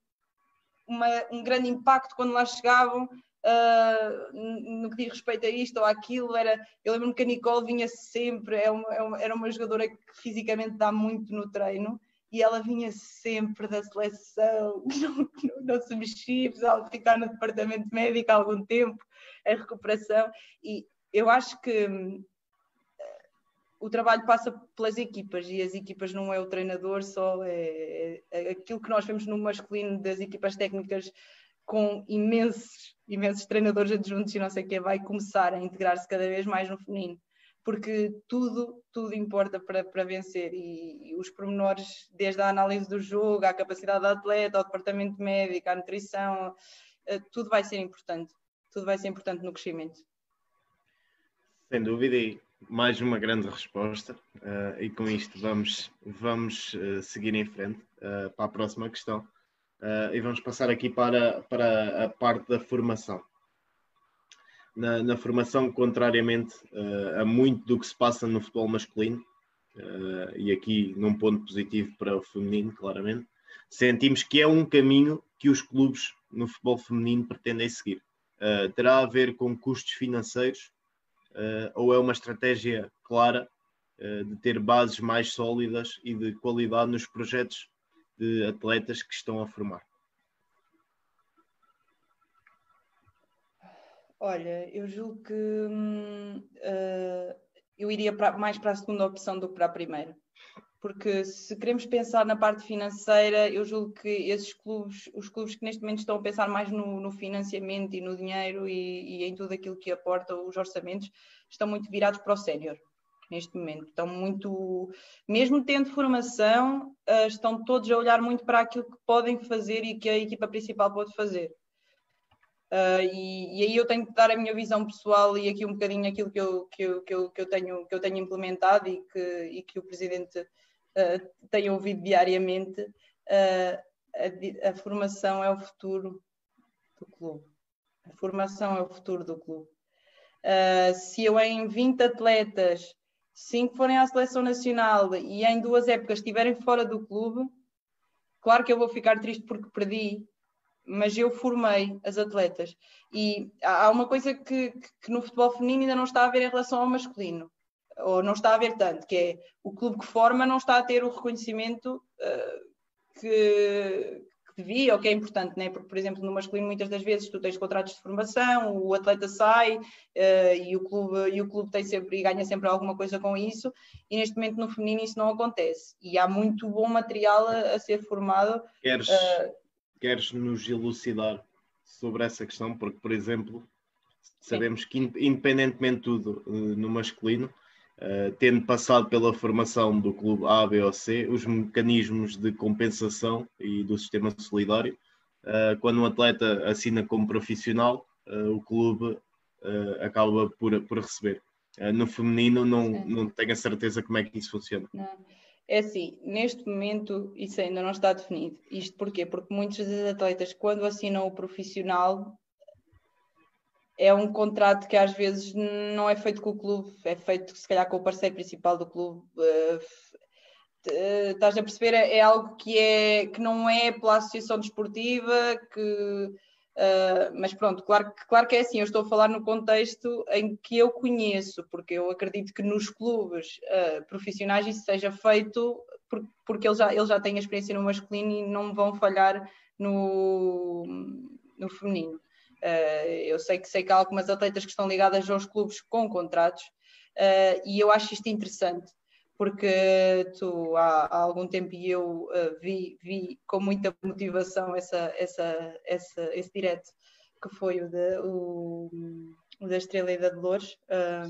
uma, um grande impacto quando lá chegavam. Uh, no que diz respeito a isto ou àquilo, era, eu lembro-me que a Nicole vinha sempre, é uma, é uma, era uma jogadora que fisicamente dá muito no treino, e ela vinha sempre da seleção, não, não, se mexia, precisava ficar no departamento médico há algum tempo, a recuperação, e eu acho que uh, o trabalho passa pelas equipas, e as equipas não é o treinador só, é, é aquilo que nós vemos no masculino das equipas técnicas com imensos, imensos treinadores adjuntos e não sei o que, vai começar a integrar-se cada vez mais no feminino porque tudo, tudo importa para, para vencer e, e, os pormenores, desde a análise do jogo, à capacidade da atleta, ao departamento médico, à nutrição, eh, tudo vai ser importante, tudo vai ser importante no crescimento. Sem dúvida, e mais uma grande resposta, uh, e com isto vamos, vamos uh, seguir em frente uh, para a próxima questão. e vamos passar aqui para, para a parte da formação na, na formação, contrariamente uh, a muito do que se passa no futebol masculino, uh, e aqui num ponto positivo para o feminino, claramente, sentimos que é um caminho que os clubes no futebol feminino pretendem seguir. Uh, terá a ver com custos financeiros ou é uma estratégia clara de ter bases mais sólidas e de qualidade nos projetos de atletas que estão a formar? Olha, eu julgo que uh, eu iria pra, mais para a segunda opção do que para a primeira. Porque se queremos pensar na parte financeira, eu julgo que esses clubes, os clubes que neste momento estão a pensar mais no, no financiamento e no dinheiro e, e, em tudo aquilo que aporta os orçamentos, estão muito virados para o sénior neste momento. Estão muito, mesmo tendo formação, uh, estão todos a olhar muito para aquilo que podem fazer e que a equipa principal pode fazer. Uh, e, e, aí eu tenho que dar a minha visão pessoal e aqui um bocadinho aquilo que eu, que eu, que eu, que eu, tenho, que eu tenho implementado e que, e que o Presidente uh, tem ouvido diariamente. Uh, a, a, formação é o futuro do clube. A formação é o futuro do clube. se eu em 20 atletas, 5 forem à seleção nacional e em duas épocas estiverem fora do clube, claro que eu vou ficar triste porque perdi mas eu formei as atletas. E há uma coisa que, que, no futebol feminino ainda não está a ver em relação ao masculino, ou não está a ver tanto, que é o clube que forma não está a ter o reconhecimento uh, que, que, devia, ou que é importante, né? porque, por exemplo, no masculino muitas das vezes tu tens contratos de formação, o atleta sai uh, e, o clube, e o clube tem sempre e ganha sempre alguma coisa com isso, e neste momento no feminino isso não acontece. E há muito bom material a, a ser formado. Queres, uh, queres nos elucidar sobre essa questão? Porque, por exemplo, sabemos Sim. que, independentemente de tudo, no masculino, Uh, tendo passado pela formação do clube A, B ou C, os mecanismos de compensação e do sistema solidário. Uh, quando um atleta assina como profissional, uh, o clube acaba por, por receber. no feminino, não, não tenho a certeza como é que isso funciona. Não. É assim, neste momento isso ainda não está definido. Isto porquê? Porque muitos dos atletas, quando assinam o profissional, é um contrato que às vezes não é feito com o clube, é feito se calhar com o parceiro principal do clube. Uh, estás a perceber? É, é algo que, é, que não é pela associação desportiva, que, uh, mas pronto, claro, claro que é assim, eu estou a falar no contexto em que eu conheço, porque eu acredito que nos clubes uh, profissionais isso seja feito porque eles já, eles já têm experiência no masculino e não vão falhar no, no feminino. Uh, eu sei que sei que há algumas atletas que estão ligadas aos clubes com contratos e eu acho isto interessante porque tu há, há algum tempo e eu uh, vi, vi com muita motivação essa, essa, essa, esse direto que foi o, de, o, o da Estrela e da Dolores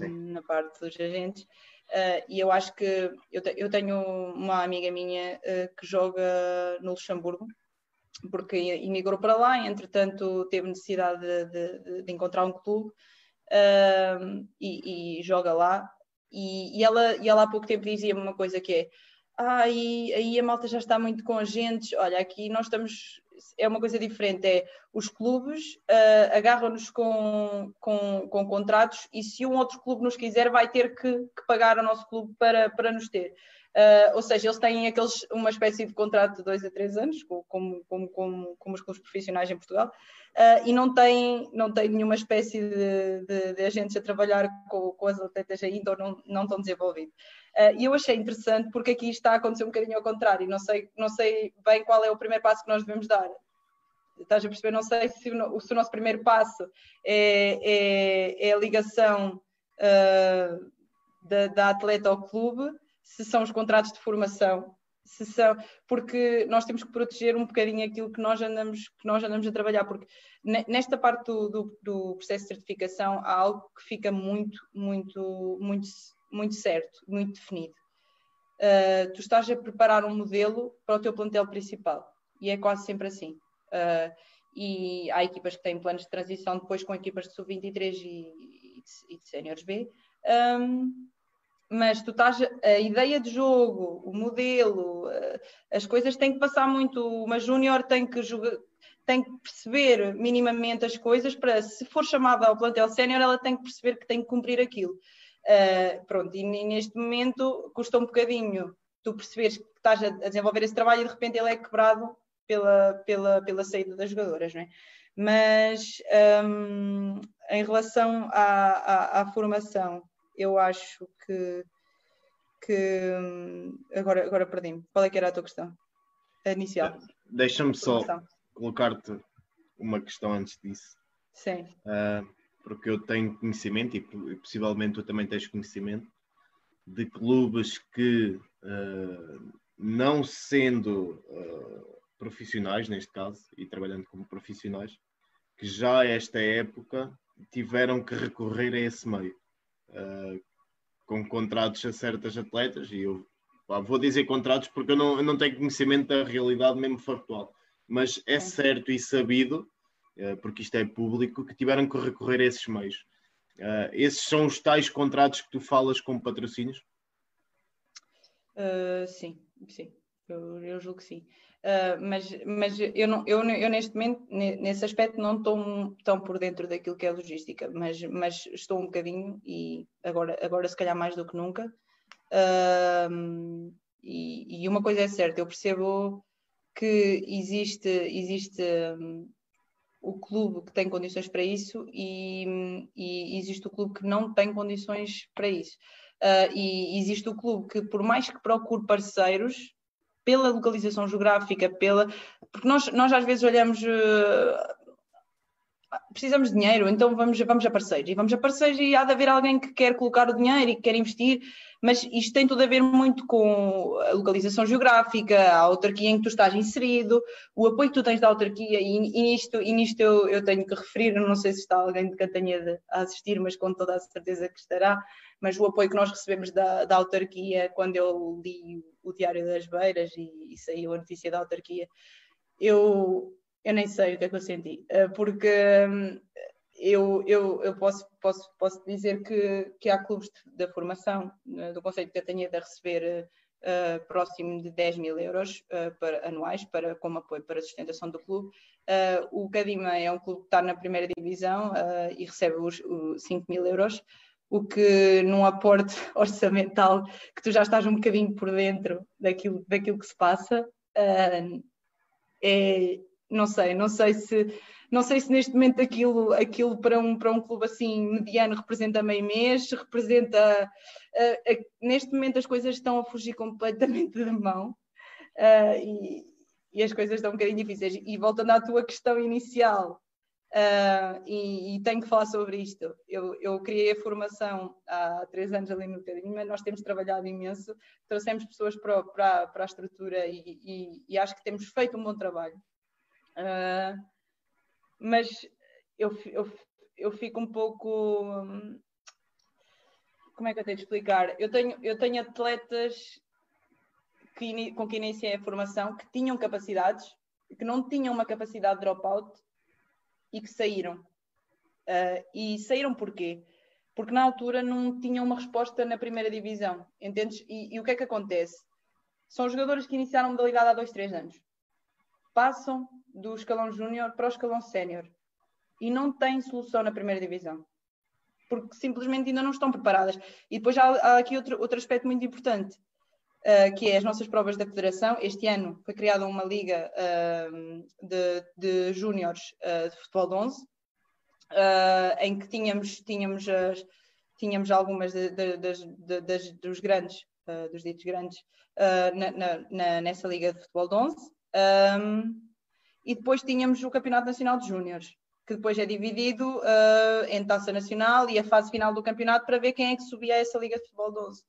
na parte dos agentes e eu acho que eu, te, eu tenho uma amiga minha que joga no Luxemburgo porque imigrou para lá, e, entretanto teve necessidade de, de, de encontrar um clube uh, e, e, joga lá. E, e, ela, e ela há pouco tempo dizia-me uma coisa que é ah, aí, aí a malta já está muito com agentes, olha, aqui nós estamos, é uma coisa diferente, é os clubes uh, agarram-nos com, com, com contratos e se um outro clube nos quiser vai ter que, que pagar ao nosso clube para, para nos ter. Uh, ou seja, eles têm aqueles, uma espécie de contrato de dois a três anos, como, como, como, como os clubes profissionais em Portugal, uh, e não têm, não têm nenhuma espécie de, de, de agentes a trabalhar com, com, as atletas ainda ou não, não estão desenvolvidos. Uh, e eu achei interessante porque aqui está a acontecer um bocadinho ao contrário, não sei, não sei bem qual é o primeiro passo que nós devemos dar. Estás a perceber? Não sei se o, se o nosso primeiro passo é, é, é a ligação da, da atleta ao clube se são os contratos de formação, se são, porque nós temos que proteger um bocadinho aquilo que nós andamos, que nós andamos a trabalhar, porque nesta parte do, do, do processo de certificação há algo que fica muito, muito, muito, muito certo, muito definido. Uh, tu estás a preparar um modelo para o teu plantel principal e é quase sempre assim. Uh, e há equipas que têm planos de transição depois com equipas de sub-23 e, e, de, de séniores B. Um, mas tu estás a ideia de jogo, o modelo, eh, as coisas têm que passar muito. Uma júnior tem que jogar, tem que perceber minimamente as coisas para, se for chamada ao plantel sénior, ela tem que perceber que tem que cumprir aquilo. Uh, pronto, e neste momento custa um bocadinho tu perceberes que estás a desenvolver esse trabalho e de repente ele é quebrado pela, pela, pela saída das jogadoras, não é? Mas um, em relação à, à, à formação, eu acho que, que agora, agora perdi-me. Qual é que era a tua questão? A inicial. Deixa-me só colocar-te uma questão antes disso. Sim. Uh, porque eu tenho conhecimento, e possivelmente tu também tens conhecimento, de clubes que, uh, não sendo uh, profissionais, neste caso, e trabalhando como profissionais, que já esta época tiveram que recorrer a esse meio uh, com contratos a certas atletas, e eu pá, vou dizer contratos porque eu não, eu não tenho conhecimento da realidade mesmo factual, mas é certo e sabido, uh, porque isto é público, que tiveram que recorrer a esses meios. Uh, esses são os tais contratos que tu falas com patrocínios? sim, sim, eu, eu julgo que sim. Uh, mas, mas eu, não, eu, eu, neste momento, nesse aspecto, não estou tão por dentro daquilo que é logística, mas, mas estou um bocadinho e agora, agora se calhar mais do que nunca. Uh, e, e, uma coisa é certa, eu percebo que existe, existe um, o clube que tem condições para isso e, e, existe o clube que não tem condições para isso. Uh, e existe o clube que, por mais que procure parceiros, pela localização geográfica, pela. Porque nós, nós às vezes olhamos. Uh, precisamos de dinheiro, então vamos, vamos a parceiros. E vamos a parceiros e há de haver alguém que quer colocar o dinheiro e que quer investir, mas isto tem tudo a ver muito com a localização geográfica, a autarquia em que tu estás inserido, o apoio que tu tens da autarquia, e, e nisto, e nisto eu, eu, tenho que referir, não sei se está alguém de Cantanhede a assistir, mas com toda a certeza que estará, mas o apoio que nós recebemos da, da autarquia quando eu li o Diário das Beiras e, e saiu a notícia da autarquia, eu, eu nem sei o que é que eu senti, eh, porque hum, eu, eu, eu posso, posso, posso dizer que, que há clubes de, de formação eh, do Conselho de Catanheda a receber uh, próximo de 10 mil euros uh, para, anuais para, como apoio para a sustentação do clube. Uh, o Cadima é um clube que está na primeira divisão e recebe os, os 5 mil euros, o que num aporte orçamental que tu já estás um bocadinho por dentro daquilo, daquilo que se passa, é, não sei, não sei se não sei se neste momento aquilo, aquilo para, um, para um clube assim mediano representa meio mês, representa. Uh, uh, neste momento as coisas estão a fugir completamente da mão uh, e, e, as coisas estão um bocadinho difíceis. E voltando à tua questão inicial, e, e, tenho que falar sobre isto. Eu, eu criei a formação há três anos ali no Cadinho, nós temos trabalhado imenso, trouxemos pessoas para, para, para a estrutura e, e acho que temos feito um bom trabalho. Uh, mas eu, eu, eu fico um pouco. Como é que eu tenho de explicar? Eu tenho, eu tenho atletas que, com quem iniciei a formação que tinham capacidades, que não tinham uma capacidade de dropout e que saíram. Uh, e saíram porquê? Porque na altura não tinham uma resposta na primeira divisão, entendes? E, e o que é que acontece? São jogadores que iniciaram modalidade há dois, três anos passam do escalão júnior para o escalão sénior e não têm solução na primeira divisão porque simplesmente ainda não estão preparadas. E depois há, há aqui outro, outro aspecto muito importante, uh, que é as nossas provas da Federação. Este ano foi criada uma liga uh, de, de júniores uh, de futebol de 11, em que tínhamos, tínhamos, as, tínhamos algumas de, de, de, das, dos grandes, dos ditos grandes, na, na, nessa liga de futebol de 11. Um, e depois tínhamos o Campeonato Nacional de Júniores, que depois é dividido uh, em taça nacional e a fase final do campeonato para ver quem é que subia a essa Liga de Futebol 12.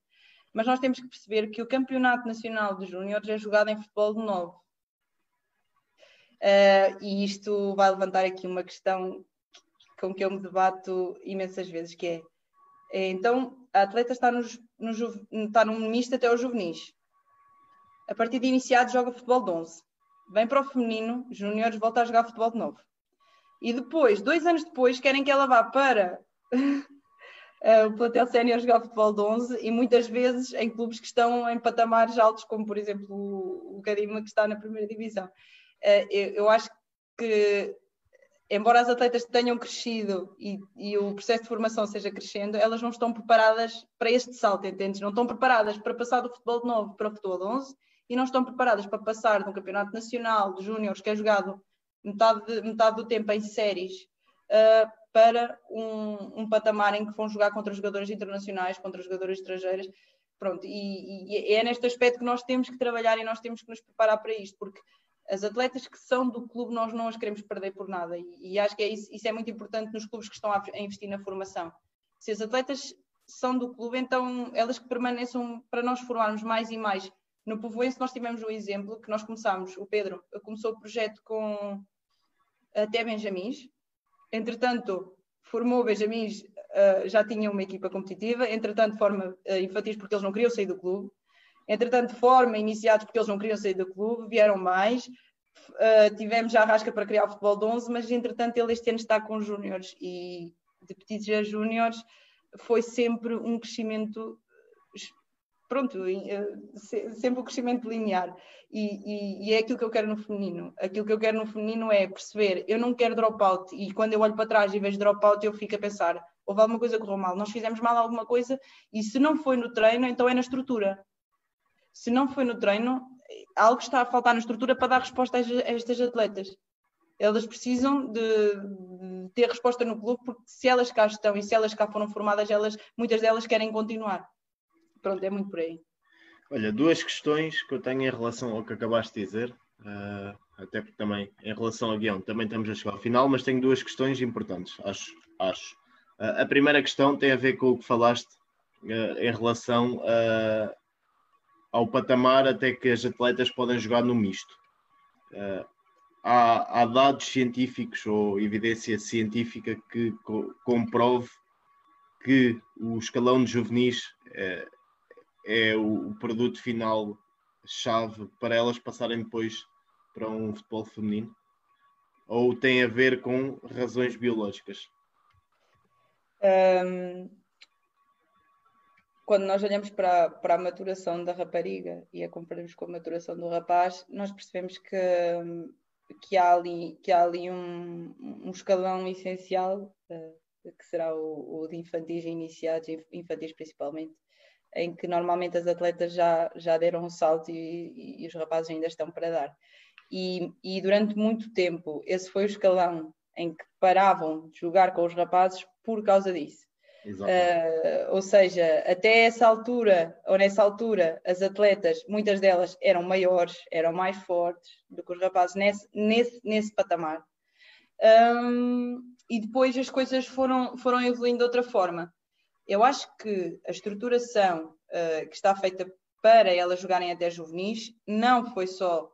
Mas nós temos que perceber que o Campeonato Nacional de Júniores é jogado em futebol de novo. Uh, e isto vai levantar aqui uma questão com que eu me debato imensas vezes, que é, é então a atleta está no, no, está no misto até aos juvenis. A partir de iniciado joga futebol de 11 vem para o feminino, júniores, volta a jogar futebol de novo. E depois, dois anos depois, querem que ela vá para eh, o plantel sénior jogar futebol de 11 e muitas vezes em clubes que estão em patamares altos, como por exemplo o, Cadima, que está na primeira divisão. Eh, eu acho que, embora as atletas tenham crescido e, e, o processo de formação seja crescendo, elas não estão preparadas para este salto, entendes? Não estão preparadas para passar do futebol de novo para o futebol de 11 e não estão preparadas para passar de um campeonato nacional de júniores que é jogado metade, de, metade do tempo em séries uh, para um, um, patamar em que vão jogar contra jogadores internacionais, contra jogadores estrangeiros. Pronto, e, e, é neste aspecto que nós temos que trabalhar e nós temos que nos preparar para isto, porque as atletas que são do clube nós não as queremos perder por nada e, e acho que é isso, isso, é muito importante nos clubes que estão a, a investir na formação. Se as atletas são do clube, então elas que permaneçam para nós formarmos mais e mais no Povoense nós tivemos um exemplo que nós começámos, o Pedro começou o projeto com até Benjamins, entretanto formou Benjamins, uh, já tinha uma equipa competitiva, entretanto forma uh, infantis porque eles não queriam sair do clube, entretanto forma iniciados porque eles não queriam sair do clube, vieram mais, uh, tivemos já a rasca para criar o futebol de 11, mas entretanto ele este ano está com júniores. E de petitos a júniores foi sempre um crescimento pronto, eh, sempre o crescimento linear. E, e, e, é aquilo que eu quero no feminino. Aquilo que eu quero no feminino é perceber, eu não quero dropout, e quando eu olho para trás e vejo dropout, eu fico a pensar, houve alguma coisa que correu mal, nós fizemos mal alguma coisa, e se não foi no treino, então é na estrutura. Se não foi no treino, algo está a faltar na estrutura para dar resposta a estas atletas. Elas precisam de, ter resposta no clube, porque se elas cá estão e se elas cá foram formadas, elas, muitas delas querem continuar. Pronto, é muito por aí. Olha, duas questões que eu tenho em relação ao que acabaste de dizer. uh, até porque também, em relação ao guião, também estamos a chegar ao final, mas tenho duas questões importantes, acho. acho. Uh, a primeira questão tem a ver com o que falaste uh, em relação ao patamar até que as atletas podem jogar no misto. Há, há, dados científicos ou evidência científica que co comprove que o escalão de juvenis é, o, o produto final chave para elas passarem depois para um futebol feminino? Ou tem a ver com razões biológicas? Um, quando nós olhamos para, para a maturação da rapariga e a comparamos com a maturação do rapaz, nós percebemos que, que há ali, que há ali um, um escalão essencial, uh, que será o, o de infantis iniciados, infantis principalmente, em que normalmente as atletas já, já deram um salto e, e, os rapazes ainda estão para dar. E, e, durante muito tempo esse foi o escalão em que paravam de jogar com os rapazes por causa disso. Uh, ou seja, até essa altura, ou nessa altura, as atletas, muitas delas eram maiores, eram mais fortes do que os rapazes nesse, nesse, nesse patamar. Um, e depois as coisas foram, foram evoluindo de outra forma. Eu acho que a estruturação uh, que está feita para elas jogarem até juvenis não foi só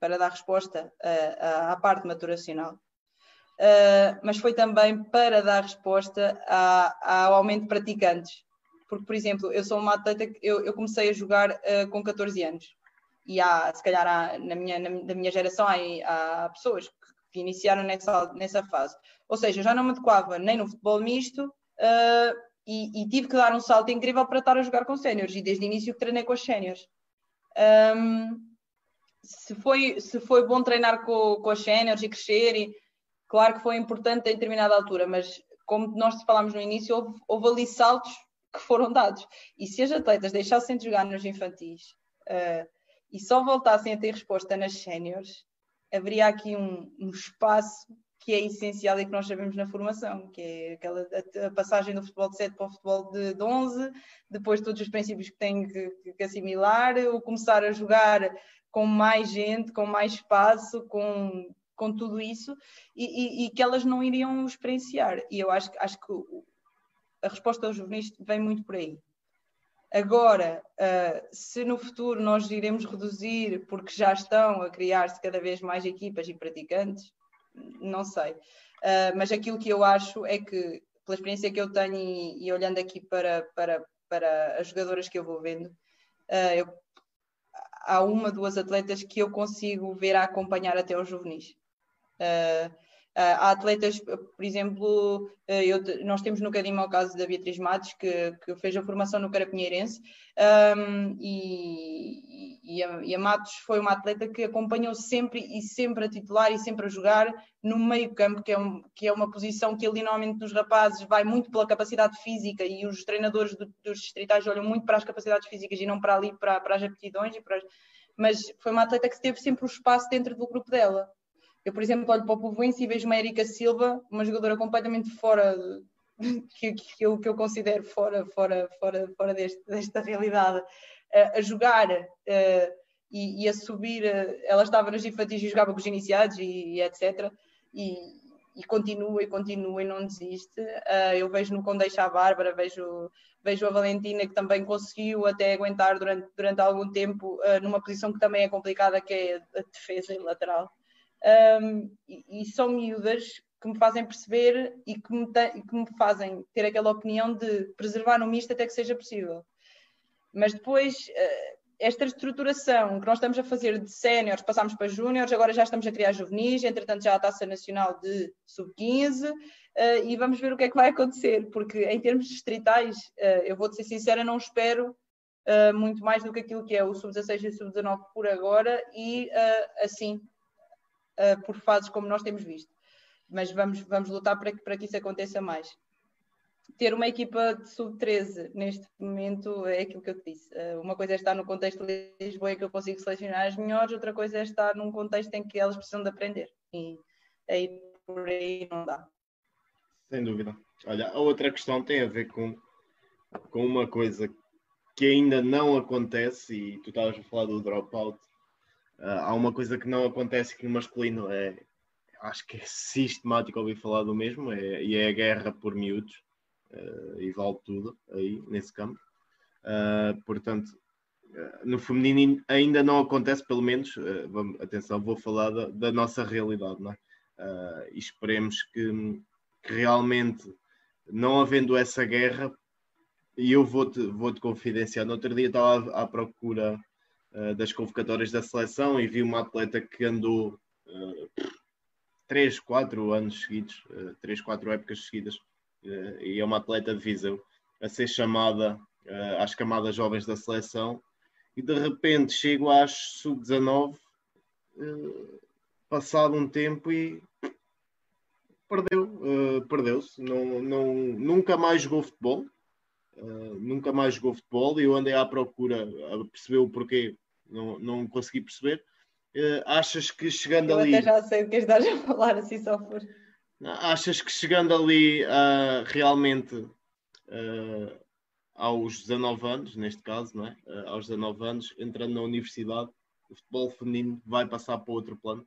para dar resposta uh, à parte maturacional, uh, mas foi também para dar resposta à, ao aumento de praticantes. Porque, por exemplo, eu sou uma atleta que eu, eu comecei a jogar com 14 anos e há, se calhar há, na, minha, na, na minha geração há, há pessoas que, que, iniciaram nessa, nessa fase. Ou seja, já não me adequava nem no futebol misto, uh, e, e, tive que dar um salto incrível para estar a jogar com séniores e desde o início que treinei com os séniores. Um, se, foi, se foi bom treinar com, com os séniores e crescer, e, claro que foi importante em determinada altura, mas como nós falámos no início, houve, houve ali saltos que foram dados. E se as atletas deixassem de jogar nos infantis uh, e só voltassem a ter resposta nas séniores, haveria aqui um, um espaço que é essencial e que nós sabemos na formação, que é aquela a, passagem do futebol de 7 para o futebol de, de 11, depois todos os princípios que tem que, que, assimilar, o começar a jogar com mais gente, com mais espaço, com, com tudo isso, e, e, e que elas não iriam experienciar. E eu acho, acho que a resposta aos juvenis vem muito por aí. Agora, uh, se no futuro nós iremos reduzir, porque já estão a criar-se cada vez mais equipas e praticantes, não sei. Uh, mas aquilo que eu acho é que, pela experiência que eu tenho e, e olhando aqui para, para, para as jogadoras que eu vou vendo, uh, eu, há uma, duas atletas que eu consigo ver a acompanhar até aos juvenis. Uh, há atletas, por exemplo, eu, nós temos no Cadima o caso da Beatriz Matos, que, que fez a formação no Carapinheirense, um, e, e, a, e, a, Matos foi uma atleta que acompanhou sempre e sempre a titular e sempre a jogar no meio campo, que é, um, que é uma posição que ali normalmente nos rapazes vai muito pela capacidade física e os treinadores do, dos distritais olham muito para as capacidades físicas e não para ali, para, para as aptidões, para as... mas foi uma atleta que teve sempre o espaço dentro do grupo dela. Eu, por exemplo, olho para o Povoense e vejo uma Erika Silva, uma jogadora completamente fora que, que, eu, que eu considero fora, fora, fora, fora deste, desta realidade, uh, a jogar uh, e, e, a subir. Uh, ela estava nos infantis e jogava com os iniciados e, e etc. E, e, continua e continua e não desiste. eu vejo no Condeixa a Bárbara, vejo, vejo a Valentina que também conseguiu até aguentar durante, durante algum tempo numa posição que também é complicada, que é a defesa e lateral. Um, e, e são miúdas que me fazem perceber e que me, que me fazem ter aquela opinião de preservar no misto até que seja possível. Mas depois, eh, esta estruturação que nós estamos a fazer de séniores, passamos para júniores, agora já estamos a criar juvenis, entretanto já a taça nacional de sub-15 eh, e vamos ver o que é que vai acontecer, porque em termos distritais, eh, eu vou-te ser sincera, não espero muito mais do que aquilo que é o sub-16 e o sub-19 por agora e assim, por fases como nós temos visto mas vamos, vamos lutar para que, para que isso aconteça mais. Ter uma equipa de sub-13 neste momento é aquilo que eu te disse. Eh, uma coisa é estar no contexto de Lisboa em que eu consigo selecionar as melhores, outra coisa é estar num contexto em que elas precisam de aprender. E aí por aí não dá. Sem dúvida. Olha, a outra questão tem a ver com, com uma coisa que ainda não acontece, e tu estavas a falar do dropout, há uma coisa que não acontece aqui no masculino, é, acho que é sistemático ouvir falar do mesmo, é, e é a guerra por miúdos, uh, e vale tudo aí nesse campo. Uh, portanto, no feminino ainda não acontece, pelo menos, vamos, atenção, vou falar da, da nossa realidade, não é? e esperemos que, que, realmente, não havendo essa guerra, e eu vou-te vou -te confidenciar, no outro dia estava à, à procura das convocatórias da seleção e vi uma atleta que andou três, quatro anos seguidos, uh, três, quatro épocas seguidas, uh, e é uma atleta de Viseu, a ser chamada uh, às camadas jovens da seleção, e de repente chego às sub-19, passado um tempo e perdeu, perdeu-se, não, não, nunca mais jogou futebol, nunca mais jogou futebol, e eu andei à procura a perceber o porquê, não, não consegui perceber, Uh, achas que chegando eu ali. Até já sei do que estás a falar, assim só for. Achas que chegando ali uh, realmente uh, aos 19 anos, neste caso, não é? aos 19 anos, entrando na universidade, o futebol feminino vai passar para outro plano?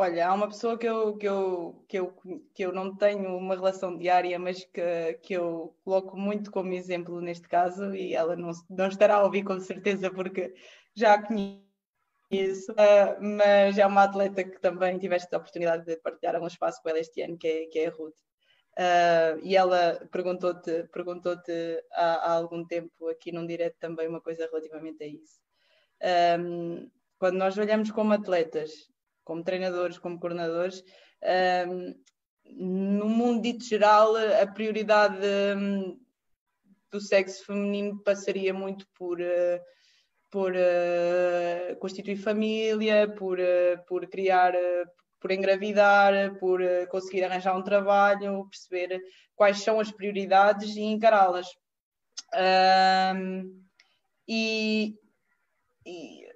Olha, há uma pessoa que eu, que eu, que eu, que eu não tenho uma relação diária, mas que, que eu coloco muito como exemplo neste caso, e ela não, não estará a ouvir com certeza, porque já a conheço, uh, mas é uma atleta que também tiveste a oportunidade de partilhar um espaço com ela este ano, que é, que é a Ruth. Uh, e ela perguntou-te perguntou há, há, algum tempo aqui num direto também uma coisa relativamente a isso. Um, quando nós olhamos como atletas como treinadores, como coordenadores. Um, no mundo dito geral, a prioridade um, do sexo feminino passaria muito por, uh, por uh, constituir família, por, uh, por criar, por engravidar, por conseguir arranjar um trabalho, perceber quais são as prioridades e encará-las. Um, e, e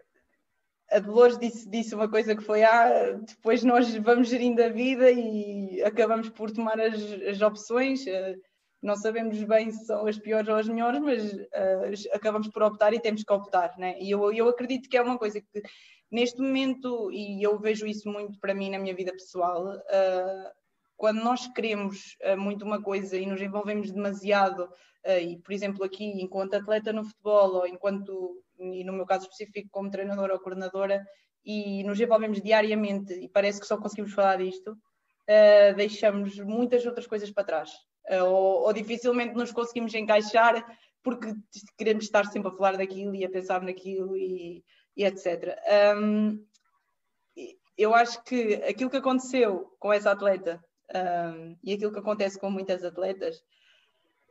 a Dolores disse, disse uma coisa que foi: ah, depois nós vamos gerindo a vida e acabamos por tomar as, as opções. Uh, não sabemos bem se são as piores ou as melhores, mas uh, acabamos por optar e temos que optar. Né? E eu, eu acredito que é uma coisa que, neste momento, e eu vejo isso muito para mim na minha vida pessoal, uh, quando nós queremos muito uma coisa e nos envolvemos demasiado, e por exemplo, aqui, enquanto atleta no futebol ou enquanto e no meu caso específico como treinadora ou coordenadora, e nos envolvemos diariamente e parece que só conseguimos falar disto, uh, deixamos muitas outras coisas para trás. Uh, ou, ou, dificilmente nos conseguimos encaixar porque queremos estar sempre a falar daquilo e a pensar naquilo e, e etc. Um, eu acho que aquilo que aconteceu com essa atleta um, e aquilo que acontece com muitas atletas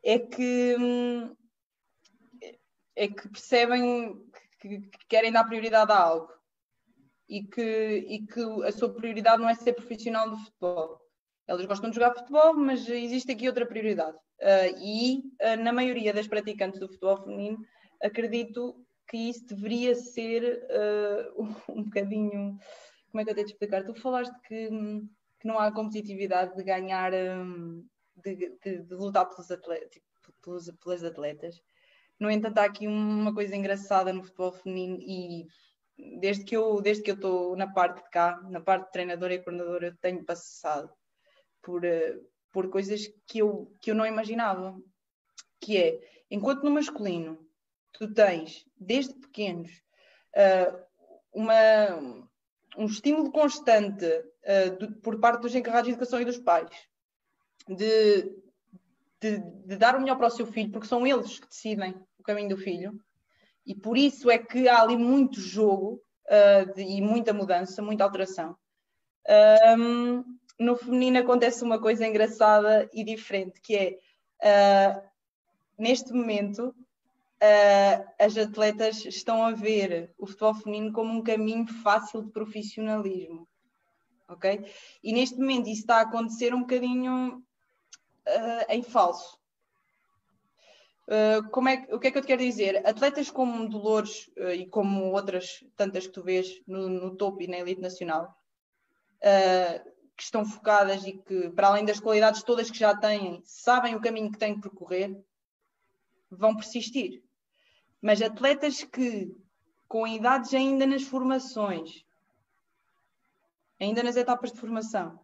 é que hum, é que percebem que, que querem dar prioridade a algo e que, e que a sua prioridade não é ser profissional do futebol. Elas gostam de jogar futebol, mas existe aqui outra prioridade. Uh, e uh, na maioria das praticantes do futebol feminino, acredito que isso deveria ser uh, um bocadinho. Como é que eu tenho de explicar? Tu falaste que, que não há competitividade de ganhar, de, de, de, lutar pelos atletas, pelos, pelas atletas. No entanto, há aqui uma coisa engraçada no futebol feminino e desde que eu desde que eu estou na parte de cá, na parte de treinadora e coordenadora, eu tenho passado por, eh, por coisas que eu, que eu não imaginava. Que é, enquanto no masculino tu tens, desde pequenos, uh, uma, um estímulo constante uh, do, por parte dos encarregados de educação e dos pais de, de, de, dar o melhor para o seu filho, porque são eles que decidem o caminho do filho, e por isso é que há ali muito jogo uh, de, e muita mudança, muita alteração. Um, no feminino acontece uma coisa engraçada e diferente, que é uh, neste momento uh, as atletas estão a ver o futebol feminino como um caminho fácil de profissionalismo. Ok? E neste momento isso está a acontecer um bocadinho em falso. Uh, como é, o que é que eu te quero dizer? Atletas como Dolores uh, e como outras tantas que tu vês no, no topo e na elite nacional, uh, que estão focadas e que, para além das qualidades todas que já têm, sabem o caminho que têm que percorrer, vão persistir. Mas atletas que com idades ainda nas formações, ainda nas etapas de formação,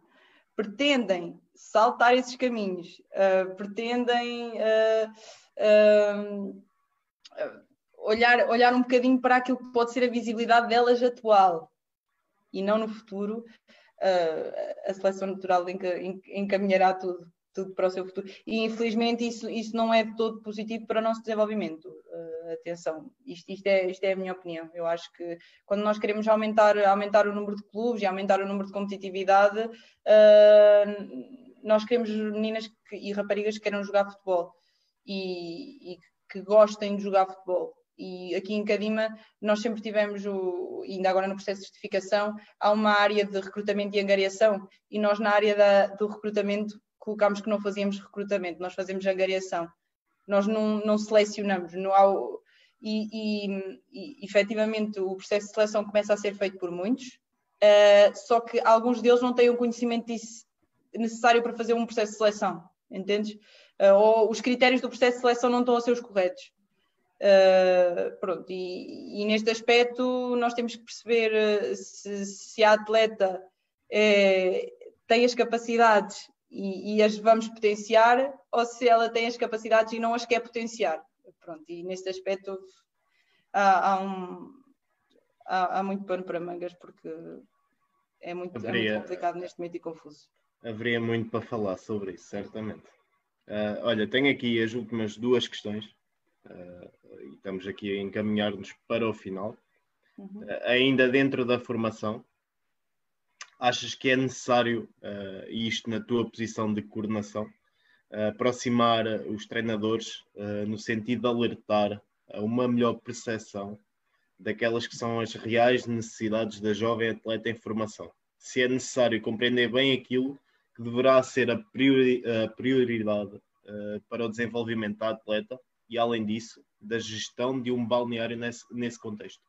pretendem saltar esses caminhos, uh, pretendem uh, uh, olhar, olhar um bocadinho para aquilo que pode ser a visibilidade delas atual e não no futuro, a seleção natural encaminhará tudo tudo para o seu futuro. E infelizmente isso, isso não é de todo positivo para o nosso desenvolvimento. Atenção, isto, isto, é, isto é a minha opinião. Eu acho que quando nós queremos aumentar, aumentar o número de clubes e aumentar o número de competitividade, uh, nós queremos meninas que, e raparigas que queiram jogar futebol e, e que gostem de jogar futebol. E aqui em Cadima nós sempre tivemos, o, ainda agora no processo de certificação, há uma área de recrutamento e angariação, e nós na área da, do recrutamento colocámos que não fazíamos recrutamento, nós fazemos angariação. Nós não, não selecionamos, não há, e, e, e efetivamente o processo de seleção começa a ser feito por muitos, uh, só que alguns deles não têm o conhecimento disso necessário para fazer um processo de seleção, entendes? Uh, ou os critérios do processo de seleção não estão a ser os corretos. Uh, pronto, e, e, neste aspecto nós temos que perceber se, se a atleta é, tem as capacidades e, e, as vamos potenciar ou se ela tem as capacidades e não as quer potenciar. Pronto, e neste aspecto há, há, um, há, há muito pano para mangas porque é muito, haveria, é muito, complicado neste momento e confuso. Haveria muito para falar sobre isso, certamente. Uh, olha, tenho aqui as últimas duas questões uh, e estamos aqui a encaminhar-nos para o final. Uhum. Uh, ainda dentro da formação, achas que é necessário, uh, isto na tua posição de coordenação, uh, aproximar os treinadores uh, no sentido de alertar a uma melhor percepção daquelas que são as reais necessidades da jovem atleta em formação? Se é necessário compreender bem aquilo que deverá ser a, priori a prioridade para o desenvolvimento da atleta e, além disso, da gestão de um balneário nesse, nesse contexto.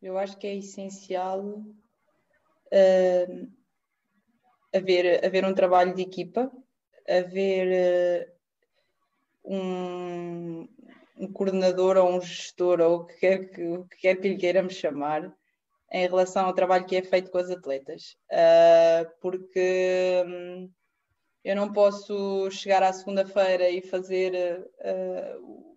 Eu acho que é essencial uh, haver, haver um trabalho de equipa, haver uh, um, um, coordenador ou um gestor, ou o que, quer que, o que quer que lhe queiramos chamar, em relação ao trabalho que é feito com as atletas. Uh, porque um, eu não posso chegar à segunda-feira e fazer uh,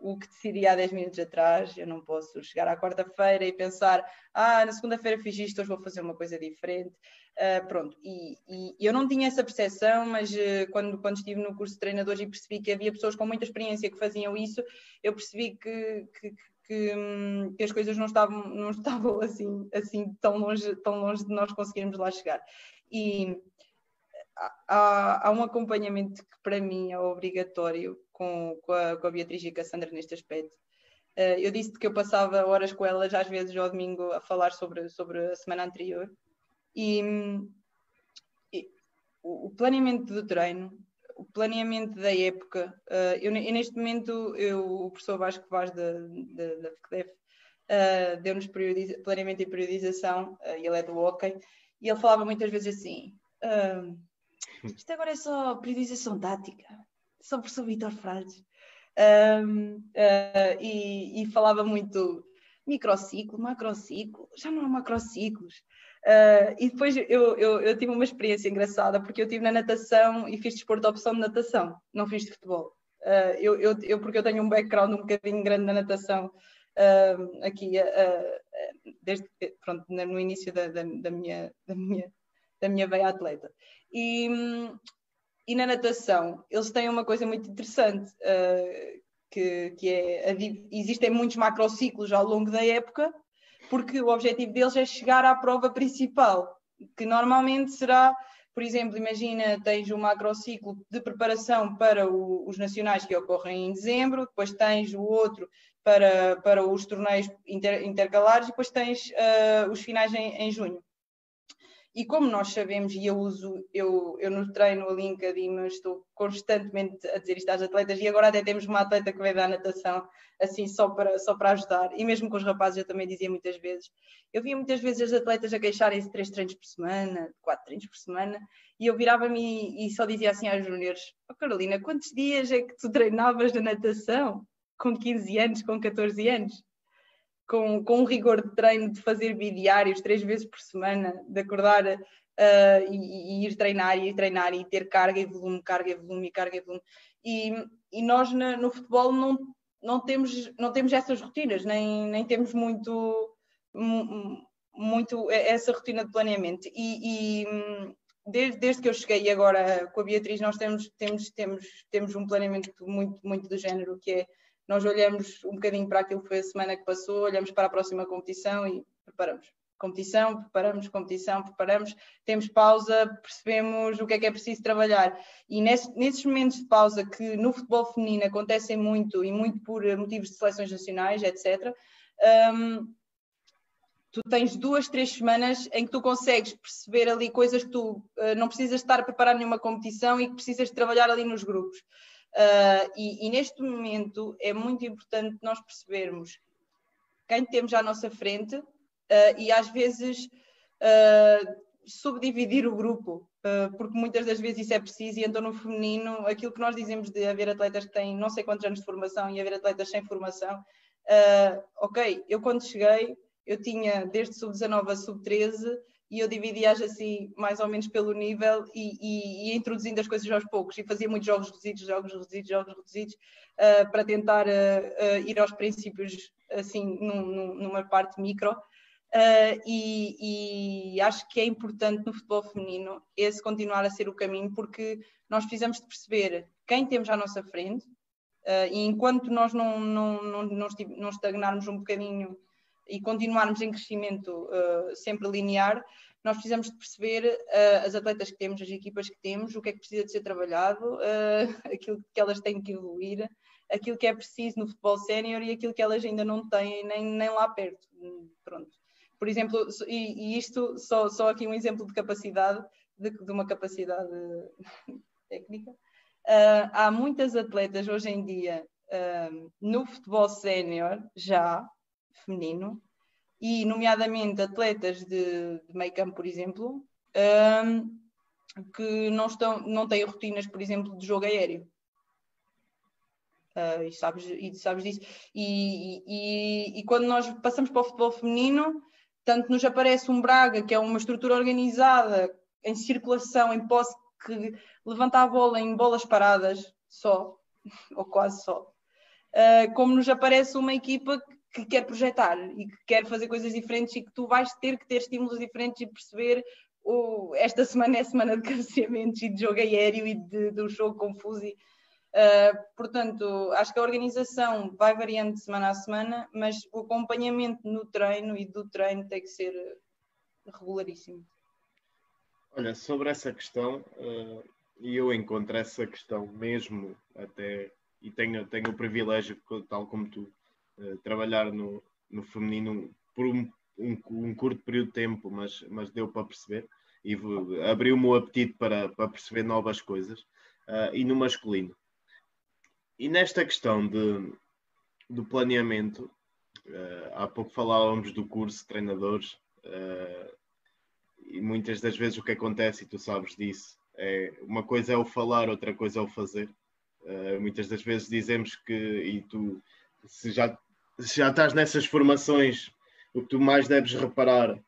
o que decidi há 10 minutos atrás. Eu não posso chegar à quarta-feira e pensar, ah, na segunda-feira fiz isto, hoje vou fazer uma coisa diferente. Uh, pronto, e, e, eu não tinha essa percepção, mas uh, quando, quando estive no curso de treinadores e percebi que havia pessoas com muita experiência que faziam isso, eu percebi que, que, que, hum, que as coisas não estavam, não estavam assim, assim tão, longe, tão longe de nós conseguirmos lá chegar. E há, há um acompanhamento que para mim é obrigatório com, com, a, com a Beatriz e com a Sandra neste aspecto. Uh, eu disse que eu passava horas com elas, às vezes ao domingo, a falar sobre, sobre a semana anterior. E, e o, o planeamento do treino, o planeamento da época, uh, eu, eu, neste momento, eu, o professor Vasco Vaz da, da, da FCDEF uh, deu-nos planeamento e periodização, ele é do hockey, e ele falava muitas vezes assim: isto agora é só periodização tática o professor Vitor Frades, um, uh, ah, e, e, falava muito microciclo, macrociclo, já não há macrociclos. Uh, e depois eu, eu, eu, tive uma experiência engraçada, porque eu estive na natação e fiz desporto de opção de natação, não fiz de futebol. Uh, eu, eu, eu, porque eu tenho um background um bocadinho grande na natação, uh, aqui, desde pronto, no início da, da, da, minha, da, minha, da minha veia atleta. E, e na natação, eles têm uma coisa muito interessante, uh, que, que é, existem muitos macrociclos ao longo da época, porque o objetivo deles é chegar à prova principal, que normalmente será, por exemplo, imagina, tens um macrociclo de preparação para o, os nacionais que ocorrem em dezembro, depois tens o outro para, para os torneios inter, intercalares e depois tens uh, os finais em, em junho. E como nós sabemos, e eu uso, eu, eu no treino ali em Cadima estou constantemente a dizer isto às atletas, e agora até temos uma atleta que veio da natação, assim, só para, só para ajudar, e mesmo com os rapazes eu também dizia muitas vezes, eu via muitas vezes as atletas a queixarem-se de três treinos por semana, quatro treinos por semana, e eu virava-me e, só dizia assim às júniores, oh Carolina, quantos dias é que tu treinavas de natação? com 15 anos, com 14 anos, com, com um rigor de treino, de fazer bidiários três vezes por semana, de acordar uh, e, e, ir treinar e ir treinar e ter carga e volume, carga e volume e carga e volume. E, e nós na, no futebol não, não, temos, não temos essas rotinas, nem, nem temos muito, muito essa rotina de planeamento. E, e desde, desde que eu cheguei agora com a Beatriz, nós temos, temos, temos, temos um planeamento muito, muito do género, que é nós olhamos um bocadinho para aquilo que foi a semana que passou, olhamos para a próxima competição e preparamos. Competição, preparamos, competição, preparamos, temos pausa, percebemos o que é que é preciso trabalhar. E nesse, nesses momentos de pausa que no futebol feminino acontecem muito e muito por motivos de seleções nacionais, etc., um, tu tens duas, três semanas em que tu consegues perceber ali coisas que tu uh, não precisas estar a preparar nenhuma competição e que precisas trabalhar ali nos grupos. Uh, e, e, neste momento é muito importante nós percebermos quem temos à nossa frente uh, e às vezes subdividir o grupo, porque muitas das vezes isso é preciso e então no feminino aquilo que nós dizemos de haver atletas que têm não sei quantos anos de formação e haver atletas sem formação, ok, eu quando cheguei eu tinha desde sub-19 a sub-13 e eu dividia-as assim mais ou menos pelo nível e, e, e, introduzindo as coisas aos poucos. E fazia muitos jogos reduzidos, jogos reduzidos, jogos reduzidos uh, para tentar uh, uh, ir aos princípios assim num, numa parte micro. E, e, acho que é importante no futebol feminino esse continuar a ser o caminho porque nós precisamos de perceber quem temos à nossa frente e enquanto nós não, não, não, não estagnarmos um bocadinho e continuarmos em crescimento uh, sempre linear, nós precisamos de perceber uh, as atletas que temos, as equipas que temos, o que é que precisa de ser trabalhado, uh, aquilo que elas têm que evoluir, aquilo que é preciso no futebol sénior e aquilo que elas ainda não têm nem, nem lá perto. Pronto. Por exemplo, e, e isto só, só aqui um exemplo de capacidade, de, de uma capacidade técnica. há muitas atletas hoje em dia no futebol sénior já feminino, e nomeadamente atletas de, de meio campo, por exemplo, um, que não, estão, não têm rotinas, por exemplo, de jogo aéreo. Uh, e, sabes, e sabes disso. E, e, e, quando nós passamos para o futebol feminino, tanto nos aparece um Braga, que é uma estrutura organizada em circulação, em posse, que levanta a bola em bolas paradas só, ou quase só, uh, como nos aparece uma equipa que quer projetar e que quer fazer coisas diferentes e que tu vais ter que ter estímulos diferentes e perceber oh, esta semana é semana de cabeceamentos e de jogo aéreo e de, um jogo confuso. E, uh, portanto, acho que a organização vai variando de semana a semana, mas o acompanhamento no treino e do treino tem que ser regularíssimo. Olha, sobre essa questão, uh, eu encontro essa questão mesmo até, e tenho, tenho o privilégio, tal como tu, eh, trabalhar no, no feminino por um, um, um, curto período de tempo, mas, mas deu para perceber e abriu-me o apetite para, para perceber novas coisas, uh, e no masculino. E nesta questão de, do planeamento, uh, há pouco falávamos do curso de treinadores, uh, e muitas das vezes o que acontece, e tu sabes disso, é uma coisa é o falar, outra coisa é o fazer. muitas das vezes dizemos que, e tu se já já estás nessas formações, o que tu mais deves reparar,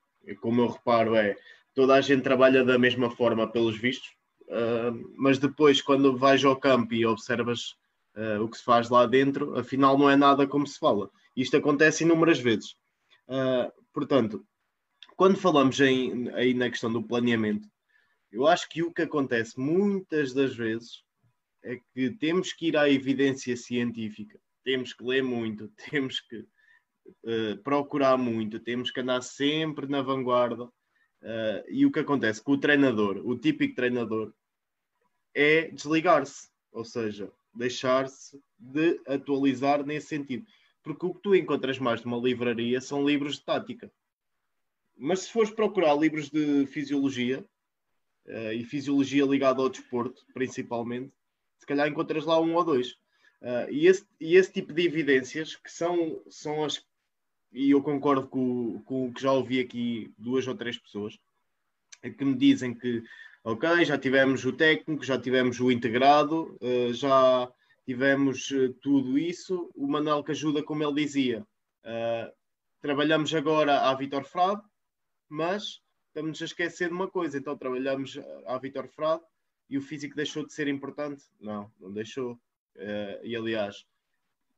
como eu reparo, é toda a gente trabalha da mesma forma, pelos vistos, uh, mas depois, quando vais ao campo e observas uh, o que se faz lá dentro, afinal não é nada como se fala. Isto acontece inúmeras vezes. Uh, portanto, quando falamos em, aí na questão do planeamento, eu acho que o que acontece muitas das vezes é que temos que ir à evidência científica temos que ler muito, temos que uh, procurar muito, temos que andar sempre na vanguarda. Uh, e o que acontece com o treinador, o típico treinador, é desligar-se, ou seja, deixar-se de atualizar nesse sentido. Porque o que tu encontras mais numa livraria são livros de tática. Mas se fores procurar livros de fisiologia, uh, e fisiologia ligada ao desporto, principalmente, se calhar encontras lá um ou dois. Uh, e, esse, e esse tipo de evidências que são, são as. E eu concordo com, com o que já ouvi aqui duas ou três pessoas é que me dizem que, ok, já tivemos o técnico, já tivemos o integrado, uh, já, tivemos uh, tudo isso. O Manuel que ajuda, como ele dizia, uh, trabalhamos agora à Vitor Frade, mas estamos a esquecer de uma coisa. Então trabalhamos à Vitor Frade e o físico deixou de ser importante? Não, não deixou. Uh, e aliás,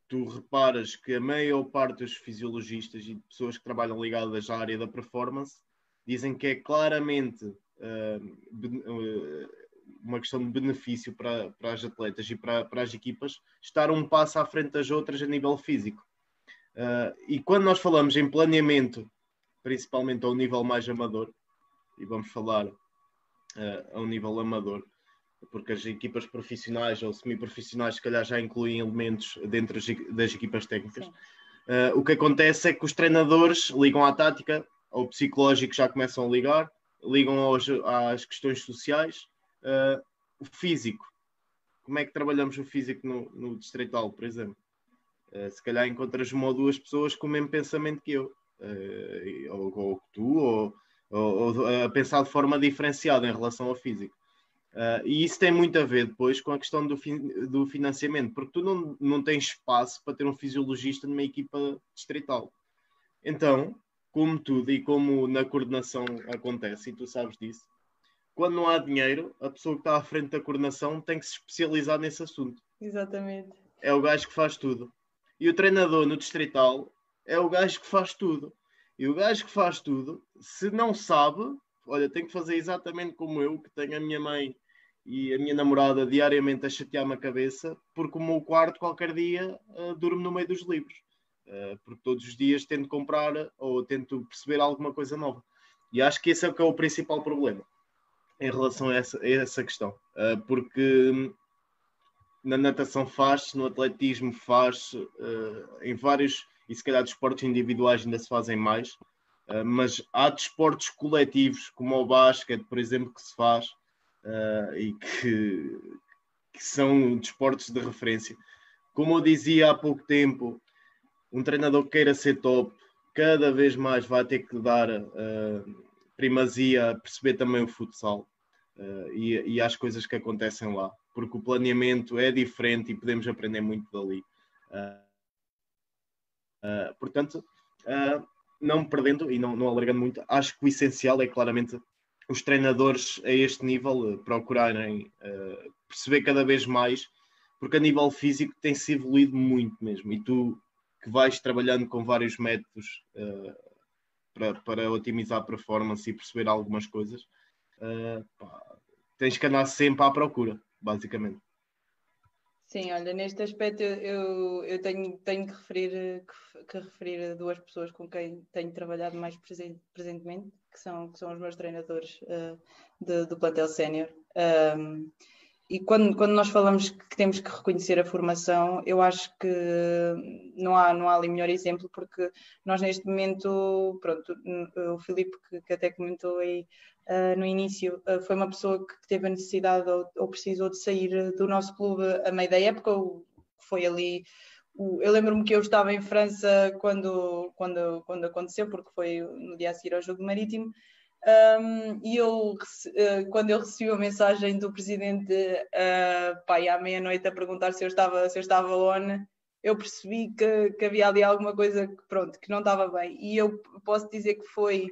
tu reparas que a maior parte dos fisiologistas e pessoas que trabalham ligadas à área da performance dizem que é claramente uh, uma questão de benefício para, para as atletas e para, para as equipas estar um passo à frente das outras a nível físico. Uh, e quando nós falamos em planeamento, principalmente ao nível mais amador, e vamos falar uh, a um nível amador, porque as equipas profissionais ou semi-profissionais, se calhar, já incluem elementos dentro das equipas técnicas. Uh, o que acontece é que os treinadores ligam à tática, ao psicológico já começam a ligar, ligam aos, às questões sociais, uh, o físico. Como é que trabalhamos o físico no, no distrital, por exemplo? Uh, se calhar encontras uma ou duas pessoas com o mesmo pensamento que eu, ou, ou tu, ou, ou, ou a pensar de forma diferenciada em relação ao físico. Uh, e isso tem muito a ver depois com a questão do, fin do financiamento, porque tu não, não tens espaço para ter um fisiologista numa equipa distrital. Então, como tudo e como na coordenação acontece, e tu sabes disso, quando não há dinheiro, a pessoa que está à frente da coordenação tem que se especializar nesse assunto. Exatamente. É o gajo que faz tudo. E o treinador no distrital é o gajo que faz tudo. E o gajo que faz tudo, se não sabe, olha, tem que fazer exatamente como eu, que tenho a minha mãe e a minha namorada diariamente a chatear-me a cabeça, porque o meu quarto qualquer dia uh, durmo no meio dos livros. Uh, porque todos os dias tento comprar ou tento perceber alguma coisa nova. E acho que esse é o que é o principal problema em relação a essa, a essa questão. Uh, porque na natação faz, no atletismo faz, em vários, e se calhar desportos individuais ainda se fazem mais, mas há desportos coletivos, como o basquete, por exemplo, que se faz, uh, e que, que, são desportos de referência. Como eu dizia há pouco tempo, um treinador que queira ser top, cada vez mais vai ter que dar uh, primazia a perceber também o futsal uh, e, e as coisas que acontecem lá, porque o planeamento é diferente e podemos aprender muito dali. portanto, não perdendo e não, não alargando muito, acho que o essencial é claramente os treinadores a este nível uh, procurarem uh, perceber cada vez mais, porque a nível físico tem-se evoluído muito mesmo. E tu que vais trabalhando com vários métodos uh, para, para otimizar a performance e perceber algumas coisas, pá, tens que andar sempre à procura, basicamente. Sim, olha, neste aspecto eu, eu tenho, tenho que, referir, que, que referir duas pessoas com quem tenho trabalhado mais presente, presentemente, que são, que são os meus treinadores uh, do plantel sénior. Um, e quando, quando nós falamos que temos que reconhecer a formação, eu acho que não há, não há ali melhor exemplo, porque nós neste momento, pronto, o Filipe que, que até comentou aí uh, no início, uh, foi uma pessoa que teve a necessidade ou, ou, precisou de sair do nosso clube a meio da época, foi ali eu lembro-me que eu estava em França quando, quando, quando aconteceu, porque foi no dia a seguir ao jogo marítimo, um, e eu, uh, quando eu recebi a mensagem do presidente uh, pai, à meia-noite a perguntar se eu estava, se eu estava on, eu percebi que, que havia ali alguma coisa que, pronto, que não estava bem. E eu posso dizer que foi,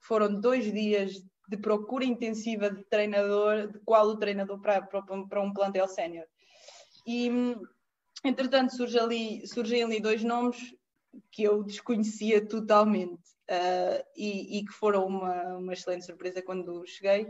foram dois dias de procura intensiva de treinador, de qual o treinador para, para, para um plantel sénior. E Entretanto, surge ali, surgem ali dois nomes que eu desconhecia totalmente uh, e, e, que foram uma, uma, excelente surpresa quando cheguei.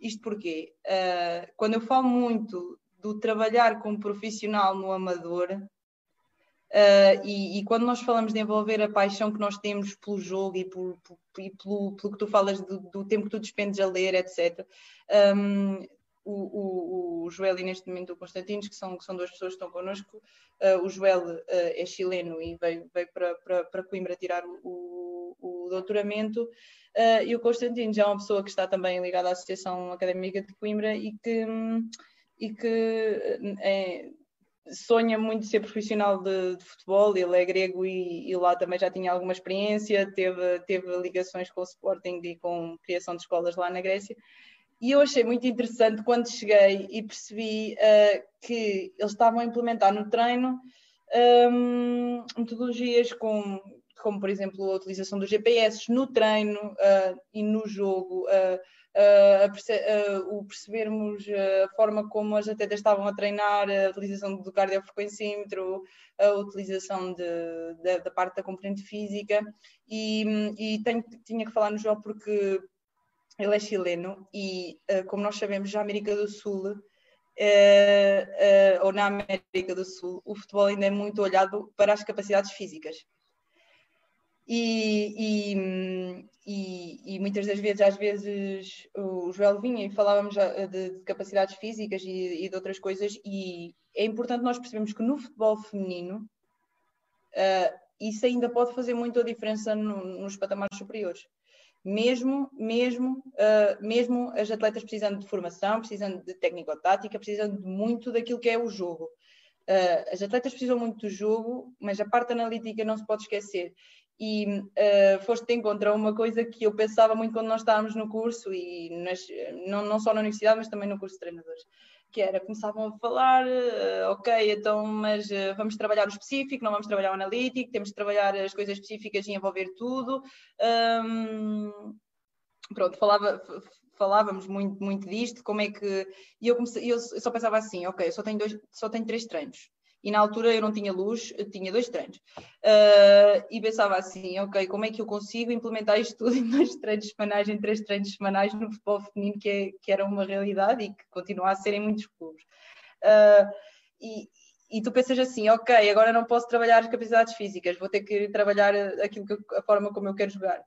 Isto porque, uh, quando eu falo muito do trabalhar como profissional no amador, uh, e, e, quando nós falamos de envolver a paixão que nós temos pelo jogo e, por, por, e pelo, pelo, que tu falas do, do, tempo que tu despendes a ler, etc., um, o, o, o Joel e neste momento o Constantinos, que são, que são duas pessoas que estão connosco. Uh, o Joel uh, é chileno e veio, veio para, para, para Coimbra tirar o, o doutoramento. Uh, e o Constantino é uma pessoa que está também ligada à Associação Académica de Coimbra e que, e que é, sonha muito ser profissional de, de, futebol. Ele é grego e, e, lá também já tinha alguma experiência, teve, teve ligações com o Sporting e com criação de escolas lá na Grécia e eu achei muito interessante quando cheguei e percebi uh, que eles estavam a implementar no treino um, metodologias com, como, por exemplo, a utilização dos GPS no treino uh, e no jogo, uh, perce o percebermos a forma como as atletas estavam a treinar, a utilização do cardiofrequencímetro, a utilização de, de, da parte da componente física. E, e tenho, tinha que falar no João porque ele é chileno e, uh, como nós sabemos, na América do Sul, uh, uh, ou na América do Sul, o futebol ainda é muito olhado para as capacidades físicas. E, e, e, e muitas das vezes, às vezes, o Joel vinha e falávamos de, de capacidades físicas e, de outras coisas, e é importante nós percebermos que no futebol feminino isso ainda pode fazer muita diferença no, nos patamares superiores mesmo, mesmo, uh, mesmo as atletas precisando de formação, precisando de técnico-tática, precisando muito daquilo que é o jogo. Uh, as atletas precisam muito do jogo, mas a parte analítica não se pode esquecer. E uh, foste a uma coisa que eu pensava muito quando nós estávamos no curso, e nas, não, não só na universidade, mas também no curso de treinadores que era, começavam a falar, uh, ok, então, mas uh, vamos trabalhar o específico, não vamos trabalhar o analítico, temos de trabalhar as coisas específicas e envolver tudo. Um, pronto, falava, falávamos muito, muito disto, como é que. E eu, comecei, eu só pensava assim, ok, eu só tenho, dois, só tenho três treinos e na altura eu não tinha luz, tinha dois treinos. Uh, e pensava assim, ok, como é que eu consigo implementar isto tudo em dois treinos semanais, em três treinos semanais no futebol feminino, que, é, que era uma realidade e que continua a ser em muitos clubes. Uh, e, e tu pensas assim, ok, agora não posso trabalhar as capacidades físicas, vou ter que trabalhar aquilo que, a forma como eu quero jogar.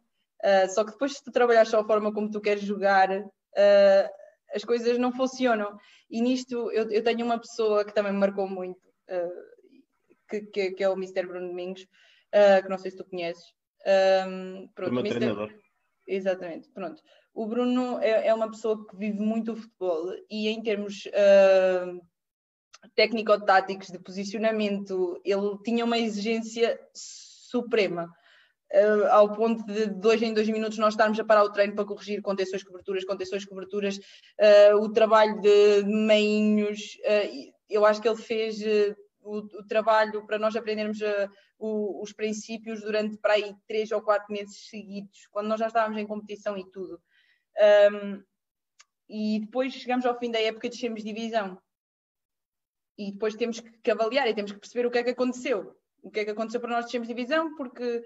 Uh, só que depois, se tu trabalhar só a forma como tu queres jogar, uh, as coisas não funcionam. E nisto eu, eu, tenho uma pessoa que também me marcou muito, que, que, que, é o Mr. Bruno Domingos, uh, que não sei se tu conheces. Um, pronto, Mister... treinador. Exatamente, pronto. O Bruno é, é, uma pessoa que vive muito o futebol e em termos uh, técnico-táticos de posicionamento, ele tinha uma exigência suprema. Uh, ao ponto de dois em dois minutos nós estarmos a parar o treino para corrigir contenções, coberturas, contenções, coberturas, uh, o trabalho de meinhos, uh, eu acho que ele fez o, o trabalho para nós aprendermos uh, o, os princípios durante para aí três ou quatro meses seguidos, quando nós já estávamos em competição e tudo. Um, e depois chegamos ao fim da época, descemos divisão. E depois temos que avaliar e temos que perceber o que é que aconteceu. O que é que aconteceu para nós descemos divisão, porque.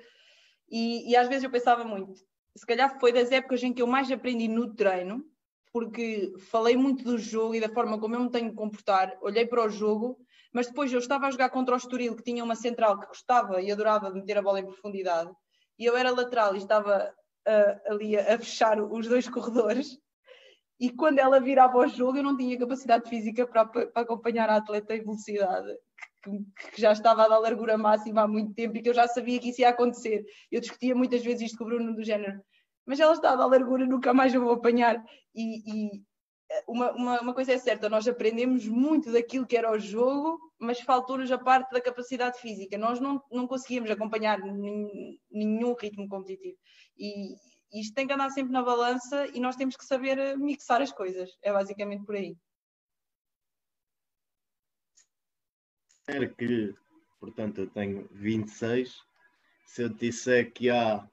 E, e às vezes eu pensava muito, se calhar foi das épocas em que eu mais aprendi no treino, porque falei muito do jogo e da forma como eu me tenho que comportar, olhei para o jogo mas depois eu estava a jogar contra o Estoril, que tinha uma central que gostava e adorava de meter a bola em profundidade, e eu era lateral e estava uh, ali a, fechar os dois corredores. E quando ela virava ao jogo, eu não tinha capacidade física para, para acompanhar a atleta em velocidade, que, já estava a dar largura máxima há muito tempo e que eu já sabia que isso ia acontecer. Eu discutia muitas vezes isto com o Bruno, do género, mas ela está a dar largura, nunca mais eu vou apanhar. E, e, uma, uma, uma, coisa é certa, nós aprendemos muito daquilo que era o jogo, mas faltou-nos a parte da capacidade física. Nós não, não conseguíamos acompanhar nenhum ritmo competitivo. E isto tem que andar sempre na balança e nós temos que saber eh, mixar as coisas. É basicamente por aí. Que, portanto, eu tenho 26. Se eu disser que há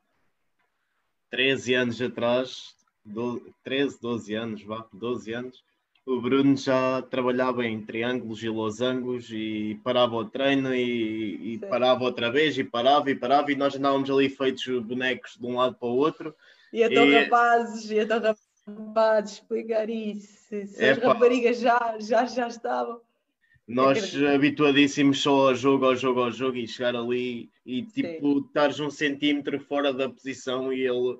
13 anos atrás 12, 13, 12 anos, vá, 12 anos, o Bruno já trabalhava em triângulos e losangos e parava o treino e, e parava outra vez e parava e parava e nós andávamos ali feitos bonecos de um lado para o outro. E então e... rapazes, e então rapazes explicar isso, se as raparigas já, já, já estavam. Nós habituadíssimos só ao jogo, ao jogo, ao jogo e chegar ali e tipo estares um centímetro fora da posição e ele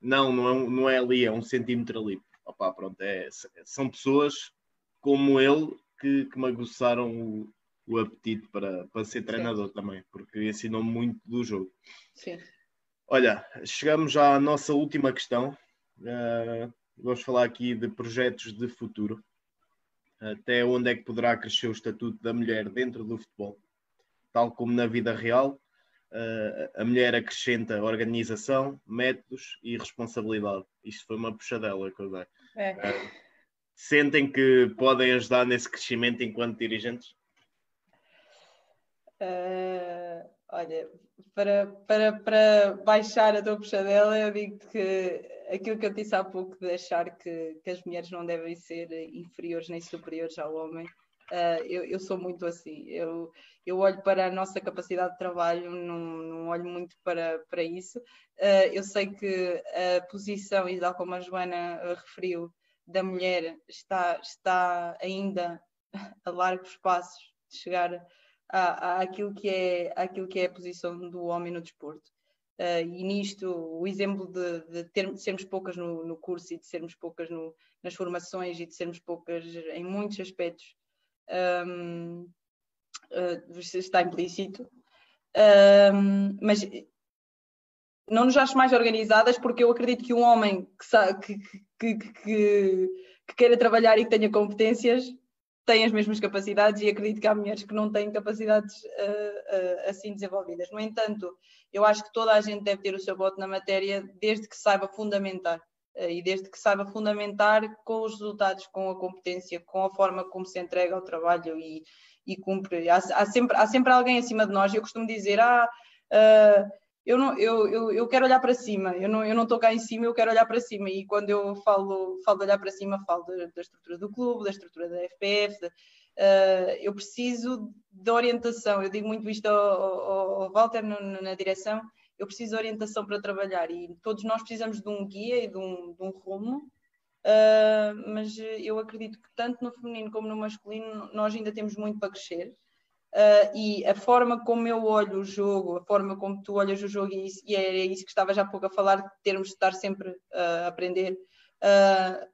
não, não é, não é ali, é um centímetro ali. Opa, pronto, é, são pessoas como ele que, que me aguçaram o, o apetite para, para ser treinador Sim. também, porque ensinou muito do jogo. Sim. Olha, chegamos à nossa última questão. Uh, vamos falar aqui de projetos de futuro. Até onde é que poderá crescer o estatuto da mulher dentro do futebol? Tal como na vida real, a mulher acrescenta organização, métodos e responsabilidade. Isto foi uma puxadela que eu dei. É. Uh, sentem que podem ajudar nesse crescimento enquanto dirigentes? Uh, olha, para, para, para baixar a tua puxadela, eu digo que aquilo que eu disse há pouco de achar que, que as mulheres não devem ser inferiores nem superiores ao homem, uh, eu, eu sou muito assim. Eu, eu olho para a nossa capacidade de trabalho, não, não olho muito para, para isso. Uh, eu sei que a posição, e tal como a Joana referiu, da mulher está, está ainda a largos passos de chegar à, àquilo, que é, àquilo que é a posição do homem no desporto. Uh, e nisto, o exemplo de, de, ter, de sermos poucas no, no, curso e de sermos poucas no, nas formações e de sermos poucas em muitos aspectos um, uh, está implícito. Um, mas não nos acho mais organizadas porque eu acredito que um homem que, que, que, que, que queira trabalhar e que tenha competências têm as mesmas capacidades e acredito que há mulheres que não têm capacidades uh, uh, assim desenvolvidas. No entanto, eu acho que toda a gente deve ter o seu voto na matéria desde que saiba fundamentar uh, e desde que saiba fundamentar com os resultados, com a competência, com a forma como se entrega ao trabalho e, e cumpre. Há, há, sempre, há sempre alguém acima de nós. Eu costumo dizer, ah, eu, não, eu, eu, eu quero olhar para cima, eu não, eu não estou cá em cima, eu quero olhar para cima. E quando eu falo, falo de olhar para cima, falo da, da estrutura do clube, da estrutura da FPF. De, uh, eu preciso de orientação. Eu digo muito isto ao, ao, ao Walter no, na direção. Eu preciso de orientação para trabalhar e todos nós precisamos de um guia e de um, de um rumo. Uh, mas eu acredito que tanto no feminino como no masculino nós ainda temos muito para crescer. Uh, e a forma como eu olho o jogo, a forma como tu olhas o jogo, e, isso, isso que estava já há pouco a falar, de termos de estar sempre uh, a aprender. Uh,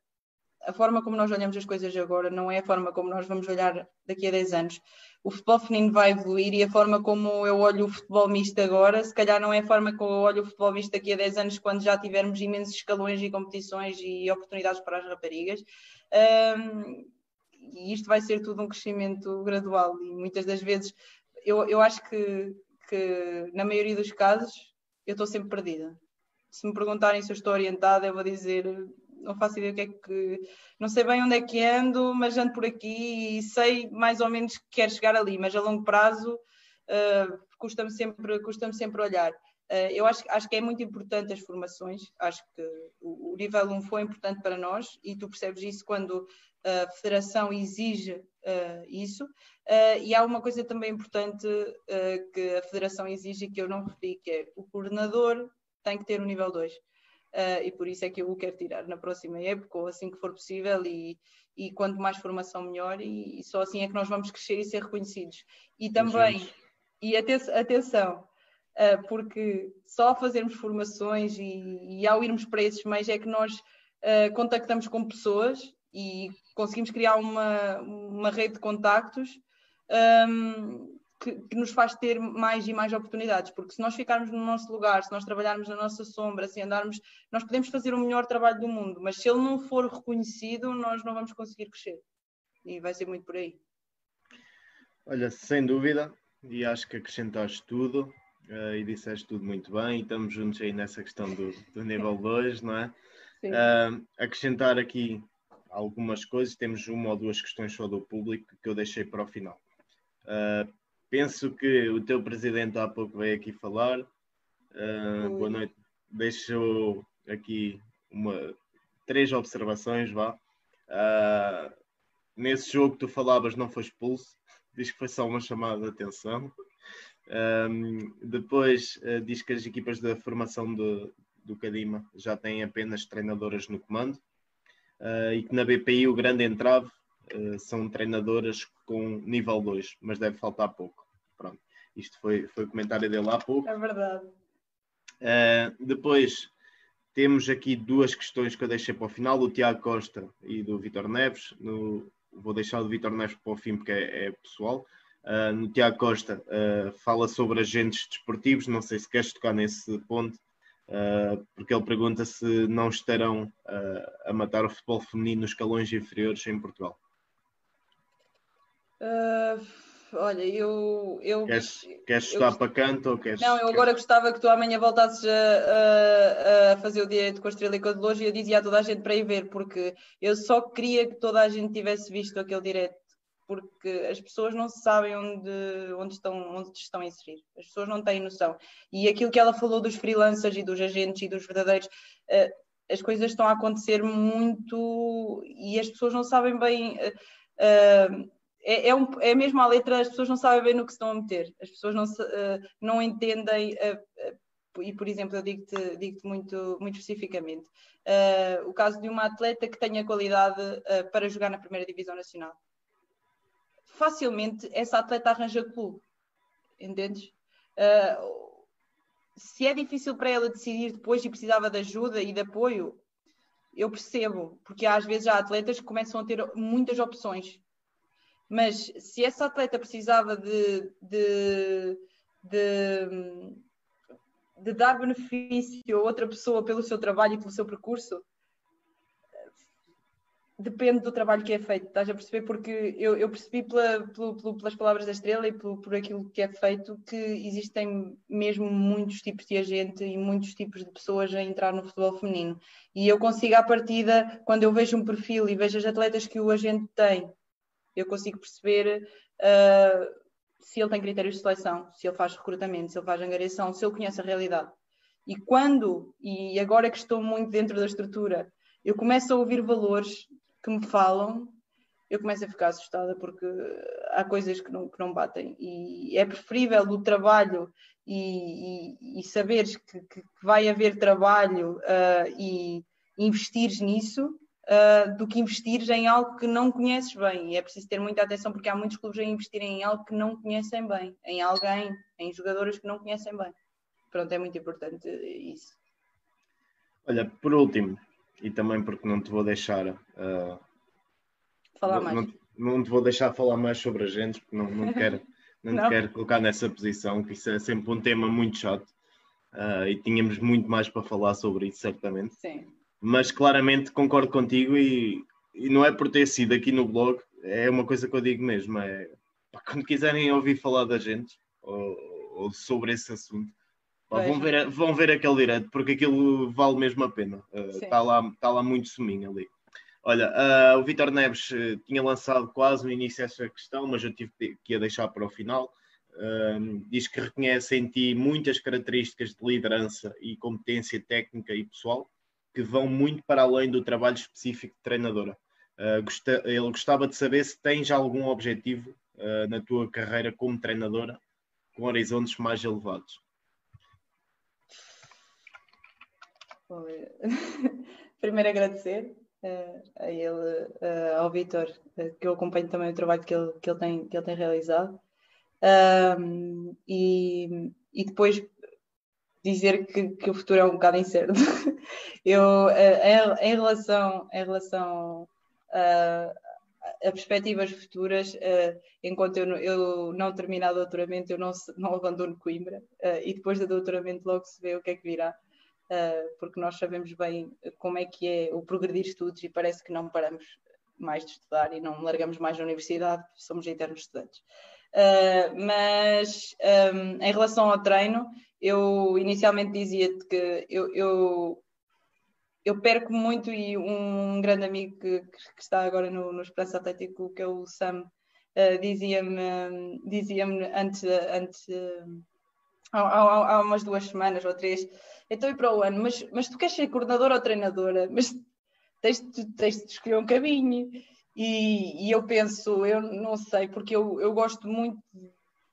a forma como nós olhamos as coisas agora não é a forma como nós vamos olhar daqui a 10 anos. O futebol feminino vai evoluir e a forma como eu olho o futebol misto agora, se calhar não é a forma como eu olho o futebol misto daqui a 10 anos, quando já tivermos imensos escalões e competições e oportunidades para as raparigas e isto vai ser tudo um crescimento gradual e muitas das vezes eu, eu acho que, que na maioria dos casos eu estou sempre perdida. Se me perguntarem se eu estou orientada, eu vou dizer não faço ideia o que é que. Não sei bem onde é que ando, mas ando por aqui e sei mais ou menos que quero chegar ali, mas a longo prazo uh, custa-me sempre, custa sempre olhar. Uh, eu acho, acho que é muito importante as formações, acho que o, o nível 1 foi importante para nós e tu percebes isso quando a federação exige uh, isso. Uh, e há uma coisa também importante uh, que a federação exige que eu não referi, que é o coordenador tem que ter o nível 2. e por isso é que eu o quero tirar na próxima época, ou assim que for possível, e, e quanto mais formação melhor, e, e, só assim é que nós vamos crescer e ser reconhecidos. E também, e atenção, porque só fazermos formações e, e, ao irmos para esses meios é que nós contactamos com pessoas e conseguimos criar uma, uma rede de contactos um, que, que, nos faz ter mais e mais oportunidades, porque se nós ficarmos no nosso lugar, se nós trabalharmos na nossa sombra, se andarmos, nós podemos fazer o melhor trabalho do mundo, mas se ele não for reconhecido, nós não vamos conseguir crescer. E vai ser muito por aí. Olha, sem dúvida, e acho que acrescentaste tudo uh, e disseste tudo muito bem, e estamos juntos aí nessa questão do, do nível 2, não é? Uh, acrescentar aqui algumas coisas, temos uma ou duas questões só do público que eu deixei para o final. Uh, penso que o teu presidente há pouco veio aqui falar. Uh, boa noite. Deixou aqui uma, três observações, vá. Uh, nesse jogo que tu falavas não foi expulso, diz que foi só uma chamada de atenção. Um, depois uh, diz que as equipas da formação do, do Cadima já têm apenas treinadoras no comando uh, e que na BPI o grande entrave uh, são treinadoras com nível 2, mas deve faltar pouco. Pronto, isto foi, foi o comentário dele há pouco. É verdade. Uh, depois temos aqui duas questões que eu deixei para o final, do Tiago Costa e do Vitor Neves. No, vou deixar o Vitor Neves para o fim porque é, é pessoal. Uh, no Tiago Costa uh, fala sobre agentes desportivos, não sei se queres tocar nesse ponto. Uh, porque ele pergunta se não estarão uh, a matar o futebol feminino nos escalões inferiores em Portugal. Uh, olha, eu. eu queres, queres chutar para canto ou queres. Não, eu agora gostava que tu amanhã voltasses a, a, a fazer o direito com a Estrela e com a de Loja e eu dizia a toda a gente para ir ver, porque eu só queria que toda a gente tivesse visto aquele direito, porque as pessoas não sabem onde, onde, estão, onde estão a inserir, as pessoas não têm noção. E aquilo que ela falou dos freelancers e dos agentes e dos verdadeiros. Uh, as coisas estão a acontecer muito e as pessoas não sabem bem. Uh, é, é, um, é mesmo a letra, as pessoas não sabem bem no que se estão a meter, as pessoas não, uh, não entendem, uh, e por exemplo, eu digo-te digo muito, muito especificamente, uh, o caso de uma atleta que tenha qualidade para jogar na primeira divisão nacional. Facilmente essa atleta arranja clube, entendes? se é difícil para ela decidir depois e precisava de ajuda e de apoio, eu percebo, porque às vezes há atletas que começam a ter muitas opções mas se essa atleta precisava de, de, de, de dar benefício a outra pessoa pelo seu trabalho e pelo seu percurso, depende do trabalho que é feito, estás a perceber? Porque eu, eu percebi pela, pelo, pelo, pelas palavras da estrela e por, por aquilo que é feito que existem mesmo muitos tipos de agente e muitos tipos de pessoas a entrar no futebol feminino. E eu consigo, à partida, quando eu vejo um perfil e vejo as atletas que o agente tem eu consigo perceber uh, se ele tem critérios de seleção, se ele faz recrutamento, se ele faz angariação, se ele conhece a realidade. E quando, e agora que estou muito dentro da estrutura, eu começo a ouvir valores que me falam, eu começo a ficar assustada porque há coisas que não, que não batem. E é preferível o trabalho e, e, e saberes que, que, vai haver trabalho uh, e investires nisso uh, do que investir em algo que não conheces bem. E é preciso ter muita atenção porque há muitos clubes a investirem em algo que não conhecem bem, em alguém, em jogadoras que não conhecem bem. Pronto, é muito importante isso. Olha, por último, e também porque não te vou deixar uh, falar não, mais. Não, não, te vou deixar falar mais sobre a gente, porque não, não, quero, não, não. te quero colocar nessa posição, que isso é sempre um tema muito chato. Uh, e tínhamos muito mais para falar sobre isso, certamente. Sim mas claramente concordo contigo e, e, não é por ter sido aqui no blog, é uma coisa que eu digo mesmo, é quando quiserem ouvir falar da gente ou, ou sobre esse assunto, pá, vão, ver, vão ver aquele direto, porque aquilo vale mesmo a pena. Está uh, lá, tá lá muito suminho ali. Olha, uh, o Vitor Neves uh, tinha lançado quase no início essa questão, mas eu tive que a deixar para o final. Uh, diz que reconhece em ti muitas características de liderança e competência técnica e pessoal, que vão muito para além do trabalho específico de treinadora. Gosta, ele gostava de saber se tens algum objetivo na tua carreira como treinadora com horizontes mais elevados. Primeiro agradecer uh, a ele, ao Vitor, que eu acompanho também o trabalho que ele, que ele, tem, que ele tem realizado. e, e depois dizer que, que, o futuro é um bocado incerto. Eu, eh, em, em relação, em relação a, perspectivas futuras, uh, enquanto eu, eu não terminar o doutoramento, eu não, não abandono Coimbra uh, e depois do doutoramento logo se vê o que é que virá, uh, porque nós sabemos bem como é que é o progredir estudos e parece que não paramos mais de estudar e não largamos mais na universidade, somos eternos estudantes. mas um, em relação ao treino, eu inicialmente dizia-te que eu, eu, eu, perco muito e um grande amigo que, que está agora no, no Expresso Atlético, que é o Sam, uh, dizia-me dizia antes, antes uh, há, há, há, umas duas semanas ou três, então e para o ano, mas, mas tu queres ser coordenadora ou treinadora? Mas tens, tens de escolher um caminho. E, e, eu penso, eu não sei, porque eu, eu gosto muito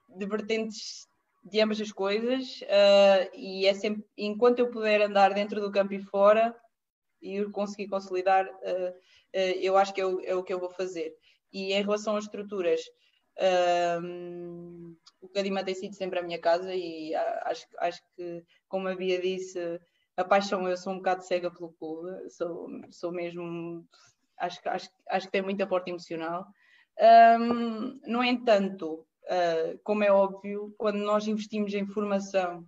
de vertentes de ambas as coisas uh, e é sempre, enquanto eu puder andar dentro do campo e fora e conseguir consolidar, uh, uh, eu acho que é o, é o, que eu vou fazer. E em relação às estruturas, o Cadima tem sido sempre a minha casa e acho, acho que, como a Bia disse, a paixão, eu sou um bocado cega pelo clube, sou, sou mesmo, acho, acho, acho que tem muito aporte emocional. Um, no entanto, Uh, como é óbvio, quando nós investimos em formação,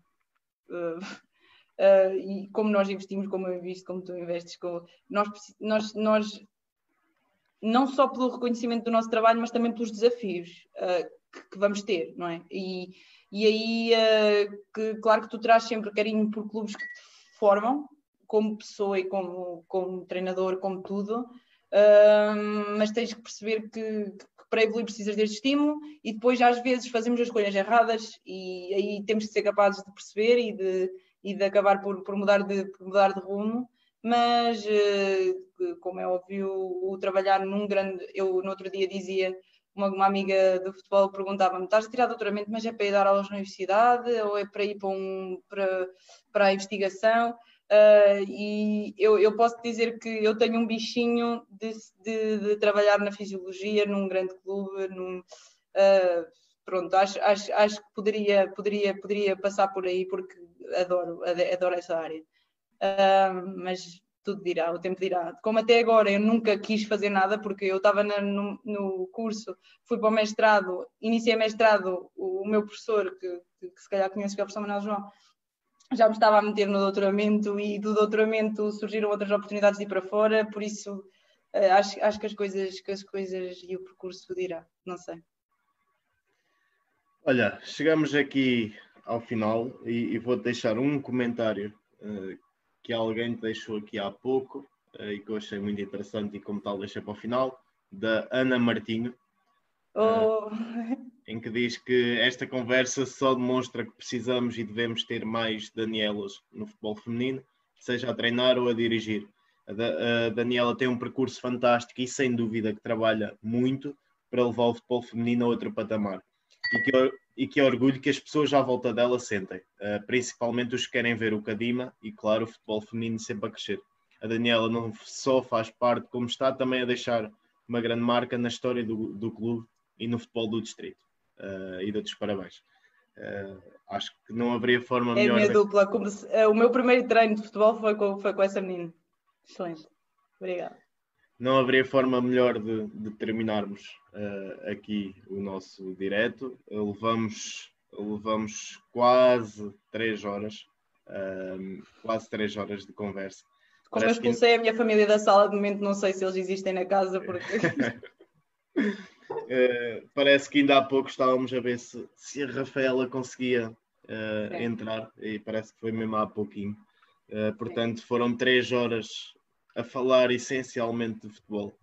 uh, uh, e como nós investimos, como eu invisto, como tu investes, como, nós, nós, nós, não só pelo reconhecimento do nosso trabalho, mas também pelos desafios. que, que vamos ter, não é? E, e aí, uh, que, claro que tu terás sempre carinho por clubes que te formam, como pessoa e como, como treinador, como tudo, uh, mas tens que perceber que, que, para evoluir precisas deste estímulo e depois às vezes fazemos as escolhas erradas e aí temos que ser capazes de perceber e de, e de acabar por, por, mudar, de, por mudar de rumo mas uh, como é óbvio o trabalhar num grande eu no outro dia dizia uma, uma amiga do futebol perguntava-me: estás a tirar doutoramento, mas é para ir dar aulas na universidade ou é para ir para, um, para, para a investigação? Uh, e eu, eu, posso dizer que eu tenho um bichinho de, de, de trabalhar na fisiologia num grande clube. Num, uh, pronto, acho, acho, acho que poderia, poderia, poderia passar por aí porque adoro, adoro essa área. Uh, mas tudo dirá, o tempo dirá. Como até agora eu nunca quis fazer nada, porque eu estava no, no, curso, fui para o mestrado, iniciei mestrado, o, o meu professor, que, que, que, se calhar conhece, que é o professor Manuel João, já me estava a meter no doutoramento e do doutoramento surgiram outras oportunidades de ir para fora, por isso uh, acho, acho que as coisas que as coisas e o percurso dirá, não sei. Olha, chegamos aqui ao final e, e vou deixar um comentário uh, que alguém deixou aqui há pouco uh, e que eu achei muito interessante e como tal deixei para o final, da Ana Martinho, oh. uh, em que diz que esta conversa só demonstra que precisamos e devemos ter mais Danielas no futebol feminino, seja a treinar ou a dirigir. A Daniela tem um percurso fantástico e sem dúvida que trabalha muito para levar o futebol feminino a outro patamar. E que, e que orgulho que as pessoas à volta dela sentem, uh, principalmente os que querem ver o Cadima e, claro, o futebol feminino sempre a crescer. A Daniela não só faz parte, como está também a deixar uma grande marca na história do, do clube e no futebol do distrito. Uh, e dou-te parabéns. Uh, acho que não haveria forma é melhor. É minha dupla. o meu primeiro treino de futebol foi com, foi com essa menina. Excelente. Obrigada não haveria forma melhor de, de terminarmos uh, aqui o nosso direto. Levamos, levamos quase três horas, uh, quase três horas de conversa. Como eu expulsei que... a minha família da sala, de momento não sei se eles existem na casa, porque. uh, parece que ainda há pouco estávamos a ver se, se a Rafaela conseguia é. entrar, e parece que foi mesmo há pouquinho. portanto, foram três horas a falar essencialmente de futebol.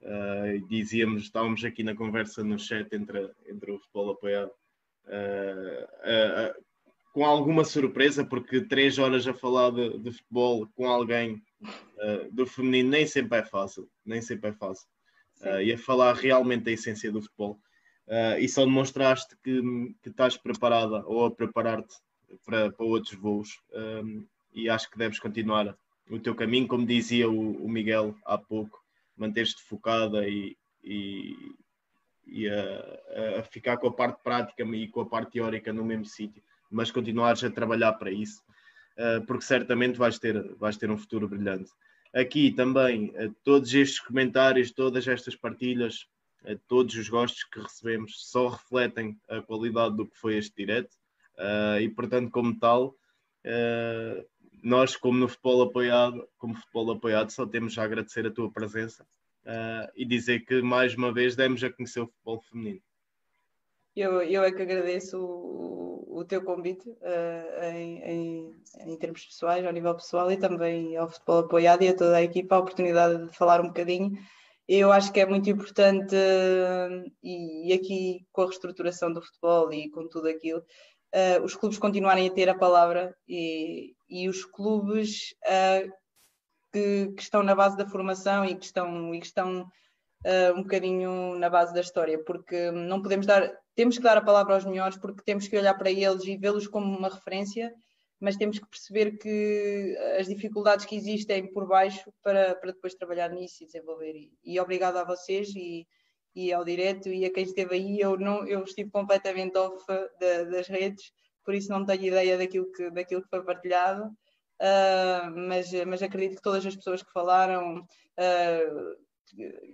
Uh, dizíamos, estávamos aqui na conversa no chat entre, entre o futebol apoiado, uh, uh, com alguma surpresa, porque três horas a falar de, de futebol com alguém do feminino nem sempre é fácil, nem sempre é fácil. e a falar realmente da essência do futebol. e só demonstraste que, que estás preparada ou a preparar-te para, para outros voos. e acho que deves continuar o teu caminho, como dizia o, o Miguel há pouco, manter-te focada e, e, e a, a, ficar com a parte prática e com a parte teórica no mesmo sítio, mas continuares a trabalhar para isso, uh, porque certamente vais ter, vais ter um futuro brilhante. Aqui também, uh, todos estes comentários, todas estas partilhas, uh, todos os gostos que recebemos só refletem a qualidade do que foi este direto e, portanto, como tal, nós, como no futebol apoiado, como futebol apoiado, só temos a agradecer a tua presença uh, e dizer que mais uma vez demos a conhecer o futebol feminino. Eu, eu é que agradeço o, o teu convite uh, em, em, em, termos pessoais, ao nível pessoal e também ao futebol apoiado e a toda a equipa a oportunidade de falar um bocadinho. Eu acho que é muito importante, e, e aqui com a reestruturação do futebol e com tudo aquilo, uh, os clubes continuarem a ter a palavra e, e os clubes uh, que, que, estão na base da formação e que estão, e que estão uh, um bocadinho na base da história, porque não podemos dar, temos que dar a palavra aos melhores porque temos que olhar para eles e vê-los como uma referência, mas temos que perceber que as dificuldades que existem por baixo para, para depois trabalhar nisso e desenvolver. E, e obrigado a vocês e e ao direto e a quem esteve aí, eu, não, eu estive completamente off de, das redes, por isso não tenho ideia daquilo que, daquilo que foi partilhado, uh, mas, mas acredito que todas as pessoas que falaram uh,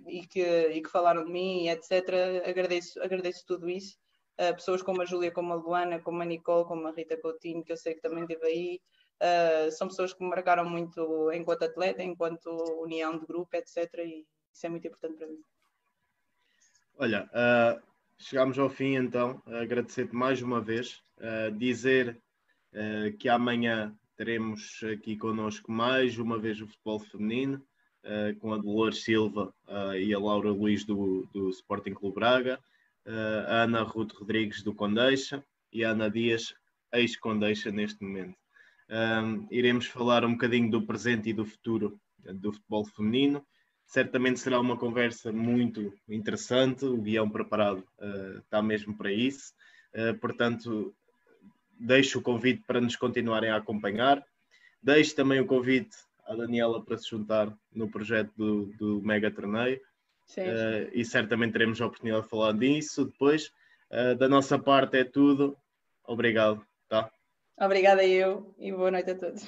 e, que, e que falaram de mim, etc., agradeço, agradeço tudo isso. Uh, pessoas como a Júlia, como a Luana, como a Nicole, como a Rita Coutinho, que eu sei que também esteve aí, Uh, são pessoas que me marcaram muito enquanto atleta, enquanto união de grupo, etc. E isso é muito importante para mim. Olha, uh, chegamos ao fim então. Agradecer-te mais uma vez. Uh, dizer uh, que amanhã teremos aqui connosco mais uma vez o futebol feminino, com a Dolores Silva e a Laura Luiz do, do Sporting Clube Braga, a Ana Ruth Rodrigues do Condeixa e a Ana Dias, ex-Condeixa neste momento. Iremos falar um bocadinho do presente e do futuro do futebol feminino. Certamente será uma conversa muito interessante, o guião preparado uh, está mesmo para isso. Uh, portanto, deixo o convite para nos continuarem a acompanhar. Deixo também o convite à Daniela para se juntar no projeto do, do Mega Torneio. Uh, e certamente teremos a oportunidade de falar disso depois. da nossa parte é tudo. Obrigado. Tá? Obrigada eu e boa noite a todos.